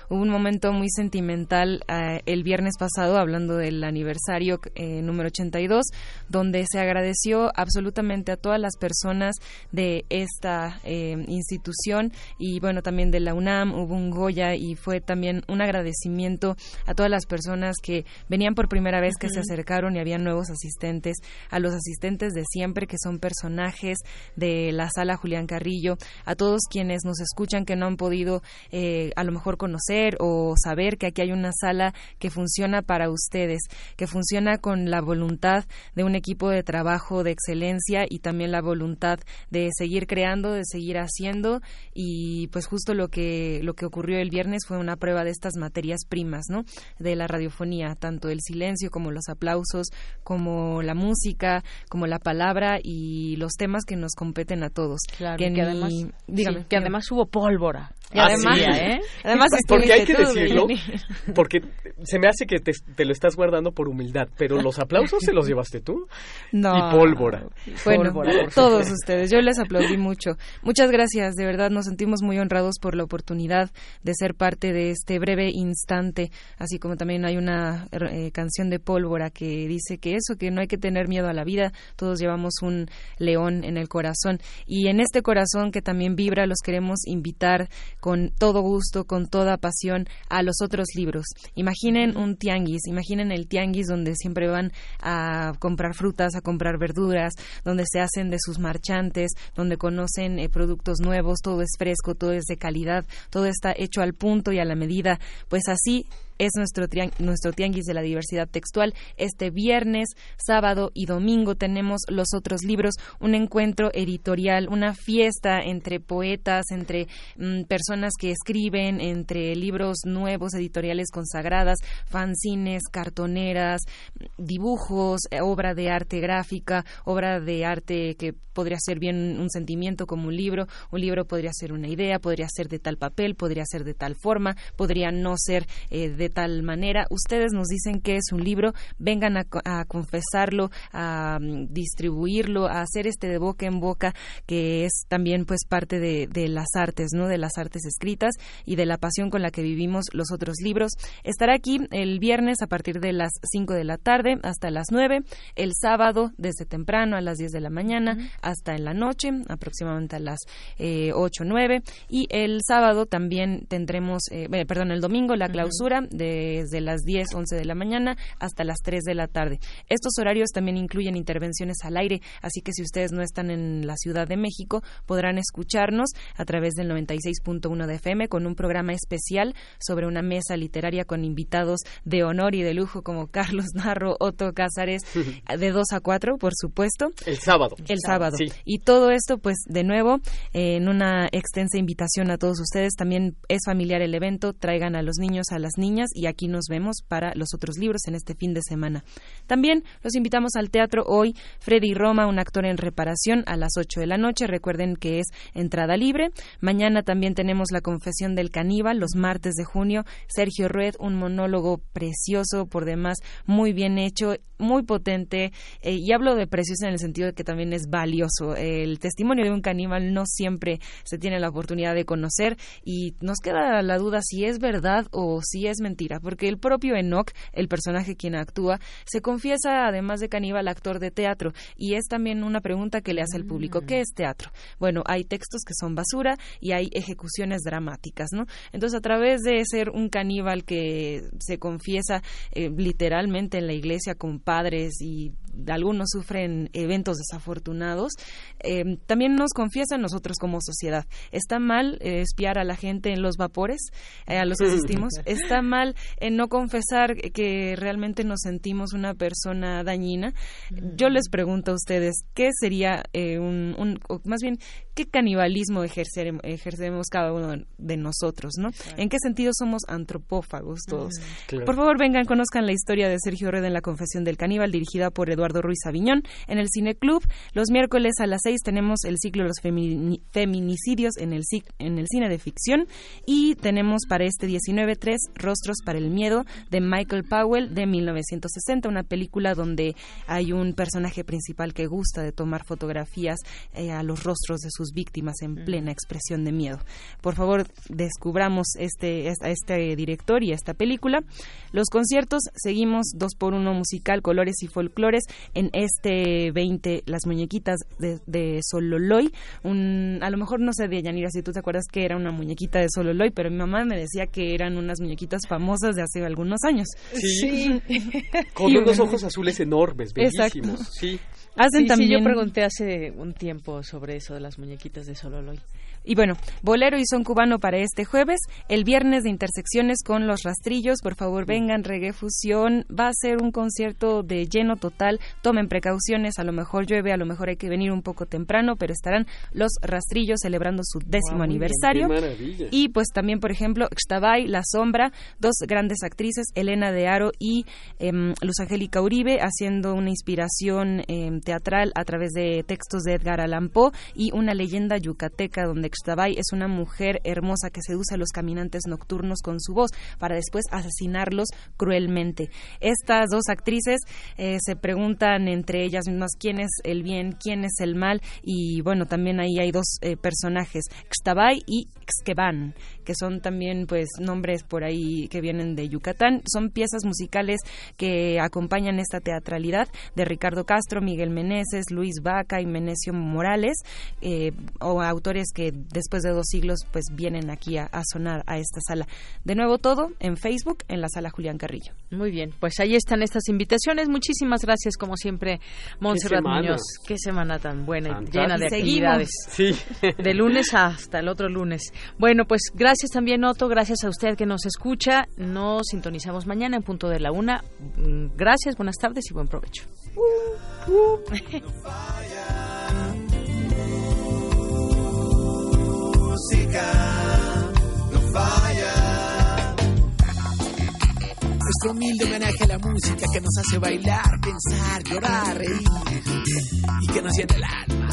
Hubo un momento muy sentimental eh, el viernes pasado, hablando del aniversario eh, número 82, donde se agradeció absolutamente a todas las personas de esta eh, institución y bueno, también de la UNAM, hubo un Goya y fue también un agradecimiento a todas las personas que venían por primera vez, que se acercaron y había nuevos asistentes, a los asistentes de siempre, que son personajes de la sala Julián Carrillo, a todos quienes nos escuchan que no han podido eh, a lo mejor conocer o saber que aquí hay una sala que funciona para ustedes, que funciona con la voluntad de un equipo de trabajo de excelencia y también la voluntad de seguir creando, de seguir haciendo y pues justo lo que lo que ocurrió el viernes fue una prueba de estas materias primas, ¿no? De la radiofonía, tanto el silencio como los aplausos, como la música, como la palabra y los temas que nos competen a todos. Claro, que, además, que además hubo pólvora. Y además, ¿eh? además porque hay que decirlo, porque se me hace que te, lo estás guardando por humildad, pero los aplausos se los llevaste tú. No. Y pólvora. Bueno, todos ustedes, yo les aplaudí mucho. Muchas gracias, de verdad nos sentimos muy honrados por la oportunidad de ser parte de este breve instante, así como también hay una eh, canción de pólvora que dice que eso, que no hay que tener miedo a la vida, todos llevamos un león en el corazón y en este corazón que también vibra los queremos invitar con todo gusto, con toda pasión a los otros libros. Imaginen un tianguis, imaginen el tianguis donde siempre van a comprar frutas, a comprar verduras, donde se hacen de sus marchantes, donde conocen eh, productos nuevos, todo es fresco, todo es de calidad, todo está hecho al punto y a la medida. Pues así es nuestro, nuestro tianguis de la diversidad textual. Este viernes, sábado y domingo tenemos los otros libros, un encuentro editorial, una fiesta entre poetas, entre mm, personas que escriben, entre libros nuevos, editoriales consagradas, fanzines, cartoneras, dibujos, eh, obra de arte gráfica, obra de arte que podría ser bien un sentimiento como un libro, un libro podría ser una idea, podría ser de tal papel, podría ser de tal forma, podría no ser eh, de tal manera. Ustedes nos dicen que es un libro, vengan a, confesarlo, a mm, distribuirlo, a hacer este de boca en boca, que es también pues parte de, las artes, ¿no? De las artes escritas y de la pasión con la que vivimos los otros libros. Estará aquí el viernes a partir de las 5 de la tarde hasta las 9, el sábado desde temprano a las 10 de la mañana hasta en la noche, aproximadamente a las eh, 8 o 9, y el sábado también tendremos, eh, perdón, el domingo la clausura desde las 10, 11 de la mañana hasta las 3 de la tarde. Estos horarios también incluyen intervenciones al aire, así que si ustedes no están en la Ciudad de México, podrán escucharnos a través del 96.1 de FM con un programa especial sobre una mesa literaria con invitados de honor y de lujo como Carlos Narro, Otto Cázares, de 2 a 4, por supuesto. El sábado. El sábado. Y todo esto, pues, de nuevo, en una extensa invitación a todos ustedes. También es familiar el evento, traigan a los niños, a las niñas y aquí nos vemos para los otros libros en este fin de semana. También los invitamos al teatro hoy, Freddy Roma, un actor en reparación, a las 8 de la noche. Recuerden que es entrada libre. Mañana también tenemos La Confesión del Caníbal, los martes de junio. Sergio Rued, un monólogo precioso, por demás, muy bien hecho, muy potente. Eh, y hablo de precioso en el sentido de que también es valioso. El testimonio de un caníbal no siempre se tiene la oportunidad de conocer y nos queda la duda si es verdad o si es mentira, porque el propio Enoch, el personaje quien actúa, se confiesa además de caníbal actor de teatro y es también una pregunta que le hace al público, ¿qué es teatro? Bueno, hay textos que son basura y hay ejecuciones dramáticas, ¿no? Entonces, a través de ser un caníbal que se confiesa eh, literalmente en la iglesia con padres y algunos sufren eventos desafortunados, eh, también nos confiesan nosotros como sociedad. Está mal eh, espiar a la gente en los vapores a los que asistimos. Está mal en no confesar que realmente nos sentimos una persona dañina. Yo les pregunto a ustedes, ¿qué sería eh, un, un, más bien, qué canibalismo ejercemos cada uno de nosotros, ¿no? ¿En qué sentido somos antropófagos todos? Por favor, vengan, conozcan la historia de Sergio Red en La Confesión del Caníbal, dirigida por Eduardo Ruiz Aviñón, en el Cine Club. Los miércoles a las seis tenemos el ciclo de los feminicidios en el, en el cine de ficción y tenemos para este 19 tres rostros para el miedo de Michael Powell de 1960, una película donde hay un personaje principal que gusta de tomar fotografías eh, a los rostros de sus víctimas en plena expresión de miedo. Por favor, descubramos este, a este director y esta película. Los conciertos, seguimos dos por uno musical, colores y folclores en este 20, las muñequitas de, de Sololoy. Un, a lo mejor no sé, de Yanira, si tú te acuerdas que era una muñequita de Sololoy, pero mi mamá me decía que eran unas muñequitas famosas de hace algunos años. Sí. Con unos ojos azules enormes, bellísimos. Sí. Hacen también... yo pregunté hace un tiempo sobre eso de las muñequitas de Sololoy. Y bueno, bolero y son cubano para este jueves, el viernes de intersecciones con los rastrillos, por favor vengan, reggae fusión, va a ser un concierto de lleno total, tomen precauciones, a lo mejor llueve, a lo mejor hay que venir un poco temprano, pero estarán los rastrillos celebrando su décimo aniversario. y pues también, por ejemplo, Xtabay, La Sombra, dos grandes actrices, Elena de Aro y em, Luz Angélica Uribe, haciendo una inspiración em, teatral a través de textos de Edgar Allan Poe y una leyenda yucateca donde Xtabay es una mujer hermosa que seduce a los caminantes nocturnos con su voz para después asesinarlos cruelmente. Estas dos actrices eh, se preguntan entre ellas mismas quién es el bien, quién es el mal y bueno, también ahí hay dos eh, personajes, Xtabay y Xkeban, que son también pues nombres por ahí que vienen de Yucatán. Son piezas musicales que acompañan esta teatralidad de Ricardo Castro, Miguel Meneses, Luis Vaca y Menecio Morales, eh, o autores que después de dos siglos pues vienen aquí a, sonar a esta sala. De nuevo todo en Facebook, en la sala Julián Carrillo. Muy bien, pues ahí están estas invitaciones. Muchísimas gracias como siempre, Montserrat Muñoz. Qué semana tan buena y llena de actividades. Sí. De lunes hasta el otro lunes. Bueno, pues gracias también Otto, gracias a usted que nos escucha. Nos sintonizamos mañana en punto de la una. Mm, gracias, buenas tardes y buen provecho. no falla. Nuestro humilde homenaje a la música que nos hace bailar, pensar, llorar, reír y que nos llena el alma.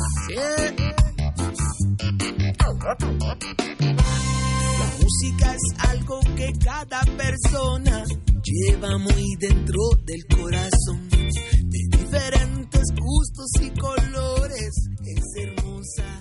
La música es algo que cada persona lleva muy dentro del corazón. De diferentes gustos y colores, es hermosa